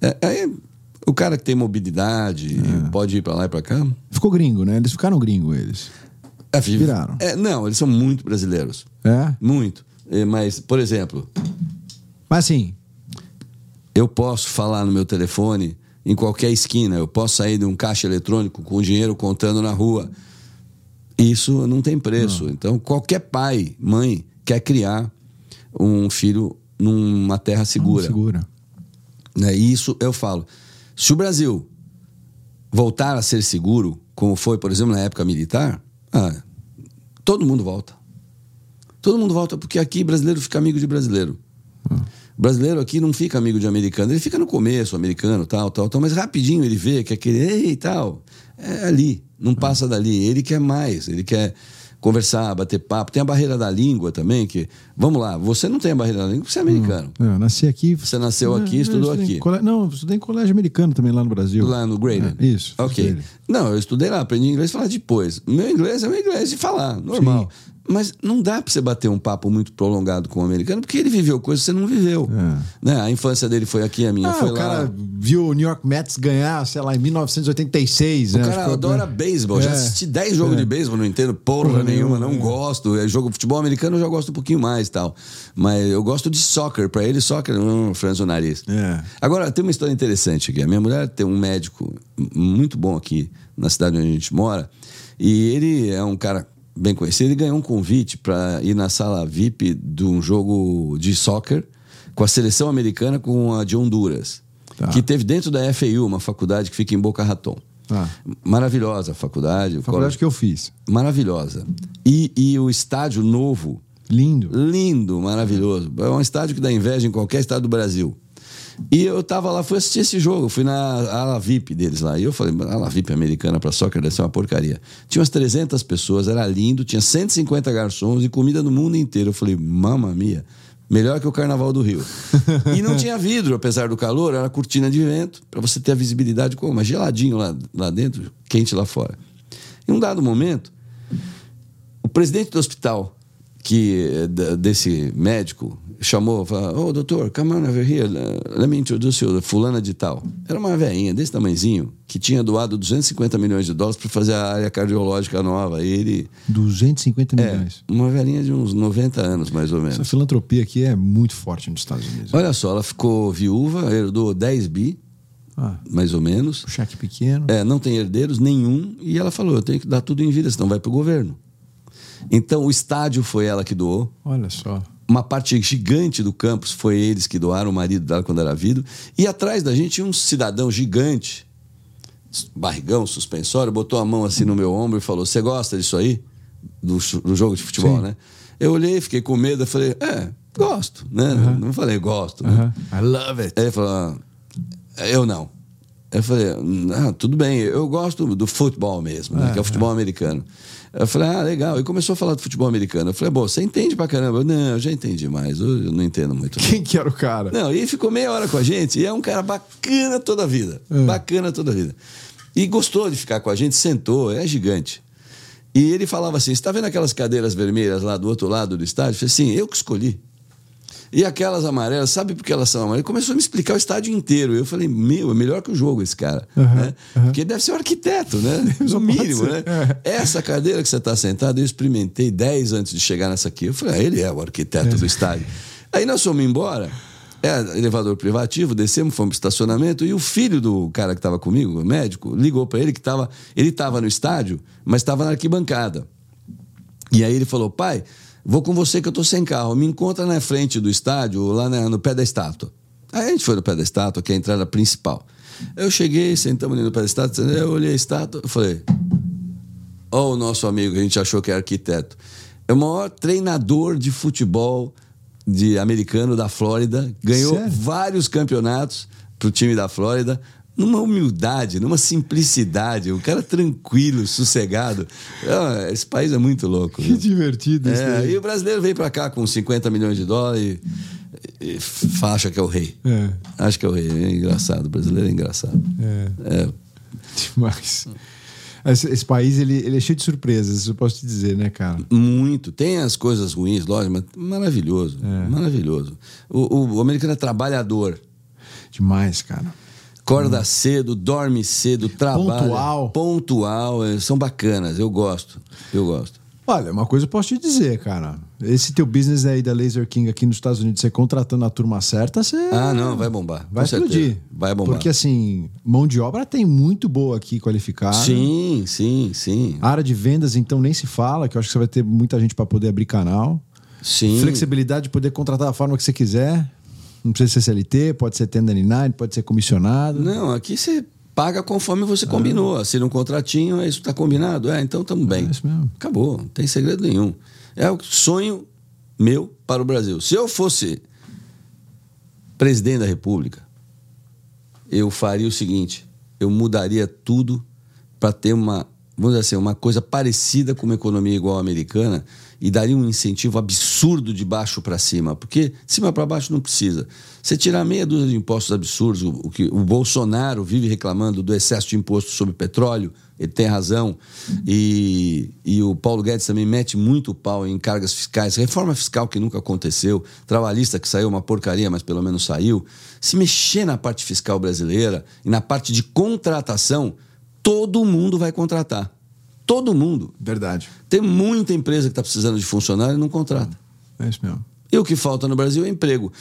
É, aí, o cara que tem mobilidade, É. pode ir para lá e para cá. Ficou gringo, né? Eles ficaram gringo, eles. É, Viraram. é, não, eles são muito brasileiros. É? Muito. É, Mas, por exemplo, Mas assim, Eu posso falar no meu telefone em qualquer esquina. Eu posso sair de um caixa eletrônico com o dinheiro contando na rua. Isso não tem preço. Então, qualquer pai, mãe, quer criar um filho numa terra segura. segura. Né? Isso eu falo. Se o Brasil voltar a ser seguro, como foi, por exemplo, na época militar, ah, todo mundo volta. Todo mundo volta, porque aqui brasileiro fica amigo de brasileiro. Brasileiro aqui não fica amigo de americano. Ele fica no começo, americano, tal, tal, tal, mas rapidinho ele vê que aquele, ei, tal, é ali, não passa dali. Ele quer mais, ele quer conversar, bater papo. Tem a barreira da língua também, que, vamos lá, você não tem a barreira da língua, porque você é americano. É, eu nasci aqui. Você nasceu aqui, É, estudou aqui. cole- Não, eu estudei em colégio americano também lá no Brasil. Lá no Graydon? É, isso, Ok. Não, eu estudei lá, aprendi inglês e falar depois. Meu inglês é meu inglês de falar, normal. Mas não dá pra você bater um papo muito prolongado com o americano, porque ele viveu coisas que você não viveu. É. Né? A infância dele foi aqui, a minha Ah, foi o lá. cara viu o New York Mets ganhar, sei lá, em 1986. O né? cara adora beisebol. Já É. assisti 10 jogos É. de beisebol, não entendo porra, Porra nenhuma, não gosto. É jogo futebol americano eu já gosto um pouquinho mais e tal. Mas eu gosto de soccer. Pra ele, soccer, hum, franzo o nariz. É. Agora, tem uma história interessante aqui. A minha mulher tem um médico muito bom aqui na cidade onde a gente mora. E ele é um cara bem conhecido. Ele ganhou um convite para ir na sala VIP de um jogo de soccer com a seleção americana com a de Honduras. Tá. Que teve dentro da FAU, uma faculdade que fica em Boca Raton. Ah. Maravilhosa a faculdade. o Faculdade que eu fiz. Maravilhosa. E, e o estádio novo, Lindo. lindo, maravilhoso. É um estádio que dá inveja em qualquer estado do Brasil. E eu tava lá, fui assistir esse jogo, fui na ala VIP deles lá. E eu falei, ala VIP americana para soccer deve ser uma porcaria. Tinha umas 300 pessoas, era lindo, tinha 150 garçons e comida no mundo inteiro. Eu falei, mamma mia, melhor que o Carnaval do Rio. e não tinha vidro, apesar do calor, era cortina de vento, para você ter a visibilidade como, mas geladinho lá, lá dentro, quente lá fora. Em um dado momento, o presidente do hospital, que desse médico, chamou, falou, oh, doutor, come on over here, let me introduce you, fulana de tal. Era uma velhinha desse tamanhozinho, que tinha doado 250 milhões de dólares para fazer a área cardiológica nova. E ele... 250 milhões? É, uma velhinha de uns 90 anos, mais ou menos. Essa filantropia aqui é muito forte nos Estados Unidos. Olha só, ela ficou viúva, herdou 10 bi, ah, mais ou menos. Um cheque pequeno. É, não tem herdeiros nenhum, e ela falou, eu tenho que dar tudo em vida, senão vai para o governo. Então, o estádio foi ela que doou. Olha só uma parte gigante do campus foi eles que doaram o marido dela quando era vivo. E atrás da gente tinha um cidadão gigante, barrigão, suspensório, botou a mão assim no meu ombro e falou: Você gosta disso aí? Do, do jogo de futebol, Sim. né? Eu olhei, fiquei com medo, eu falei: É, gosto, né? Uhum. Não falei gosto. Uhum. Né? I love it. Aí ele falou: Eu não. Eu falei: ah, Tudo bem, eu gosto do futebol mesmo, né? que é o futebol americano. Eu falei, ah, legal. E começou a falar do futebol americano. Eu falei, bom, você entende pra caramba? Eu, não, eu já entendi mais. Eu não entendo muito. Quem que era o cara? Não, e ficou meia hora com a gente. E é um cara bacana toda a vida. É. Bacana toda a vida. E gostou de ficar com a gente, sentou, é gigante. E ele falava assim: Você está vendo aquelas cadeiras vermelhas lá do outro lado do estádio? Eu falei, sim, eu que escolhi. E aquelas amarelas, sabe por que elas são amarelas? Ele começou a me explicar o estádio inteiro. Eu falei, meu, é melhor que o jogo esse cara. Uhum, né? uhum. Porque deve ser um arquiteto, né? No mínimo, né? É. Essa cadeira que você está sentado, eu experimentei 10 antes de chegar nessa aqui. Eu falei, ah, ele é o arquiteto é. do estádio. Aí nós fomos embora. É, elevador privativo, descemos, fomos para estacionamento e o filho do cara que estava comigo, o médico, ligou para ele que estava, ele estava no estádio, mas estava na arquibancada. E aí ele falou: "Pai, Vou com você que eu tô sem carro. Me encontra na frente do estádio, lá no pé da estátua. Aí a gente foi no pé da estátua, que é a entrada principal. Eu cheguei, sentamos ali no pé da estátua, eu olhei a estátua, eu falei: Ó, oh, o nosso amigo, a gente achou que era arquiteto. É o maior treinador de futebol de americano da Flórida, ganhou Sério? vários campeonatos pro time da Flórida numa humildade, numa simplicidade, um cara tranquilo, sossegado. Ah, esse país é muito louco. Que divertido isso. É, e o brasileiro veio para cá com 50 milhões de dólares e, e acha que é o rei. É. Acho que é o rei. É engraçado. O brasileiro é engraçado. É. é. Demais. Esse, esse, país ele, ele é cheio de surpresas, isso eu posso te dizer, né, cara? Muito. Tem as coisas ruins, lógico, mas maravilhoso. É. Maravilhoso. O, o, o americano é trabalhador. Demais, cara. Acorda hum. cedo, dorme cedo, trabalha. Pontual. Pontual. É, são bacanas, eu gosto. Eu gosto. Olha, uma coisa eu posso te dizer, cara. Esse teu business aí da Laser King aqui nos Estados Unidos, você contratando a turma certa, você. Ah, não, vai bombar. Vai explodir. Vai bombar. Porque, assim, mão de obra tem muito boa aqui qualificada. Sim, sim, sim. A área de vendas, então, nem se fala, que eu acho que você vai ter muita gente para poder abrir canal. Sim. Flexibilidade de poder contratar da forma que você quiser. Não precisa ser CLT, pode ser 1099, pode ser comissionado. Não, aqui você paga conforme você ah. combinou. Assina um contratinho, é isso está combinado. É, então estamos bem. É isso mesmo. Acabou, não tem segredo nenhum. É o sonho meu para o Brasil. Se eu fosse presidente da República, eu faria o seguinte: eu mudaria tudo para ter uma, vamos dizer assim, uma coisa parecida com uma economia igual à americana e daria um incentivo absurdo de baixo para cima, porque de cima para baixo não precisa. Você tirar meia dúzia de impostos absurdos, o, que o Bolsonaro vive reclamando do excesso de imposto sobre petróleo, ele tem razão, e, e o Paulo Guedes também mete muito pau em cargas fiscais, reforma fiscal que nunca aconteceu, trabalhista que saiu uma porcaria, mas pelo menos saiu. Se mexer na parte fiscal brasileira e na parte de contratação, todo mundo vai contratar. Todo mundo. Verdade. Tem muita empresa que está precisando de funcionário e não contrata. É isso mesmo. E o que falta no Brasil é emprego.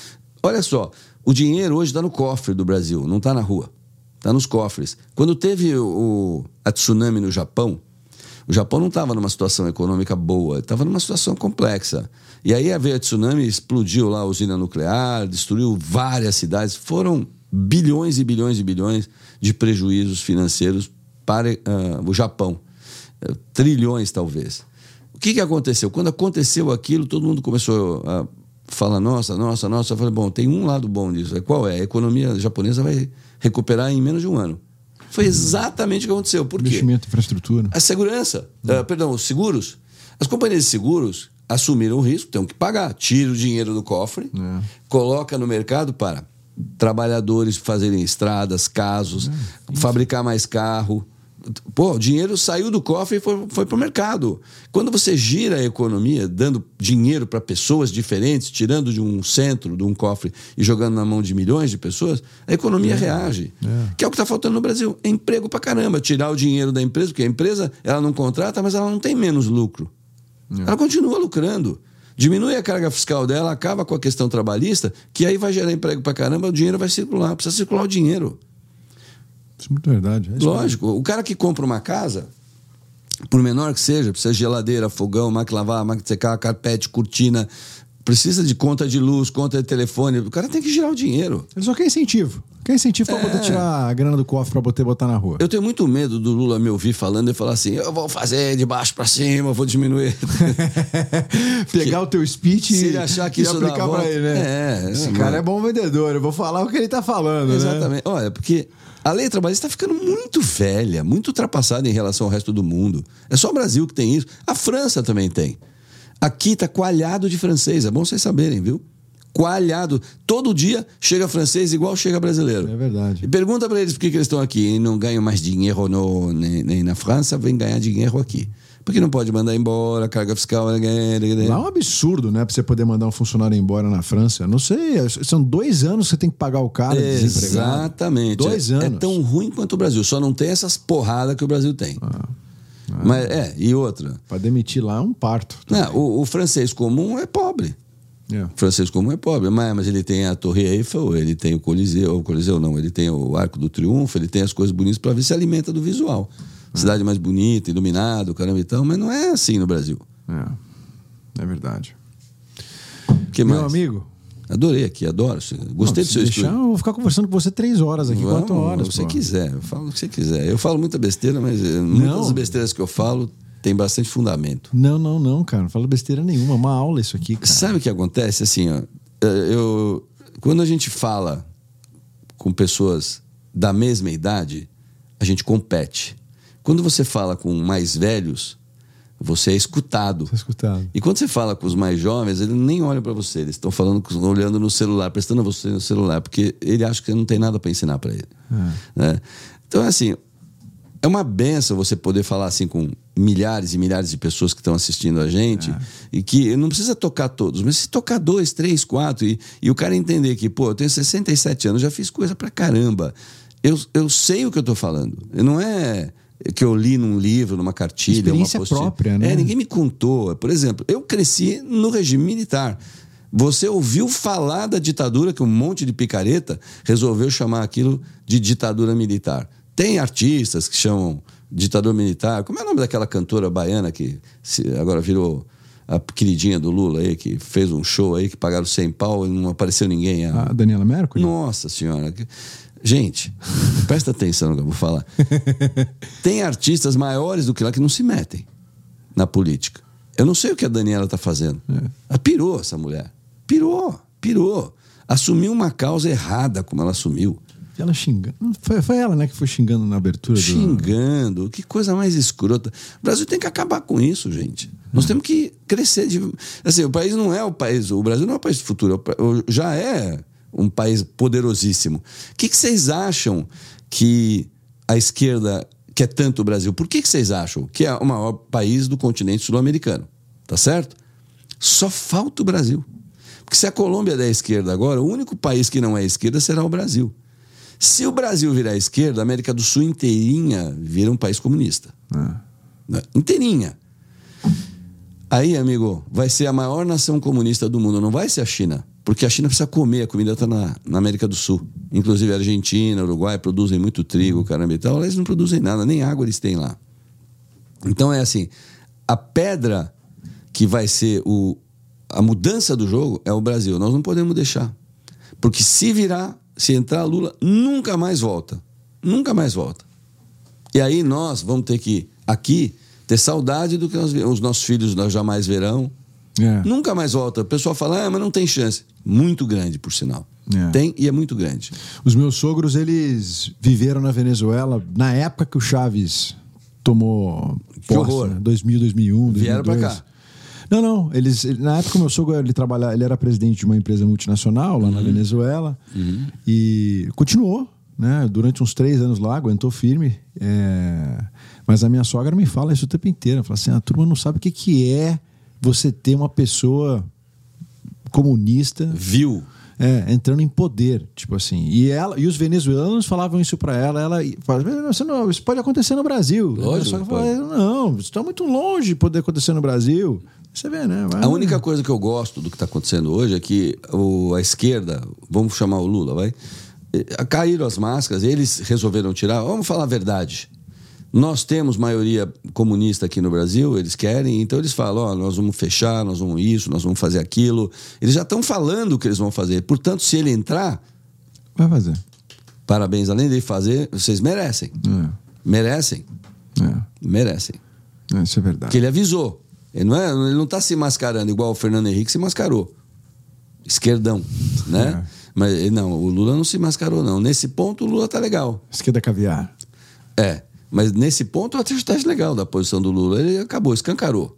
Olha só, o dinheiro hoje está no cofre do Brasil, não está na rua. Está nos cofres. Quando teve o, a tsunami no Japão, o Japão não estava numa situação econômica boa, estava numa situação complexa. E aí veio a tsunami, explodiu lá a usina nuclear, destruiu várias cidades. Foram bilhões e bilhões e bilhões de prejuízos financeiros para uh, o Japão trilhões talvez. O que, que aconteceu? Quando aconteceu aquilo, todo mundo começou a fala, nossa, nossa, nossa. Eu falei, bom, tem um lado bom disso. Qual é? A economia japonesa vai recuperar em menos de um ano. Foi exatamente o que aconteceu. Por quê? Investimento em infraestrutura. A segurança, uh, perdão, os seguros. As companhias de seguros assumiram o risco, têm que pagar. Tira o dinheiro do cofre, É. coloca no mercado para trabalhadores fazerem estradas, casos, fabricar mais carro. Pô, o dinheiro saiu do cofre e foi, foi para o mercado. Quando você gira a economia, dando dinheiro para pessoas diferentes, tirando de um centro, de um cofre e jogando na mão de milhões de pessoas, a economia reage. Que é o que está faltando no Brasil. É emprego para caramba. Tirar o dinheiro da empresa, porque a empresa ela não contrata, mas ela não tem menos lucro. Ela continua lucrando. Diminui a carga fiscal dela, acaba com a questão trabalhista, que aí vai gerar emprego para caramba, o dinheiro vai circular. Precisa circular o dinheiro. Isso é muito verdade. É Lógico, o cara que compra uma casa, por menor que seja, precisa de geladeira, fogão, máquina de lavar, máquina de secar, carpete, cortina, precisa de conta de luz, conta de telefone. O cara tem que girar o dinheiro. Ele só quer incentivo. Quer incentivo pra É. poder tirar a grana do cofre pra poder botar na rua. Eu tenho muito medo do Lula me ouvir falando e falar assim: eu vou fazer de baixo para cima, eu vou diminuir. Pegar o teu speech Se e, ele achar que e isso dá aplicar pra volta- ele, né? É, Esse mano. cara é bom vendedor. Eu vou falar o que ele tá falando, né? Exatamente. Olha, porque a lei trabalhista está ficando muito velha, muito ultrapassada em relação ao resto do mundo. É só o Brasil que tem isso. A França também tem. Aqui está coalhado de francês, é bom vocês saberem, viu? Coalhado. Todo dia chega francês igual chega brasileiro. É verdade. E pergunta para eles por que, que eles estão aqui e não ganham mais dinheiro no, nem, nem na França, vem ganhar dinheiro aqui. Porque não pode mandar embora, carga fiscal. Lá é um absurdo, né? Pra você poder mandar um funcionário embora na França. Não sei, são dois anos que você tem que pagar o cara desempregado. Exatamente. Dois É- anos. É tão ruim quanto o Brasil, só não tem essas porradas que o Brasil tem. Ah. Mas é, e outra. Pra demitir lá é um parto. Né, o, o francês comum é pobre. É. O francês comum é pobre, mas, mas ele tem a Torre Eiffel, ele tem o Coliseu, o Coliseu não, ele tem o Arco do Triunfo, ele tem as coisas bonitas para ver se alimenta do visual. Cidade mais bonita, iluminado, caramba e tal, mas não é assim no Brasil. É. É verdade. Que Meu mais? do Adorei aqui, adoro. Gostei do seu deixar, estúdio. eu vou ficar conversando com você três horas aqui, Vamos, quatro horas. Que você quiser, eu falo o que você quiser. Eu falo muita besteira, mas eh, muitas Não. das besteiras que eu falo tem bastante fundamento. Não, não, não, cara. Não fala besteira nenhuma. É uma aula isso aqui, cara. Sabe o que acontece? Assim, ó, eh, eu, quando a gente fala com pessoas da mesma idade, a gente compete. Quando você fala com mais velhos, você é escutado. Tá escutado. E quando você fala com os mais jovens, eles nem olham para você, eles estão falando, olhando no celular, prestando a você no celular, porque ele acha que você não tem nada para ensinar para ele. né? Então, assim, é uma benção você poder falar assim com milhares e milhares de pessoas que estão assistindo a gente e que não precisa tocar todos, mas se tocar dois, três, quatro e, e o cara entender que, pô, eu tenho 67 anos, já fiz coisa pra caramba. Eu, eu sei o que eu tô falando. Não é que eu li num livro, numa cartilha, Experiência uma apostila. própria, né? É, ninguém me contou. Por exemplo, eu cresci no regime militar. Você ouviu falar da ditadura que um monte de picareta resolveu chamar aquilo de ditadura militar. Tem artistas que chamam ditador militar. Como é o nome daquela cantora baiana que agora virou a queridinha do Lula aí, que fez um show aí que pagaram 100 pau e não apareceu ninguém? A- A Daniela Mercury? nossa senhora. Gente, presta atenção no que eu vou falar. Tem artistas maiores do que lá que não se metem na política. Eu não sei o que a Daniela está fazendo. Ela pirou essa mulher. Pirou, pirou. Assumiu uma causa errada como ela assumiu. Ela xingando. Foi, foi ela, né, que foi xingando na abertura do. Xingando. Que coisa mais escrota. O Brasil tem que acabar com isso, gente. Nós temos que crescer. De... Assim, o país não é o país. O Brasil não é o país do futuro. é Já é um país poderosíssimo. O que, que vocês acham que a esquerda quer tanto o Brasil? Por que, que vocês acham que é o maior país do continente sul-americano? Tá certo? Só falta o Brasil. Porque se a Colômbia der esquerda agora, o único país que não é esquerda será o Brasil. Se o Brasil virar esquerda, a América do Sul inteirinha vira um país comunista. Né? Inteirinha. Aí, amigo, vai ser a maior nação comunista do mundo, não vai ser a China. Porque a China precisa comer, a comida está na, na América do Sul. Inclusive a Argentina, Uruguai produzem muito trigo, caramba e tal. Eles não produzem nada, nem água eles têm lá. Então é assim: a pedra que vai ser o, a mudança do jogo é o Brasil. Nós não podemos deixar. Porque se virar, se entrar Lula, nunca mais volta. Nunca mais volta. E aí nós vamos ter que, aqui, ter saudade do que nós, os nossos filhos nós jamais verão. É. Nunca mais volta. O pessoal fala, ah, mas não tem chance. Muito grande, por sinal. É. Tem e é muito grande. Os meus sogros, eles viveram na Venezuela na época que o Chaves tomou Que posse, horror. né? 2000, 2001, Vieram pra 2002. cá. Não, não. Eles, ele- na época, o meu sogro ele trabalhava, ele era presidente de uma empresa multinacional lá na Uhum. Venezuela e continuou, né? Durante uns três anos lá, aguentou firme. é, Mas a minha sogra me fala isso o tempo inteiro. Ela fala assim: a turma não sabe o que, que é você ter uma pessoa comunista Viu? é, entrando em poder, tipo assim. E ela e os venezuelanos falavam isso pra ela, ela falava, "Você não, isso pode acontecer no Brasil. Lógico Só que falei, não, isso está muito longe de poder acontecer no Brasil. Você vê, né? Vai- A única coisa que eu gosto do que está acontecendo hoje é que o- a esquerda, vamos chamar o Lula, vai, eh, caíram as máscaras, eles resolveram tirar. Vamos falar a verdade. Nós temos maioria comunista aqui no Brasil, eles querem, então eles falam: ó, nós vamos fechar, nós vamos isso, nós vamos fazer aquilo. Eles já estão falando o que eles vão fazer. Portanto, se ele entrar, Vai fazer. parabéns, além de fazer, vocês merecem. É, Merecem, é, merecem. é, isso é verdade. Porque ele avisou. Ele não, é, ele não tá se mascarando igual o Fernando Henrique se mascarou. Esquerdão, né? É. Mas não, o Lula não se mascarou, não. Nesse ponto, o Lula tá legal. Esquerda caviar. É. Mas nesse ponto, eu até acho legal da posição do Lula. Ele acabou, escancarou.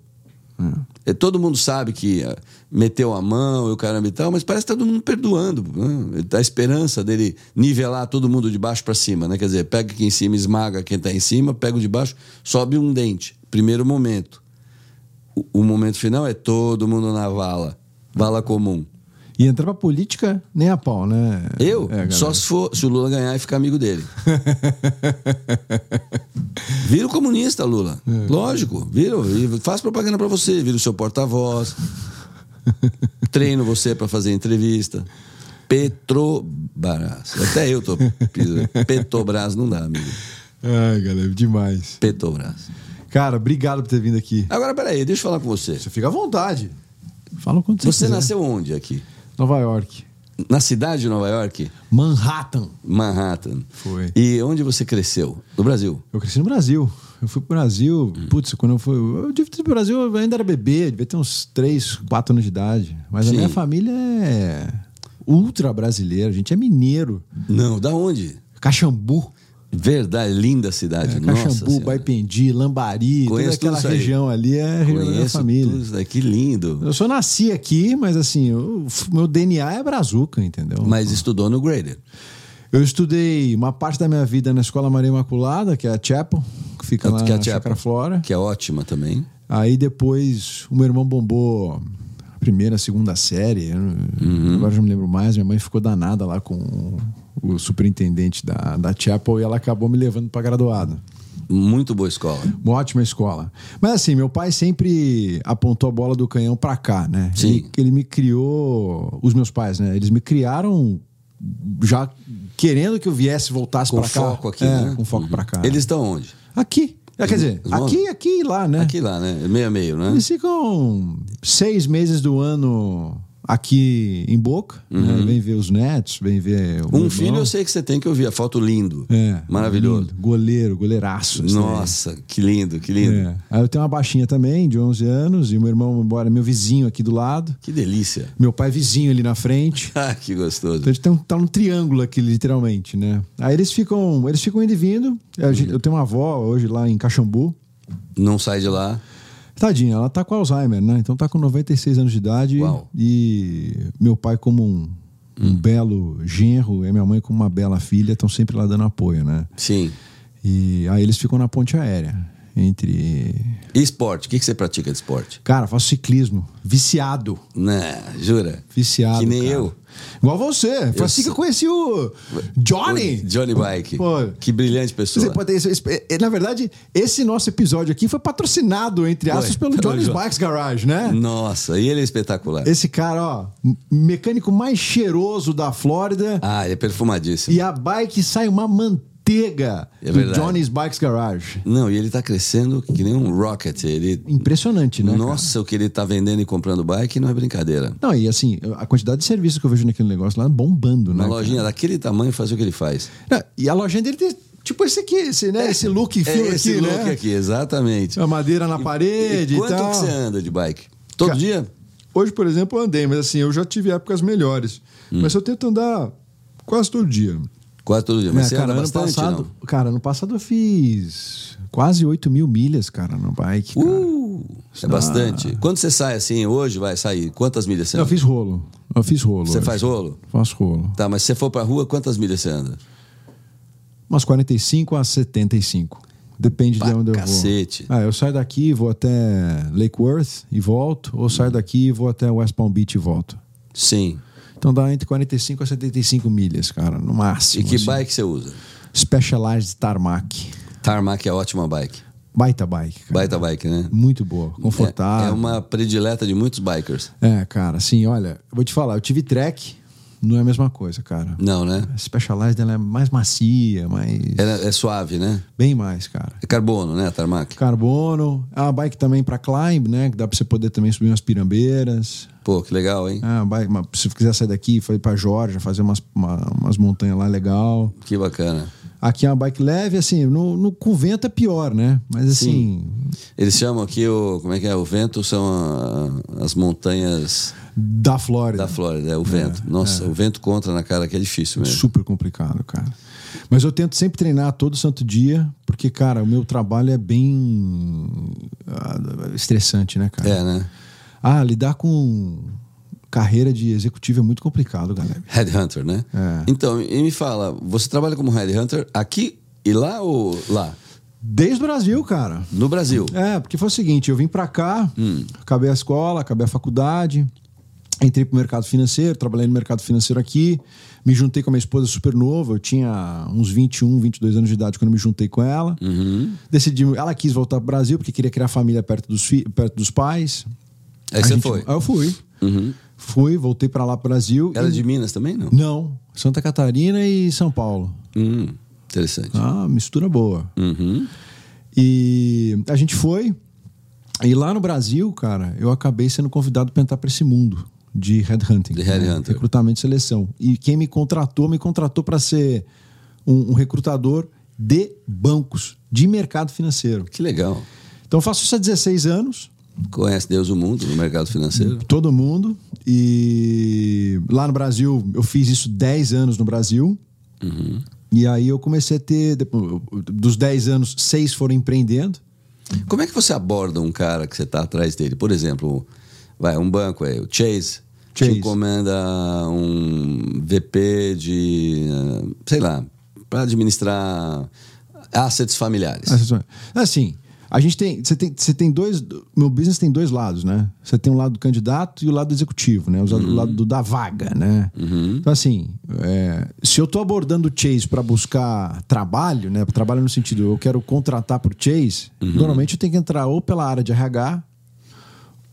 É. E todo mundo sabe que ah, meteu a mão e o caramba e tal, mas parece que tá todo mundo perdoando. Né? A esperança dele nivelar todo mundo de baixo para cima, né? Quer dizer, pega quem em cima, esmaga quem tá em cima, pega o de baixo, sobe um dente. Primeiro momento. O, o momento final é todo mundo na vala. Vala comum. E entrar pra política, nem a pau, né? Eu? É, só se, for, se o Lula ganhar e ficar amigo dele. Vira o comunista, Lula. É. Lógico, vira. Faz propaganda pra você, vira o seu porta-voz. Treino você pra fazer entrevista. Petrobras. Até eu tô. Petrobras não dá, amigo. Ai, galera, demais. Petrobras. Cara, obrigado por ter vindo aqui. Agora, peraí, deixa eu falar com você. Você fica à vontade. Fala quando você Você quiser. nasceu onde aqui? Nova York. Na cidade de Nova York? Manhattan. Manhattan. Foi. E onde você cresceu? No Brasil? Eu cresci no Brasil. Eu fui pro Brasil, putz, quando eu fui. Eu devia ter pro Brasil, eu ainda era bebê, devia ter uns 3, 4 anos de idade. Mas Sim. a minha família é ultra brasileira, a gente é mineiro. Não, da onde? Caxambu. Verdade, linda cidade. É, Caxambu. Baipendi, Lambari, Conheço toda aquela região ali é região da família. tudo isso daí, que lindo. Eu só nasci aqui, mas assim, o meu DNA é brazuca, entendeu? Mas estudou no Grader. Eu estudei uma parte da minha vida na Escola Maria Imaculada, que é a Chapel, que fica lá que é a na Chapel, Flora. Que é ótima também. Aí depois o meu irmão bombou a primeira, a segunda série. eu Uhum. Agora já não me lembro mais. Minha mãe ficou danada lá com o superintendente da, da Chapel e ela acabou me levando para graduado. Muito boa escola. Uma ótima escola. Mas assim, meu pai sempre apontou a bola do canhão para cá, né? Sim. Ele, ele me criou, os meus pais, né? Eles me criaram já querendo que eu viesse, voltasse Com para cá. foco aqui, É, né? Com foco para cá. Eles estão onde? Aqui. É, quer dizer, aqui, aqui e lá, né? Aqui lá, né? Meio a meio, né? Eles ficam seis meses do ano aqui em Boca, né? vem ver os netos, vem ver o Uhum. Um irmão. filho eu sei que você tem que ouvir. A foto lindo. É, Maravilhoso. lindo. Goleiro, goleiraço. daí. Nossa, que lindo, que lindo. É. Aí eu tenho uma baixinha também, de 11 anos, e meu irmão, embora meu vizinho aqui do lado. Que delícia. Meu pai vizinho ali na frente. Ah, que gostoso. Então a gente tá num triângulo aqui, literalmente, né? Aí eles ficam, eles ficam indo e vindo. A gente- Eu tenho uma avó hoje lá em Caxambu. Não sai de lá. Tadinha, ela tá com Alzheimer, né? Então tá com 96 anos de idade. Uau. E meu pai, como um, um belo genro, e minha mãe, como uma bela filha, estão sempre lá dando apoio, né? Sim. E aí eles ficam na ponte aérea. Entre. E esporte? O que que você pratica de esporte? Cara, faço ciclismo. Viciado. Né, jura? Viciado. Que nem cara. eu. Igual você. Foi Eu assim que eu conheci o Johnny. O Johnny Bike. Pô. Que brilhante pessoa. Pode- esse- esse- eh, na verdade, esse nosso episódio aqui foi patrocinado, entre aspas, pelo pelo Johnny's Jo- Bikes Garage, né? Nossa, e ele é espetacular. Esse cara, ó, mecânico mais cheiroso da Flórida. Ah, ele é perfumadíssimo. E a bike sai uma manteiga É do. Johnny's Bikes Garage. Não, e ele tá crescendo que nem um rocket. Ele... Impressionante, né? cara? Nossa, o que ele tá vendendo e comprando bike não é brincadeira. Não, e assim, a quantidade de serviço que eu vejo naquele negócio lá é bombando, né? Uma lojinha daquele tamanho faz o que ele faz. cara? E a lojinha dele tem tipo esse aqui, esse, né? Esse look É filme esse aqui, look né? aqui, exatamente. A madeira na parede e, quanto tal. que você anda de bike? Todo Ca- dia? Hoje, por exemplo, eu andei, mas assim, eu já tive épocas melhores. Hum. Mas eu tento andar quase todo dia. Quase todo dia. Mas É, cara, ano bastante, passado, não? cara, ano passado eu fiz quase 8 mil milhas, cara, no bike. Cara. Uh, é bastante. Quando você sai assim, hoje vai sair, quantas milhas você eu anda? fiz rolo. Eu fiz rolo. Você hoje. faz rolo? Faço rolo. Tá, mas se você for pra rua, quantas milhas você anda? Umas 45 a 75. Depende Pra de onde eu cacete. vou. Ah, eu saio daqui, vou até Lake Worth e volto, ou saio daqui e vou até West Palm Beach e volto. Sim. Então dá entre 45 a 75 milhas, cara, no máximo. E que assim. bike você usa? Specialized Tarmac. Tarmac é ótima bike. Baita bike, cara. Baita bike, né? Muito boa, confortável. É, é uma predileta de muitos bikers. É, cara, assim, olha, eu vou te falar, eu tive track, não é a mesma coisa, cara. Não, né? A Specialized ela é mais macia, mais. É, é suave, né? Bem mais, cara. É carbono, né, a Tarmac? Carbono. É uma bike também pra climb, né? Que dá pra você poder também subir umas pirambeiras. Pô, que legal, hein? É uma bike, uma- se você quiser sair daqui, foi pra Georgia, fazer umas, uma- umas montanhas lá legal. Que bacana. Aqui é uma bike leve, assim, no, no, com vento é pior, né? Mas assim, Eles chamam aqui o. Como é que é? O vento são a- as montanhas da Flórida. da Flórida, é o vento. Nossa, o vento contra na cara que é difícil mesmo. Super complicado, cara. Mas eu tento sempre treinar todo santo dia, porque, cara, o meu trabalho é bem ah, estressante, né, cara? É, né? Ah, lidar com carreira de executivo é muito complicado, galera. Headhunter, né? É. Então, e me fala, você trabalha como Headhunter aqui e lá ou lá? Desde o Brasil, cara. No Brasil. É, porque foi o seguinte, eu vim pra cá, Hum. acabei a escola, acabei a faculdade, entrei pro mercado financeiro, trabalhei no mercado financeiro aqui, me juntei com a minha esposa super nova, eu tinha uns 21, 22 anos de idade quando me juntei com ela. Uhum. Decidi, ela quis voltar pro Brasil porque queria criar família perto dos, perto dos pais. Aí A você gente- foi. Aí eu fui. Uhum. Fui, voltei pra lá pro Brasil. Era e- de Minas também, não? Não, Santa Catarina e São Paulo. Hum, interessante. Ah, mistura boa. Uhum. E a gente foi. E lá no Brasil, cara, eu acabei sendo convidado para entrar para esse mundo de headhunting. De headhunter. Recrutamento e seleção. E quem me contratou, me contratou para ser um, um recrutador de bancos, de mercado financeiro. Que legal. Então eu faço isso há 16 anos, Conhece Deus o mundo no mercado financeiro? todo mundo. E lá no Brasil, eu fiz isso 10 anos no Brasil. Uhum. E aí eu comecei a ter, depois, dos 10 anos, seis foram empreendendo. Como é que você aborda um cara que você está atrás dele? Por exemplo, vai, um banco é o Chase. Chase. Te encomenda um VP de, eh, sei lá, para administrar assets familiares. Assim, a gente tem. Você tem, você tem dois. Meu business tem dois lados, né? Você tem um lado do candidato e o lado do executivo, né? O lado- o lado do, da vaga, né? Então, assim, é, se eu tô abordando o Chase para buscar trabalho, né? Trabalho no sentido, eu quero contratar por Chase, normalmente eu tenho que entrar ou pela área de RH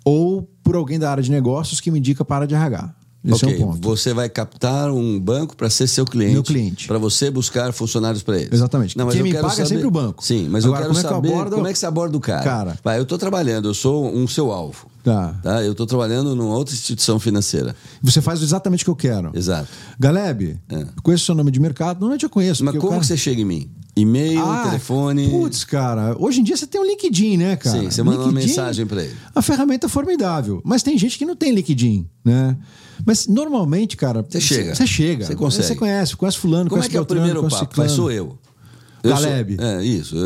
ou por alguém da área de negócios que me indica para de RH. Esse ok, é um ponto. você vai captar um banco para ser seu cliente. Meu cliente. Para você buscar funcionários para eles. Exatamente. Não, Quem me paga é saber- sempre o banco. Sim, mas Agora, eu quero como é que saber abordo- como é que você aborda o cara. Cara. Vai, eu estou trabalhando, eu sou um seu alvo. Tá. Tá? Eu estou trabalhando numa outra instituição financeira. Você faz exatamente o que eu quero. Exato. Galeb, É. conheço seu nome de mercado? Normalmente eu conheço. Mas como cara- que você chega em mim? E-mail, Ah, telefone. Putz, cara, hoje em dia você tem um LinkedIn, né, cara? Sim, você manda uma LinkedIn, mensagem pra ele. A ferramenta é formidável. Mas tem gente que não tem LinkedIn, né? Mas normalmente, cara. Você chega. Você chega. Você consegue. Você conhece, conhece Fulano, Como é conhece que é o primeiro papo? Ciclano. sou eu. Eu Galeb. sou- é, isso.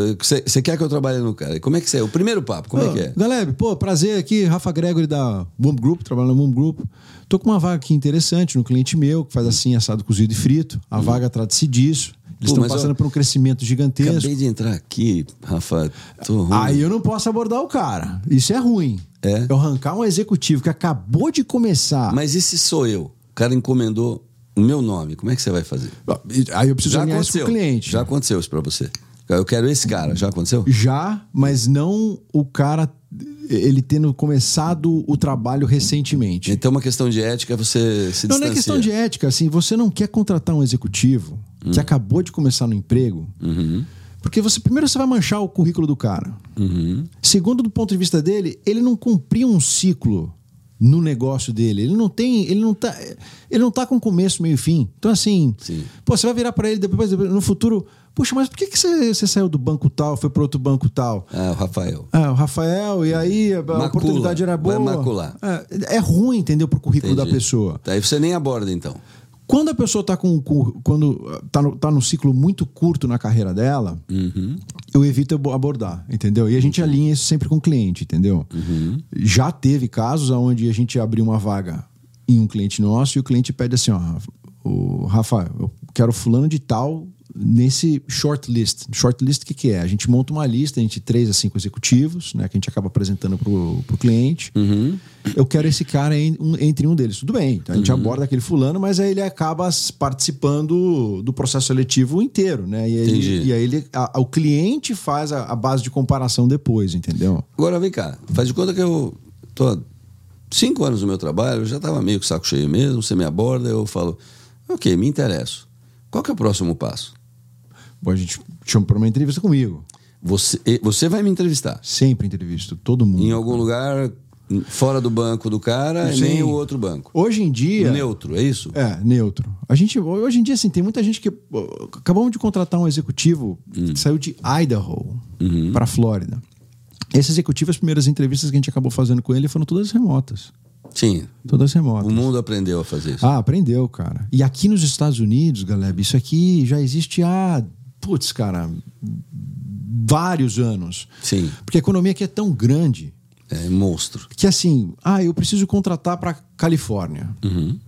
Você quer que eu trabalhe no cara? Como é que você é? O primeiro papo, como é que é? Galeb, pô, prazer aqui, Rafa Gregory da Boom Group, trabalhando no Boom Group. Tô com uma vaga aqui interessante no cliente meu, que faz assim, assado, cozido e frito. A vaga trata-se disso. Eles estão passando por um crescimento gigantesco. Acabei de entrar aqui, Rafa. Aí eu não posso abordar o cara. Isso é ruim. É? Eu arrancar um executivo que acabou de começar. Mas e se sou eu? O cara encomendou o meu nome, como é que você vai fazer? Aí eu preciso Já isso com aconteceu. o cliente. Já aconteceu isso pra você. Eu quero esse cara. Já aconteceu? Já, mas não o cara ele tendo começado o trabalho recentemente. Então, uma questão de ética, você se Não, distancia. não é questão de ética, assim, você não quer contratar um executivo que acabou de começar no emprego, Uhum, porque você primeiro você vai manchar o currículo do cara. uhum. Segundo, do ponto de vista dele, ele não cumpriu um ciclo no negócio dele. Ele não tem, ele não tá, ele não tá com começo, meio e fim. Então assim, Sim. pô, você vai virar para ele depois, depois, no futuro, Puxa, mas por que, que você, você saiu do banco tal, foi para outro banco tal? Ah, o Rafael. É, o Rafael, e aí a Macula, oportunidade era boa. vai macular. É, é ruim, entendeu, pro currículo da Entendi. pessoa. Aí você nem aborda, então. Quando a pessoa está com, com- quando tá no, tá num ciclo muito curto na carreira dela, eu evito abo- abordar, entendeu? E a gente alinha isso sempre com o cliente, entendeu? Já teve casos onde a gente abriu uma vaga em um cliente nosso e o cliente pede assim, ó, o Rafa, eu quero fulano de tal nesse shortlist. Shortlist o que, que é? A gente monta uma lista entre três a cinco executivos, né? Que a gente acaba apresentando pro, pro cliente. Eu quero esse cara em- um- entre um deles. Tudo bem, então a gente aborda aquele fulano, mas aí ele acaba participando do processo seletivo inteiro, né? E aí, Entendi. e aí ele, a- o cliente faz a, a base de comparação depois, entendeu? Agora vem cá, faz de conta que eu tô há cinco anos no meu trabalho, eu já estava meio o saco cheio mesmo, você me aborda, eu falo, ok, me interesso. Qual que é o próximo passo? Bom, a gente chama para uma entrevista comigo. Você, você vai me entrevistar Sempre entrevisto, todo mundo. em algum lugar fora do banco do cara Sim. nem o outro banco. Hoje em dia. Neutro, é isso? É, neutro. A gente, hoje em dia, assim, tem muita gente que. Acabamos de contratar um executivo Hum. que saiu de Idaho Uhum. para Flórida. Esse executivo, as primeiras entrevistas que a gente acabou fazendo com ele foram todas remotas. Sim. Todas remotas. O mundo aprendeu a fazer isso. Ah, aprendeu, cara. E aqui nos Estados Unidos, Galeb, isso aqui já existe há, putz, cara, vários anos. Sim. Porque a economia aqui é tão grande É monstro. que assim, ah, eu preciso contratar para Califórnia. Uhum.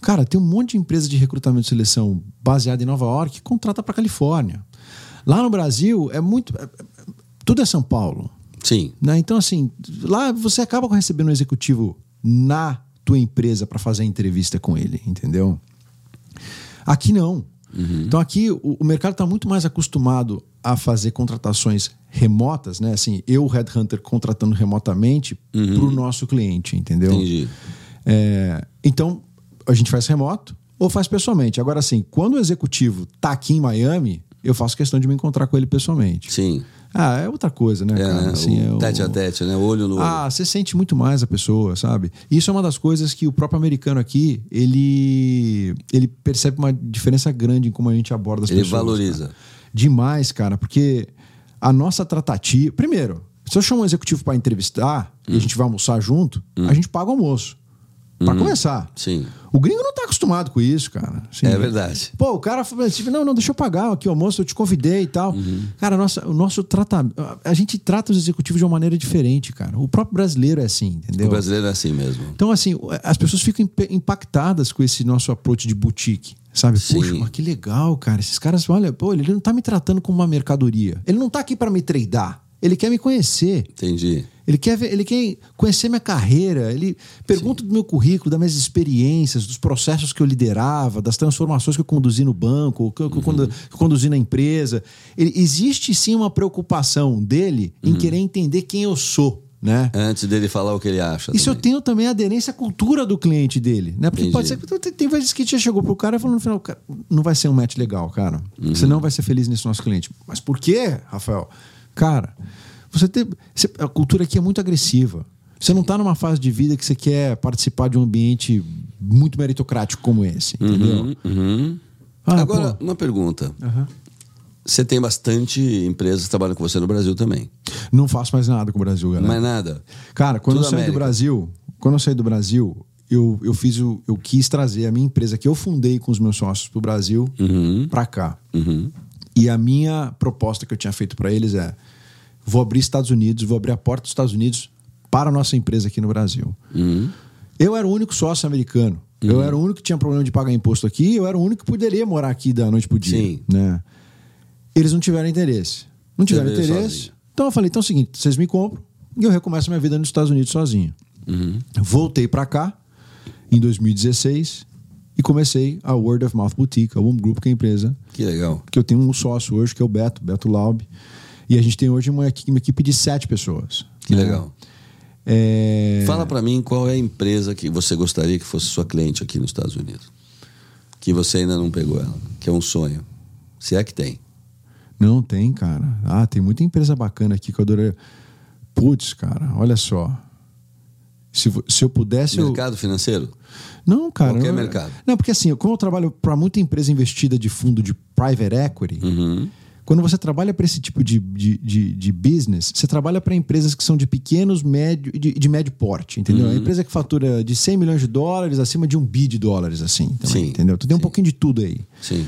Cara, tem um monte de empresa de recrutamento e seleção baseada em Nova York que contrata para Califórnia. Lá no Brasil é muito, é- é- tudo é São Paulo, Sim. né? Então assim, lá você acaba recebendo um executivo na tua empresa para fazer a entrevista com ele, entendeu? Aqui não. Então aqui o, o mercado está muito mais acostumado a fazer contratações remotas, né? Assim, eu, Headhunter, contratando remotamente para o nosso cliente, entendeu? Entendi. É, então, a gente faz remoto ou faz pessoalmente. Agora, assim, quando o executivo tá aqui em Miami, eu faço questão de me encontrar com ele pessoalmente. Sim. Ah, é outra coisa, né, É, cara? Assim, é o o- tete a tete, né? Olho no olho. ah, você sente muito mais a pessoa, sabe? Isso é uma das coisas que o próprio americano aqui, ele, ele percebe uma diferença grande em como a gente aborda as Ele pessoas. valoriza. cara. Demais, cara, porque a nossa tratativa. Primeiro, se eu chamo um executivo para entrevistar Hum. e a gente vai almoçar junto, a gente paga o almoço. Pra começar. Sim. O gringo não tá acostumado com isso, cara. Assim, É verdade. Pô, o cara falou assim: não, não, deixa eu pagar aqui o almoço, eu te convidei e tal. Uhum. Cara, nossa, o nosso tratamento. A gente trata os executivos de uma maneira diferente, cara. O próprio brasileiro é assim, entendeu? O brasileiro é assim mesmo. Então, assim, as pessoas ficam imp- impactadas com esse nosso approach de boutique. Sabe? Sim. Puxa, mas que legal, cara. Esses caras, olha, pô, ele não tá me tratando como uma mercadoria. Ele não tá aqui para me treinar. Ele quer me conhecer. Entendi. Ele quer, ver- ele quer conhecer minha carreira. Ele pergunta do meu currículo, das minhas experiências, dos processos que eu liderava, das transformações que eu conduzi no banco, que eu, eu condu- que eu conduzi na empresa. Ele- existe sim uma preocupação dele em querer entender quem eu sou, né? Antes dele falar o que ele acha. Isso eu também. tenho também a aderência à cultura do cliente dele, né? Porque Entendi. pode ser que tem, tem vezes que já chegou pro cara e falou no final, "Cara, não vai ser um match legal, cara. Uhum. Você não vai ser feliz nesse nosso cliente. Mas por quê, Rafael? Cara, você tem. você- a cultura aqui é muito agressiva. Você não está numa fase de vida que você quer participar de um ambiente muito meritocrático como esse, entendeu? Uhum, uhum. Ah, Agora, pô. uma pergunta. Aham. Você tem bastante empresas que trabalham com você no Brasil também. Não faço mais nada com o Brasil, galera. Mais nada. Cara, quando Tudo eu saí América. do Brasil, quando eu saí do Brasil, eu, eu fiz o, eu quis trazer a minha empresa que eu fundei com os meus sócios pro Brasil Uhum. pra cá. Uhum. E a minha proposta que eu tinha feito para eles é: vou abrir Estados Unidos, vou abrir a porta dos Estados Unidos para a nossa empresa aqui no Brasil. Uhum. Eu era o único sócio americano. Eu era o único que tinha problema de pagar imposto aqui, eu era o único que poderia morar aqui da noite pro dia. Sim. Né? Eles não tiveram interesse. Não tiveram veio interesse. sozinho. Então eu falei: então é o seguinte, vocês me compram e eu recomeço minha vida nos Estados Unidos sozinho. Uhum. Voltei para cá em 2016 e comecei a Word of Mouth Boutique, a Home Group, que é a empresa Que legal. que eu tenho um sócio hoje, que é o Beto, Beto Laub. E a gente tem hoje uma, uma equipe de sete pessoas. Que né? legal. É... Fala pra mim qual é a empresa que você gostaria que fosse sua cliente aqui nos Estados Unidos. Que você ainda não pegou ela. Que é um sonho. Se é que tem. Não tem, cara. Ah, tem muita empresa bacana aqui que eu adoraria. Putz, cara, olha só. Se, se eu pudesse. eu- Mercado financeiro? Não, cara. Qualquer não, mercado. Não, porque assim, como eu trabalho para muita empresa investida de fundo de private equity, Uhum. Quando você trabalha para esse tipo de, de, de, de business, você trabalha para empresas que são de pequenos, médio de, de médio porte, entendeu? A empresa que fatura de 100 milhões de dólares acima de um bi de dólares, assim, também, Sim, entendeu? Tu tem um sim. pouquinho de tudo aí. Sim.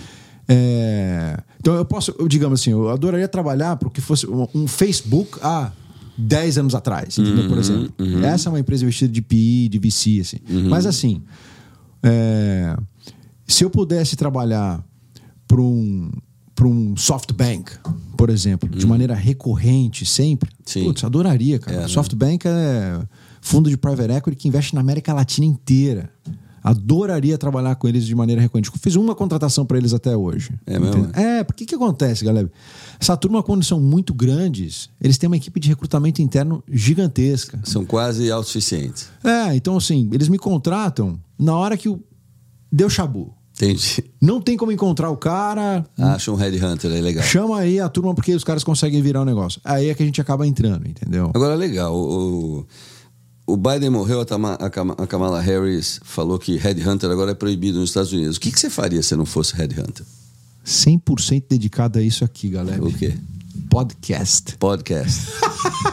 É, então eu posso, eu, digamos assim, eu adoraria trabalhar para o que fosse um, um Facebook há 10 anos atrás, entendeu? Uhum, Por exemplo. Essa é uma empresa investida de PI, de VC, assim. Uhum. Mas assim, é, se eu pudesse trabalhar para um, pra um SoftBank, por exemplo, de maneira recorrente, sempre, Uhum. Sim. putz, adoraria, cara. É, né? SoftBank é fundo de private equity que investe na América Latina inteira. Adoraria trabalhar com eles de maneira recorrente. Fiz uma contratação para eles até hoje. É mesmo? Entende? É, porque que acontece, galera? Essa turma, quando são muito grandes, eles têm uma equipe de recrutamento interno gigantesca. São quase autossuficientes. É, então assim, eles me contratam na hora que o... deu chabu. Entendi. Não tem como encontrar o cara, Acha um headhunter aí legal. chama aí a turma porque os caras conseguem virar o negócio. Aí é que a gente acaba entrando, entendeu? Agora, legal. O, o Biden morreu, a Kamala Harris falou que headhunter agora é proibido nos Estados Unidos. O que, que você faria se não fosse headhunter? 100% dedicado a isso aqui, galera. O quê? Podcast. Podcast.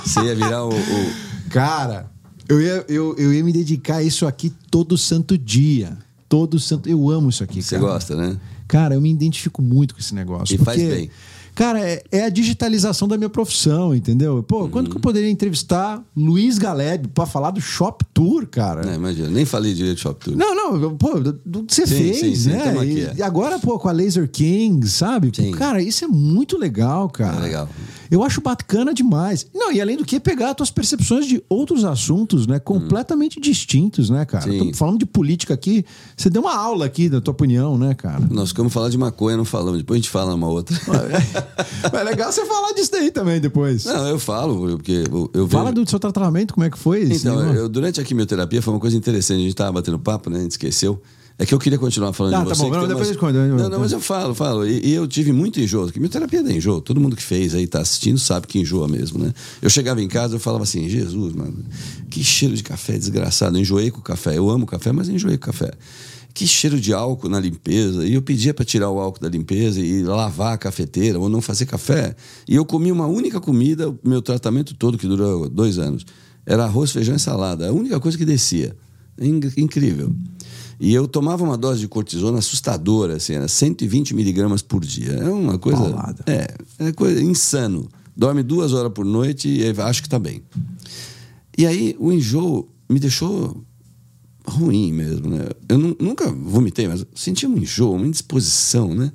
você ia virar o... o- Cara, eu ia, eu, eu ia me dedicar a isso aqui todo santo dia. Todo santo. Eu amo isso aqui, Você cara. gosta, né? Cara, eu me identifico muito com esse negócio. E porque, faz bem. Cara, é, é a digitalização da minha profissão, entendeu? Pô, quando Uhum. que eu poderia entrevistar Luiz Galeb pra falar do Shop Tour, cara? É, imagina, nem falei direito de Shop Tour. Não, não, pô, do que você Sim, fez, sim, sim, né? aqui, e, é. e agora, pô, com a Laser King, sabe? Pô. Cara, isso é muito legal, cara. É legal. Eu acho bacana demais. Não, e além do que, pegar as tuas percepções de outros assuntos, né? Completamente distintos, né, cara? Sim. Tô falando de política aqui, você deu uma aula aqui da tua opinião, né, cara? Nós ficamos falando de maconha, não falamos. Depois a gente fala uma outra. é legal você falar disso daí também depois. Não, eu falo, porque eu, eu Fala vejo... do seu tratamento, como é que foi? Então, eu, durante a quimioterapia foi uma coisa interessante. A gente tava batendo papo, né? A gente esqueceu. É que eu queria continuar falando Ah, de tá você. bom, não, depois umas- gente conta, Não, não, mas eu falo, falo. E, e eu tive muito enjoo. Quimioterapia dá enjoo. Todo mundo que fez aí, tá assistindo, sabe que enjoa mesmo, né? Eu chegava em casa, eu falava assim, Jesus, mano, que cheiro de café desgraçado. Eu enjoei com o café. Eu amo café, mas enjoei com o café. Que cheiro de álcool na limpeza. E eu pedia para tirar o álcool da limpeza e lavar a cafeteira ou não fazer café. E eu comi uma única comida, o meu tratamento todo, que durou dois anos. Era arroz, feijão e salada. A única coisa que descia. In- Incrível. E eu tomava uma dose de cortisona assustadora, assim, era 120 miligramas por dia. É uma coisa. Paulada. É, é coisa insano. Dorme duas horas por noite e acho que tá bem. E aí o enjoo me deixou ruim mesmo, né? Eu nu- nunca vomitei, mas senti um enjoo, uma indisposição, né?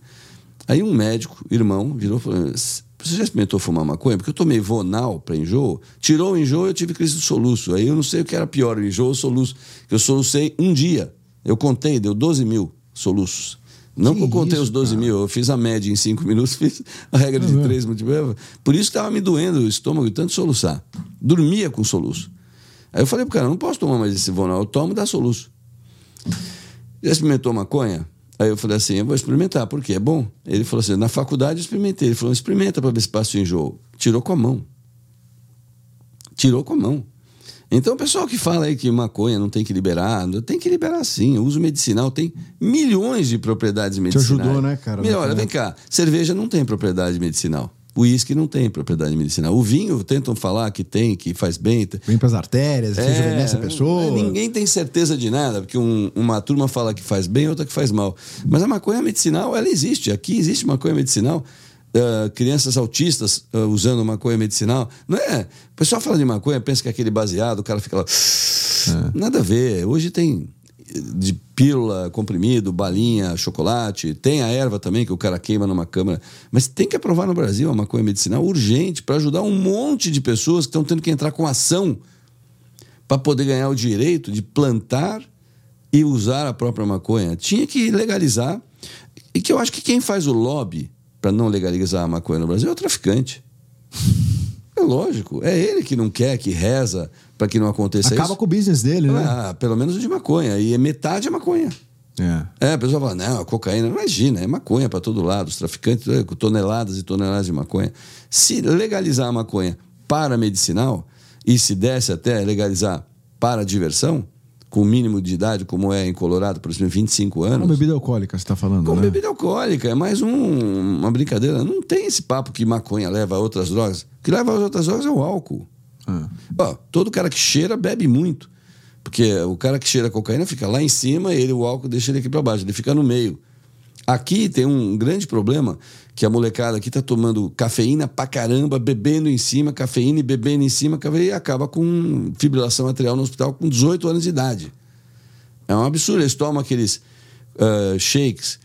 Aí um médico, irmão, virou e falou: Você já experimentou fumar maconha? Porque eu tomei Vonal para enjoo, tirou o enjoo e eu tive crise de soluço. Aí eu não sei o que era pior, o enjoo ou soluço. Eu solucei um dia. Eu contei, deu 12 mil soluços. Não que, Que eu contei isso, os 12 cara. mil, eu fiz a média em 5 minutos, fiz a regra de Uhum. 3 multiplicadas. Por isso estava me doendo o estômago de tanto soluçar. Dormia com soluço. Aí eu falei pro cara, não posso tomar mais esse Vonal, eu tomo e dá soluço. Já experimentou maconha? Aí eu falei assim, eu vou experimentar, porque é bom. Ele falou assim, na faculdade eu experimentei. Ele falou, experimenta para ver se passa o enjoo. Tirou com a mão. Tirou com a mão. Então o pessoal que fala aí que maconha não tem que liberar, tem que liberar sim. O uso medicinal tem milhões de propriedades medicinais. ajudou, né, cara, na Olha, vem cá, cerveja não tem propriedade medicinal. O uísque não tem propriedade medicinal. O vinho tentam falar que tem, que faz bem. Vem pras artérias, que É, rejuvenesce a pessoa. Ninguém tem certeza de nada, porque um- uma turma fala que faz bem, outra que faz mal. Mas a maconha medicinal, ela existe. Aqui existe maconha medicinal. Ah, crianças autistas ah, usando maconha medicinal. Não é? O pessoal fala de maconha, pensa que é aquele baseado, o cara fica lá. Nada a ver. Hoje tem de pílula, comprimido, balinha, chocolate. Tem a erva também que o cara queima numa câmara. Mas tem que aprovar no Brasil a maconha medicinal urgente para ajudar um monte de pessoas que estão tendo que entrar com ação para poder ganhar o direito de plantar e usar a própria maconha. Tinha que legalizar. E que eu acho que quem faz o lobby para não legalizar a maconha no Brasil é o traficante. É lógico. É ele que não quer, que reza para que não aconteça Acaba isso. com o business dele, né? Ah, pelo menos o de maconha. E é metade é maconha. É. É, a pessoa fala, não, a cocaína, imagina, é maconha para todo lado, os traficantes é, com toneladas e toneladas de maconha. Se legalizar a maconha para medicinal, e se desse até legalizar para diversão, com o mínimo de idade, como é em Colorado, por exemplo, 25 Uma anos. bebida alcoólica, você está falando, Com né? bebida alcoólica, é mais um- uma brincadeira. Não tem esse papo que maconha leva a outras drogas. O que leva a outras drogas é o álcool. Ah. Ó, todo cara que cheira bebe muito. Porque o cara que cheira cocaína fica lá em cima e ele, o álcool deixa ele aqui para baixo, ele fica no meio. Aqui tem um grande problema que a molecada aqui tá tomando cafeína pra caramba, bebendo em cima, cafeína e bebendo em cima, e acaba com fibrilação atrial no hospital com 18 anos de idade. É um absurdo. Eles tomam aqueles ah, shakes,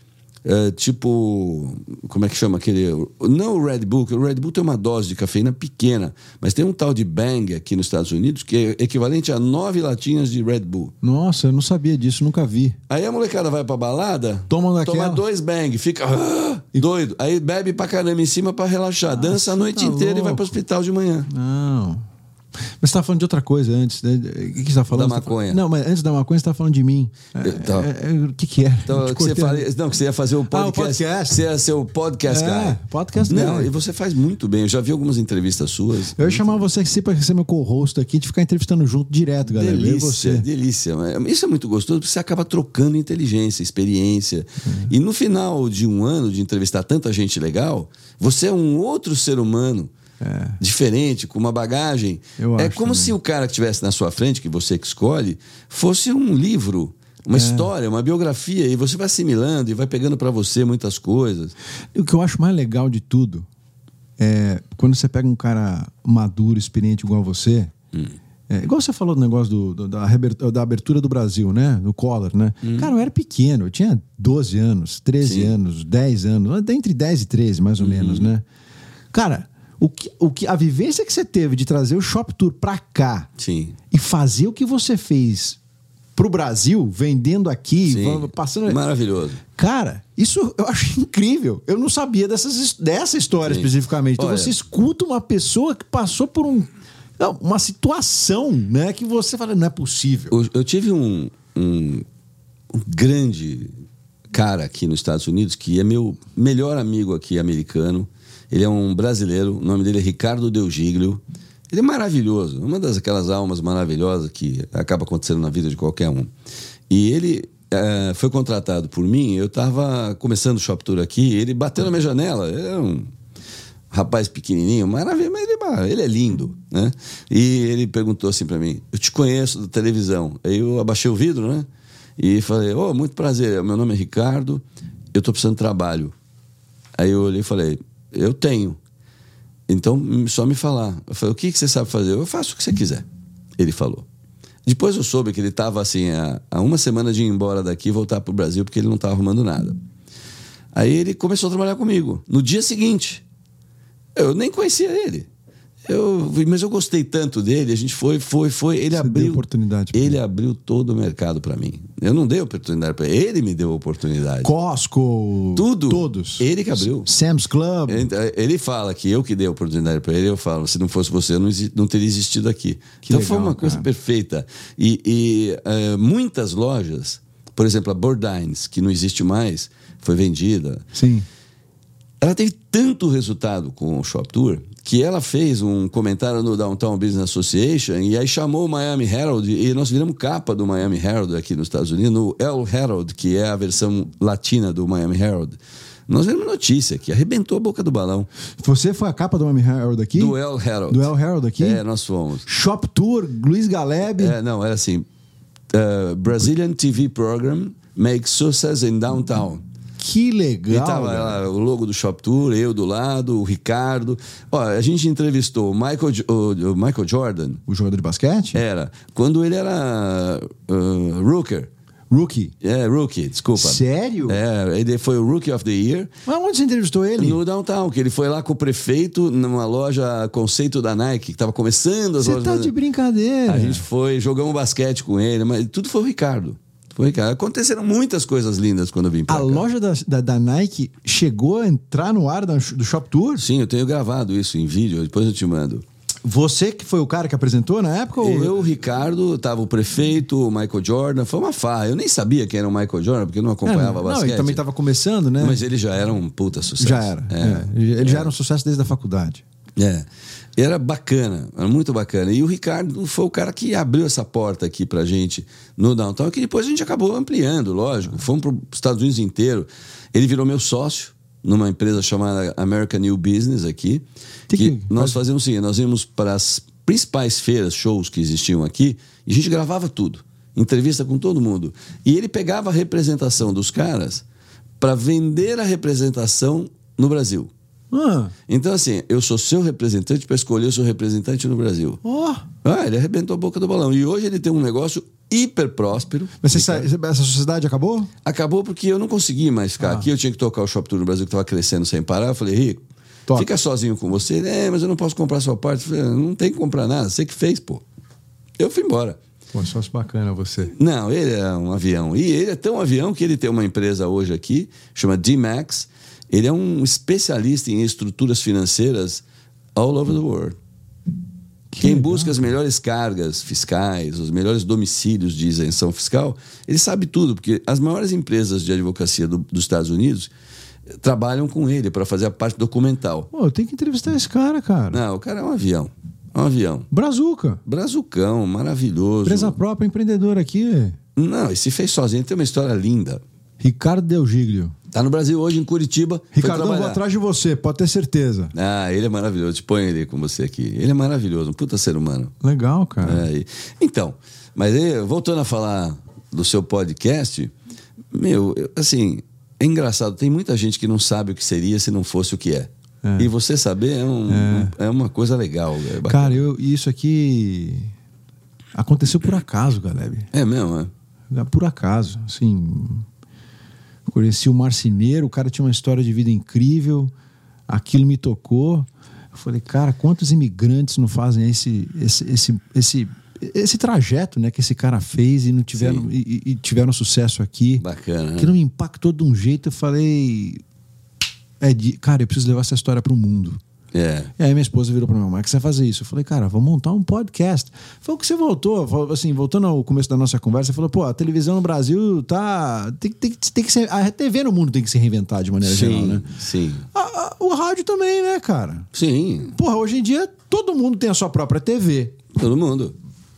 ah, tipo. Como é que chama aquele? Não o Red Bull, que o Red Bull tem uma dose de cafeína pequena, mas tem um tal de Bang aqui nos Estados Unidos que é equivalente a nove latinhas de Red Bull. Nossa, eu não sabia disso, nunca vi. Aí a molecada vai pra balada, Toma daquela. toma dois bang, fica ah, doido. Aí bebe pra caramba em cima pra relaxar. Dança a noite tá inteira e vai louco. pro hospital de manhã. Não. Mas você tá falando de outra coisa antes. né? O que que você tá falando? Da tá maconha. falando- Não, mas antes da maconha você tá falando de mim. É, Então. é, é, o que que era? Então, Eu que você fala, não, que você ia fazer o podcast. podcast. Você ia ser o podcast, É, cara. podcast Não, guy. e você faz muito bem. Eu já vi algumas entrevistas suas. Eu ia chamar você aqui para ser meu co-host aqui, de ficar entrevistando junto direto, galera. Eu e Delícia, você. delícia. Isso é muito gostoso porque você acaba trocando inteligência, experiência. Uhum. E no final de um ano de entrevistar tanta gente legal, você é um outro ser humano. Diferente, com uma bagagem. É. Eu é como também. se o cara que estivesse na sua frente, que você que escolhe, fosse um livro, É. uma história, uma biografia. E você vai assimilando e vai pegando para você muitas coisas. E o que eu acho mais legal de tudo é quando você pega um cara maduro, experiente igual você. Hum. É, igual você falou do negócio do- do- da, da abertura do Brasil, né? Do Collor, né? Cara, eu era pequeno, eu tinha 12 anos, 13 Hum. Sim. Uhum. anos, 10 anos, entre 10 e 13, mais ou menos, né? Cara, o que, o que, a vivência que você teve de trazer o Shop Tour pra cá Sim. e fazer o que você fez pro Brasil, vendendo aqui, Sim. passando. Maravilhoso. Cara, isso eu acho incrível. Eu não sabia dessas, dessa história Sim. especificamente. Então Olha. você escuta uma pessoa que passou por um, uma situação, né? Que você fala, não é possível. Eu, eu tive um, um, um grande cara aqui nos Estados Unidos que é meu melhor amigo aqui americano. Ele é um brasileiro, o nome dele é Ricardo Delgiglio. Ele é maravilhoso, uma das aquelas almas maravilhosas que acaba acontecendo na vida de qualquer um. E ele eh, foi contratado por mim, eu estava começando o Shop Tour aqui, ele bateu na minha janela, é um rapaz pequenininho, maravilha, mas ele, ele é lindo, né? E ele perguntou assim pra mim: "Eu te conheço da televisão". Aí eu abaixei o vidro, né? E falei: "Oh, muito prazer, meu nome é Ricardo, eu tô precisando de trabalho". Aí eu olhei e falei: "Eu tenho". Então, só me falar. Eu falei: "O que que você sabe fazer?". Eu faço o que você quiser. Ele falou. Depois eu soube que ele estava assim há, há uma semana de ir embora daqui e voltar pro Brasil porque ele não estava arrumando nada. Aí ele começou a trabalhar comigo. No dia seguinte, eu nem conhecia ele. Eu, mas eu gostei tanto dele, a gente foi, foi, foi. Ele Você abriu deu oportunidade Ele abriu todo o mercado para mim. Eu não dei oportunidade para ele, ele me deu oportunidade. Costco. Tudo. Todos. Ele que abriu. Sam's Club. Ele, ele fala que eu que dei a oportunidade para ele, eu falo, se não fosse você, eu não, não teria existido aqui. Que então legal, foi uma coisa cara. perfeita. E, e, eh, muitas lojas, por exemplo, a Bordines, que não existe mais, foi vendida. Sim. Ela teve tanto resultado com o Shop Tour que ela fez um comentário no Downtown Business Association e aí chamou o Miami Herald e nós viramos capa do Miami Herald aqui nos Estados Unidos, no El Herald, que é a versão latina do Miami Herald. Nós vimos notícia que arrebentou a boca do balão. Você foi a capa do Miami Herald aqui? Do El Herald. Do El Herald aqui? É, nós fomos. Shop Tour, Luiz Galeb. É, não, era assim: uh, Brazilian TV program makes success in downtown. Que E legal. tava velho. lá o logo do Shop Tour, eu do lado, o Ricardo. Ó, a gente entrevistou o Michael, o, o Michael Jordan. O jogador de basquete? Era. Quando ele era uh, rooker. Rookie. É, rookie, desculpa. Sério? É, ele foi o Rookie of the Year. Mas onde você entrevistou ele? No Downtown, que ele foi lá com o prefeito numa loja conceito da Nike, que estava começando as Você lojas tá da- de brincadeira. A gente foi, jogamos basquete com ele, mas tudo foi o Ricardo. Foi Ricardo. Aconteceram muitas coisas lindas quando eu vim pra A cá. loja da, da, da Nike chegou a entrar no ar da- do Shop Tour? Sim, eu tenho gravado isso em vídeo, depois eu te mando. Você que foi o cara que apresentou na época? Ou... Eu, o Ricardo, tava o prefeito, o Michael Jordan, foi uma farra. Eu nem sabia quem era o Michael Jordan, porque eu não É, acompanhava não, basquete. ele também estava começando, né? Mas ele já era um puta sucesso. Já era. É. é. Ele já era um sucesso desde a faculdade. É. Era bacana, era muito bacana. E o Ricardo foi o cara que abriu essa porta aqui pra gente no Downtown, que depois a gente acabou ampliando, lógico. Fomos para os Estados Unidos inteiro. Ele virou meu sócio numa empresa chamada American New Business aqui. Que Que, que nós faz? fazíamos o seguinte, nós íamos para as principais feiras, shows que existiam aqui, e a gente gravava tudo. Entrevista com todo mundo. E ele pegava a representação dos caras para vender a representação no Brasil. Ah, Então, assim, eu sou seu representante para escolher o seu representante no Brasil. ó. Ah, ele arrebentou a boca do balão. E hoje ele tem um negócio hiper próspero. Mas você sa- essa sociedade acabou? Acabou porque eu não consegui mais ficar aqui. Eu tinha que tocar o Shop Tour no Brasil, que estava crescendo sem parar. Eu falei, Rico, Toca. fica sozinho com você. É, mas eu não posso comprar sua parte. Falei, não tem que comprar nada. Você que fez, pô. Eu fui embora. Pô, sócio bacana você. Não, ele é um avião. E ele é tão avião que ele tem uma empresa hoje aqui, chama D-Max. Ele é um especialista em estruturas financeiras all over the world. Quem legal. busca as melhores cargas fiscais, os melhores domicílios de isenção fiscal, ele sabe tudo, porque as maiores empresas de advocacia do- dos Estados Unidos eh, trabalham com ele para fazer a parte documental. Pô, eu tenho que entrevistar esse cara, cara. Não, o cara é um avião. É um avião. Brazuca. Brazucão, maravilhoso. Empresa própria, empreendedor aqui. Não, e se fez sozinho, tem uma história linda. Ricardo Del Giglio. Tá no Brasil hoje, em Curitiba. foi Ricardão, vou atrás de você, pode ter certeza. Ah, ele é maravilhoso. Te ponho ele com você aqui. Ele é maravilhoso, um puta ser humano. Legal, cara. É, e- então, mas aí, voltando a falar do seu podcast, meu, eu- assim, é engraçado. Tem muita gente que não sabe o que seria se não fosse o que é. É. E você saber é, um- é uma coisa legal. É. Cara, eu, isso aqui aconteceu por acaso, Galeb. é mesmo, é? Por acaso, assim. Conheci o marceneiro, o cara tinha uma história de vida incrível, aquilo me tocou. Eu falei, cara, quantos imigrantes não fazem esse, esse, esse, esse, esse trajeto né, que esse cara fez e não tiveram, e, e- tiveram sucesso aqui? Bacana, né? Aquilo me impactou de um jeito, eu falei. É de, cara, eu preciso levar essa história para o mundo. É. E aí minha esposa virou para mim, que você vai fazer isso? Eu falei, cara, vamos montar um podcast. Foi o que você voltou, falou assim, voltando ao começo da nossa conversa, você falou, pô, a televisão no Brasil tá. Tem, tem, tem que ser. A TV no mundo tem que se reinventar de maneira geral, Sim, né? sim. A- a- o rádio também, né, cara? Sim, Porra, hoje em dia todo mundo tem a sua própria TV. todo mundo.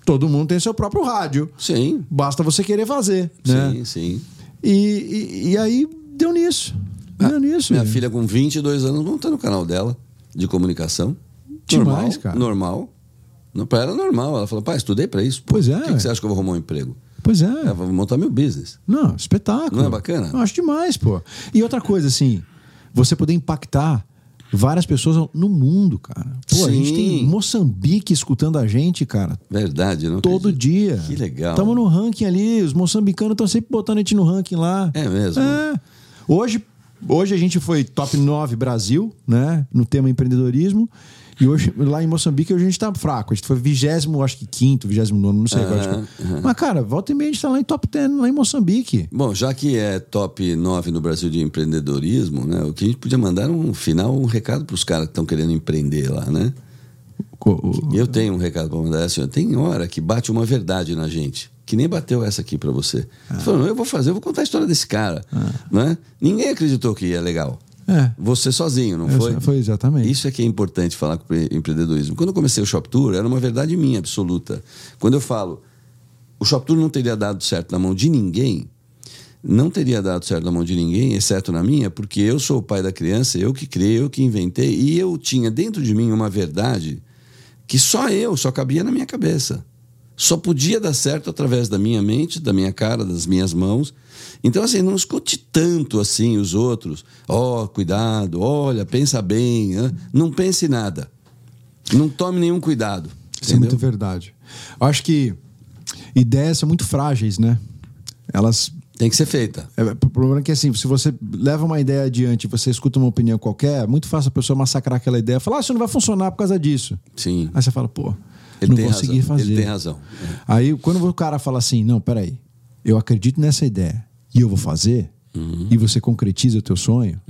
Todo mundo tem seu próprio rádio. Sim, Basta você querer fazer. Né? sim, sim. E, e, e aí deu nisso. Deu nisso. Minha filha com 22 anos montando o canal dela de comunicação. Demais, normal, cara. Normal. Não, pra ela é normal. Ela falou, pai, estudei pra isso. Pô, Pois é. Por que, que você acha que eu vou arrumar um emprego? Pois é. É, vou montar meu business. Não, espetáculo. Não é bacana? Eu acho demais, pô. E outra coisa, assim, você poder impactar várias pessoas no mundo, cara. Pô, a gente Sim. tem Moçambique escutando a gente, cara, Verdade, não todo acredito. dia. Que legal. Estamos no ranking ali, os moçambicanos estão sempre botando a gente no ranking lá. É mesmo? É. Hoje, hoje a gente foi top 9 Brasil, né? No tema empreendedorismo. E hoje, lá em Moçambique, hoje a gente tá fraco. A gente foi vigésimo, acho que quinto, vigésimo nono, não sei. Acho que- aham. Mas, cara, volta e meia a gente tá lá em top 10, lá em Moçambique. Bom, já que é top 9 no Brasil de empreendedorismo, né? O que a gente podia mandar um final, um recado para os caras que estão querendo empreender lá, né? O- Eu tenho um recado para mandar assim, tem hora que bate uma verdade na gente, que nem bateu essa aqui para você. Você falou, não, eu vou fazer, eu vou contar a história desse cara, né? Ninguém acreditou que ia legal. É. Você sozinho, não É, foi? foi exatamente. Isso é que é importante falar com o empreendedorismo. Quando eu comecei o Shop Tour, era uma verdade minha, absoluta. Quando eu falo, o Shop Tour não teria dado certo na mão de ninguém, não teria dado certo na mão de ninguém, exceto na minha, porque eu sou o pai da criança, eu que criei, eu que inventei, e eu tinha dentro de mim uma verdade que só eu, só cabia na minha cabeça. Só podia dar certo através da minha mente, da minha cara, das minhas mãos. Então, assim, não escute tanto assim os outros. Ó, oh, cuidado, olha, pensa bem. Não pense nada. Não tome nenhum cuidado. Isso é entendeu? muito verdade. Eu acho que ideias são muito frágeis, né? Elas. Tem que ser feita. É, o problema é que assim, se você leva uma ideia adiante, você escuta uma opinião qualquer, é muito fácil a pessoa massacrar aquela ideia, falar, ah, isso não vai funcionar por causa disso. Sim. Aí você fala, pô, Ele não vou razão. fazer. Ele tem razão. É. Aí quando o cara fala assim, não, peraí, eu acredito nessa ideia e eu vou fazer, Uhum. e você concretiza o teu sonho,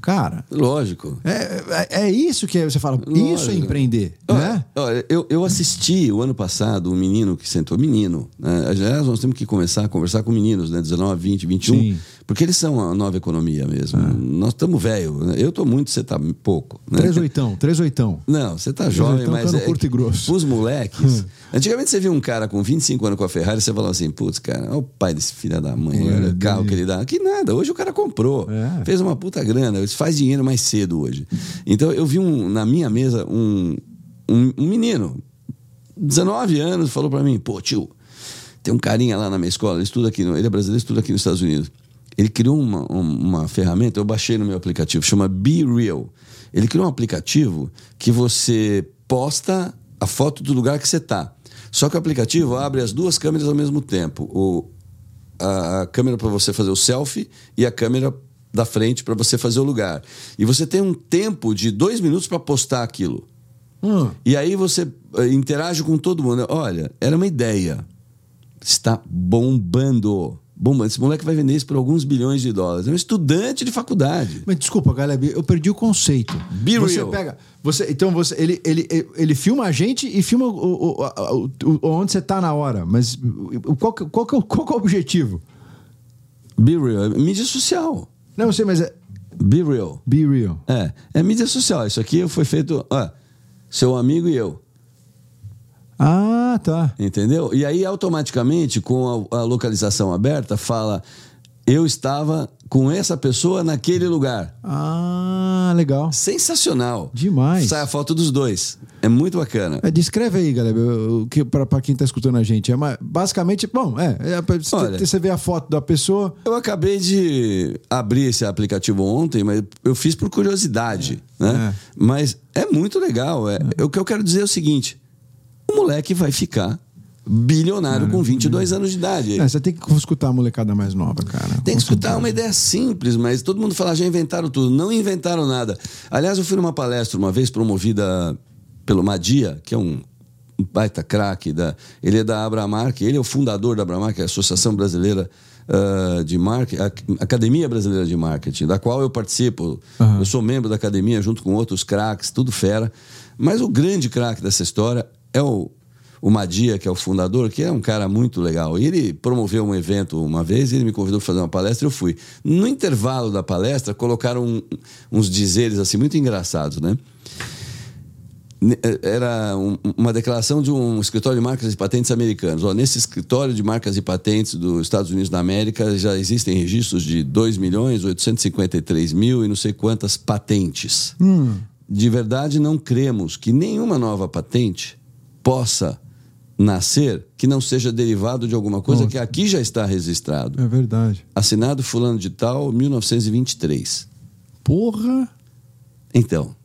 cara, Lógico. é, é, é isso que você fala, isso é Lógico. empreender, Olha, né? olha, eu, eu assisti o ano passado um menino que sentou, menino, né? aliás, nós temos que começar a conversar com meninos, né? 19, 20, 21, Sim. Porque eles são a nova economia mesmo. Nós estamos velho. né? Eu estou muito, você está pouco. Né? Três oitão, três oitão. Não, você tá jovem, oitão mas tá no é, curto e grosso. os moleques. antigamente você via um cara com 25 anos com a Ferrari, você falava assim, putz, cara, olha o pai desse filho da mãe, É, olha o carro que ele dá. Que nada, hoje o cara comprou, É. fez uma puta grana, faz dinheiro mais cedo hoje. Então eu vi um, na minha mesa um, um, um menino, 19 anos, falou pra mim, pô, tio, tem um carinha lá na minha escola, ele estuda aqui, ele é brasileiro, estuda aqui nos Estados Unidos. Ele criou uma, um- uma ferramenta, eu baixei no meu aplicativo, chama Be Real. Ele criou um aplicativo que você posta a foto do lugar que você está. Só que o aplicativo abre as duas câmeras ao mesmo tempo. O, a, a câmera para você fazer o selfie e a câmera da frente para você fazer o lugar. E você tem um tempo de dois minutos para postar aquilo. Hum. E aí você eh, interage com todo mundo. Olha, era uma ideia. Está bombando. Bombando. Esse moleque vai vender isso por alguns bilhões de dólares. É um estudante de faculdade. Mas desculpa, galera, eu perdi o conceito. Be você real. pega. Você, então você, ele, ele, ele, filma a gente e filma o, o- o- onde você tá na hora. Mas qual, que- qual, que é o- qual que é o objetivo? Be real. É mídia social. Não, eu sei, mas é. Be real. Be real. É, é mídia social. Isso aqui foi feito. Ó, seu amigo e eu. Ah, tá. Entendeu? E aí, automaticamente, com a, a localização aberta, fala: eu estava com essa pessoa naquele lugar. Ah, legal. Sensacional. Demais. Sai a foto dos dois. É muito bacana. É, descreve aí, galera, o que para quem tá escutando a gente. É uma- basicamente, bom, é, é pra- você- Olha. você vê a foto da pessoa. Eu acabei de abrir esse aplicativo ontem, mas eu fiz por curiosidade, né? Mas é muito legal. É, O que eu quero dizer é o seguinte: o moleque vai ficar bilionário com 22 anos de idade. É, você tem que escutar a molecada mais nova, cara. Tem que escutar uma ideia simples, mas todo mundo fala, já inventaram tudo. Não inventaram nada. Aliás, eu fui numa palestra uma vez promovida pelo Madia, que é um baita craque. Da, ele é da Abramark, ele é o fundador da Abramark, é a Associação Brasileira ah, de Marketing, Academia Brasileira de Marketing, da qual eu participo. Eu sou membro da academia junto com outros craques, tudo fera. Mas o grande craque dessa história é o o Madia, que é o fundador, que é um cara muito legal. E ele promoveu um evento uma vez, ele me convidou para fazer uma palestra e eu fui. No intervalo da palestra, colocaram um- uns dizeres assim muito engraçados, né? Ne- Era um- uma declaração de um escritório de marcas e patentes americanos. Ó, nesse escritório de marcas e patentes dos Estados Unidos da América já existem registros de 2 milhões 853 mil e não sei quantas patentes. De verdade, não cremos que nenhuma nova patente possa nascer que não seja derivado de alguma coisa que aqui já está registrado. É verdade. Assinado fulano de tal, 1923. Porra! Então,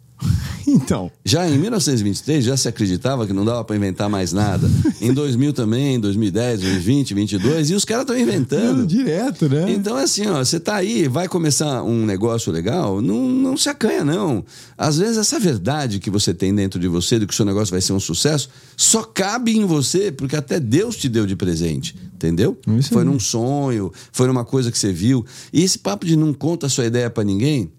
Então. já em 1923 já se acreditava que não dava para inventar mais nada. Em 2000 também, em 2010, 2020, 2022, e os caras estão inventando. Direto, né? Então é assim, ó, você tá aí, vai começar um negócio legal, não, não se acanha, não. Às vezes essa verdade que você tem dentro de você, de que o seu negócio vai ser um sucesso, só cabe em você, porque até Deus te deu de presente, entendeu? Isso foi aí. num sonho, foi numa coisa que você viu. E esse papo de não conta a sua ideia para ninguém,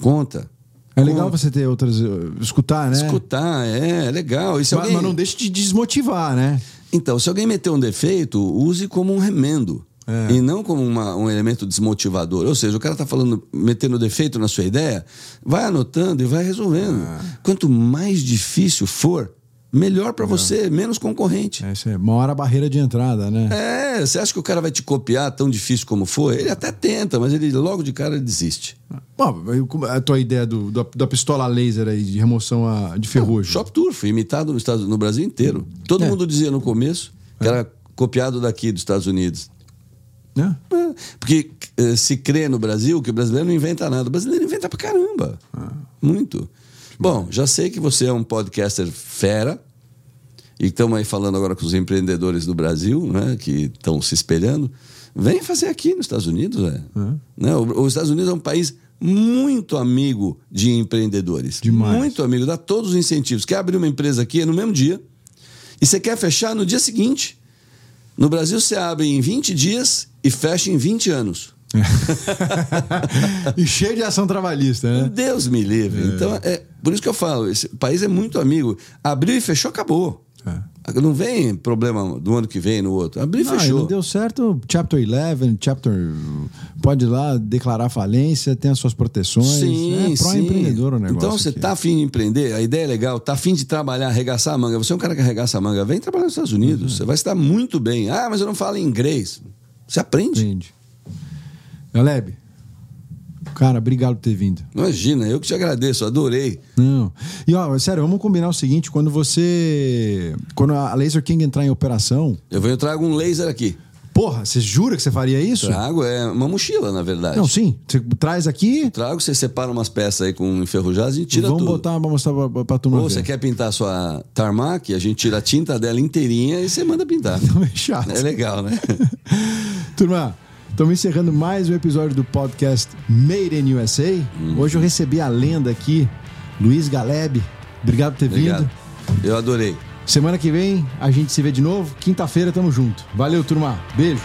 conta. É legal você ter outras. uh, escutar, né? Escutar, é, é legal. Mas, alguém... mas não deixe de desmotivar, né? Então, se alguém meter um defeito, use como um remendo. É. E não como uma- um elemento desmotivador. Ou seja, o cara está falando, metendo defeito na sua ideia, vai anotando e vai resolvendo. É. Quanto mais difícil for, melhor para você, menos concorrente. É, isso é uma hora a barreira de entrada, né? É, você acha que o cara vai te copiar tão difícil como for? Ele até tenta, mas ele logo de cara desiste. Bom, a tua ideia do, da, da pistola laser aí de remoção a- de ferrugem. Shop Tour foi imitado nos Estados, no Brasil inteiro. Todo É. mundo dizia no começo que era copiado daqui dos Estados Unidos. Né? É, Porque eh, se crê no Brasil que o brasileiro não inventa nada. O brasileiro inventa pra caramba. Muito. Bom, já sei que você é um podcaster fera. E estamos aí falando agora com os empreendedores do Brasil, né, que estão se espelhando. Vem fazer aqui nos Estados Unidos. É. Né? Os Estados Unidos é um país muito amigo de empreendedores. Demais. Muito amigo, dá todos os incentivos. Quer abrir uma empresa aqui é no mesmo dia. E você quer fechar no dia seguinte. No Brasil, você abre em 20 dias e fecha em 20 anos. e cheio de ação trabalhista, né? Deus me livre. Então, é por isso que eu falo: esse país é muito amigo. Abriu e fechou, acabou. É. Não vem problema do ano que vem, no outro. Abrir e Não, fechou. não deu certo, Chapter 11, Chapter. Pode ir lá declarar falência, tem as suas proteções. Sim, é sim. pró-empreendedor o negócio. Então você aqui. tá afim de empreender, a ideia é legal, tá afim de trabalhar, arregaçar a manga. Você é um cara que arregaça a manga, vem trabalhar nos Estados Unidos. Uhum. Você vai estar muito bem. Ah, mas eu não falo inglês. Você aprende. Entende. Galeb, cara, obrigado por ter vindo. Imagina, eu que te agradeço, adorei. Não. E ó, sério, vamos combinar o seguinte: quando você. Quando a Laser King entrar em operação. Eu venho trago um laser aqui. Porra, você jura que você faria isso? Trago é uma mochila, na verdade. Não, sim. Você traz aqui. Trago, você separa umas peças aí com enferrujadas e tira vamos tudo. botar pra mostrar pra, pra turma. Ou ver. você quer pintar a sua tarmac, a gente tira a tinta dela inteirinha e você manda pintar. Não é chato. É legal, né? Turma, estamos encerrando mais um episódio do podcast Made in USA. Uhum. Hoje eu recebi a lenda aqui, Luiz Galeb. Obrigado por ter Obrigado. vindo. Eu adorei. Semana que vem a gente se vê de novo. Quinta-feira tamo junto. Valeu, turma. Beijo.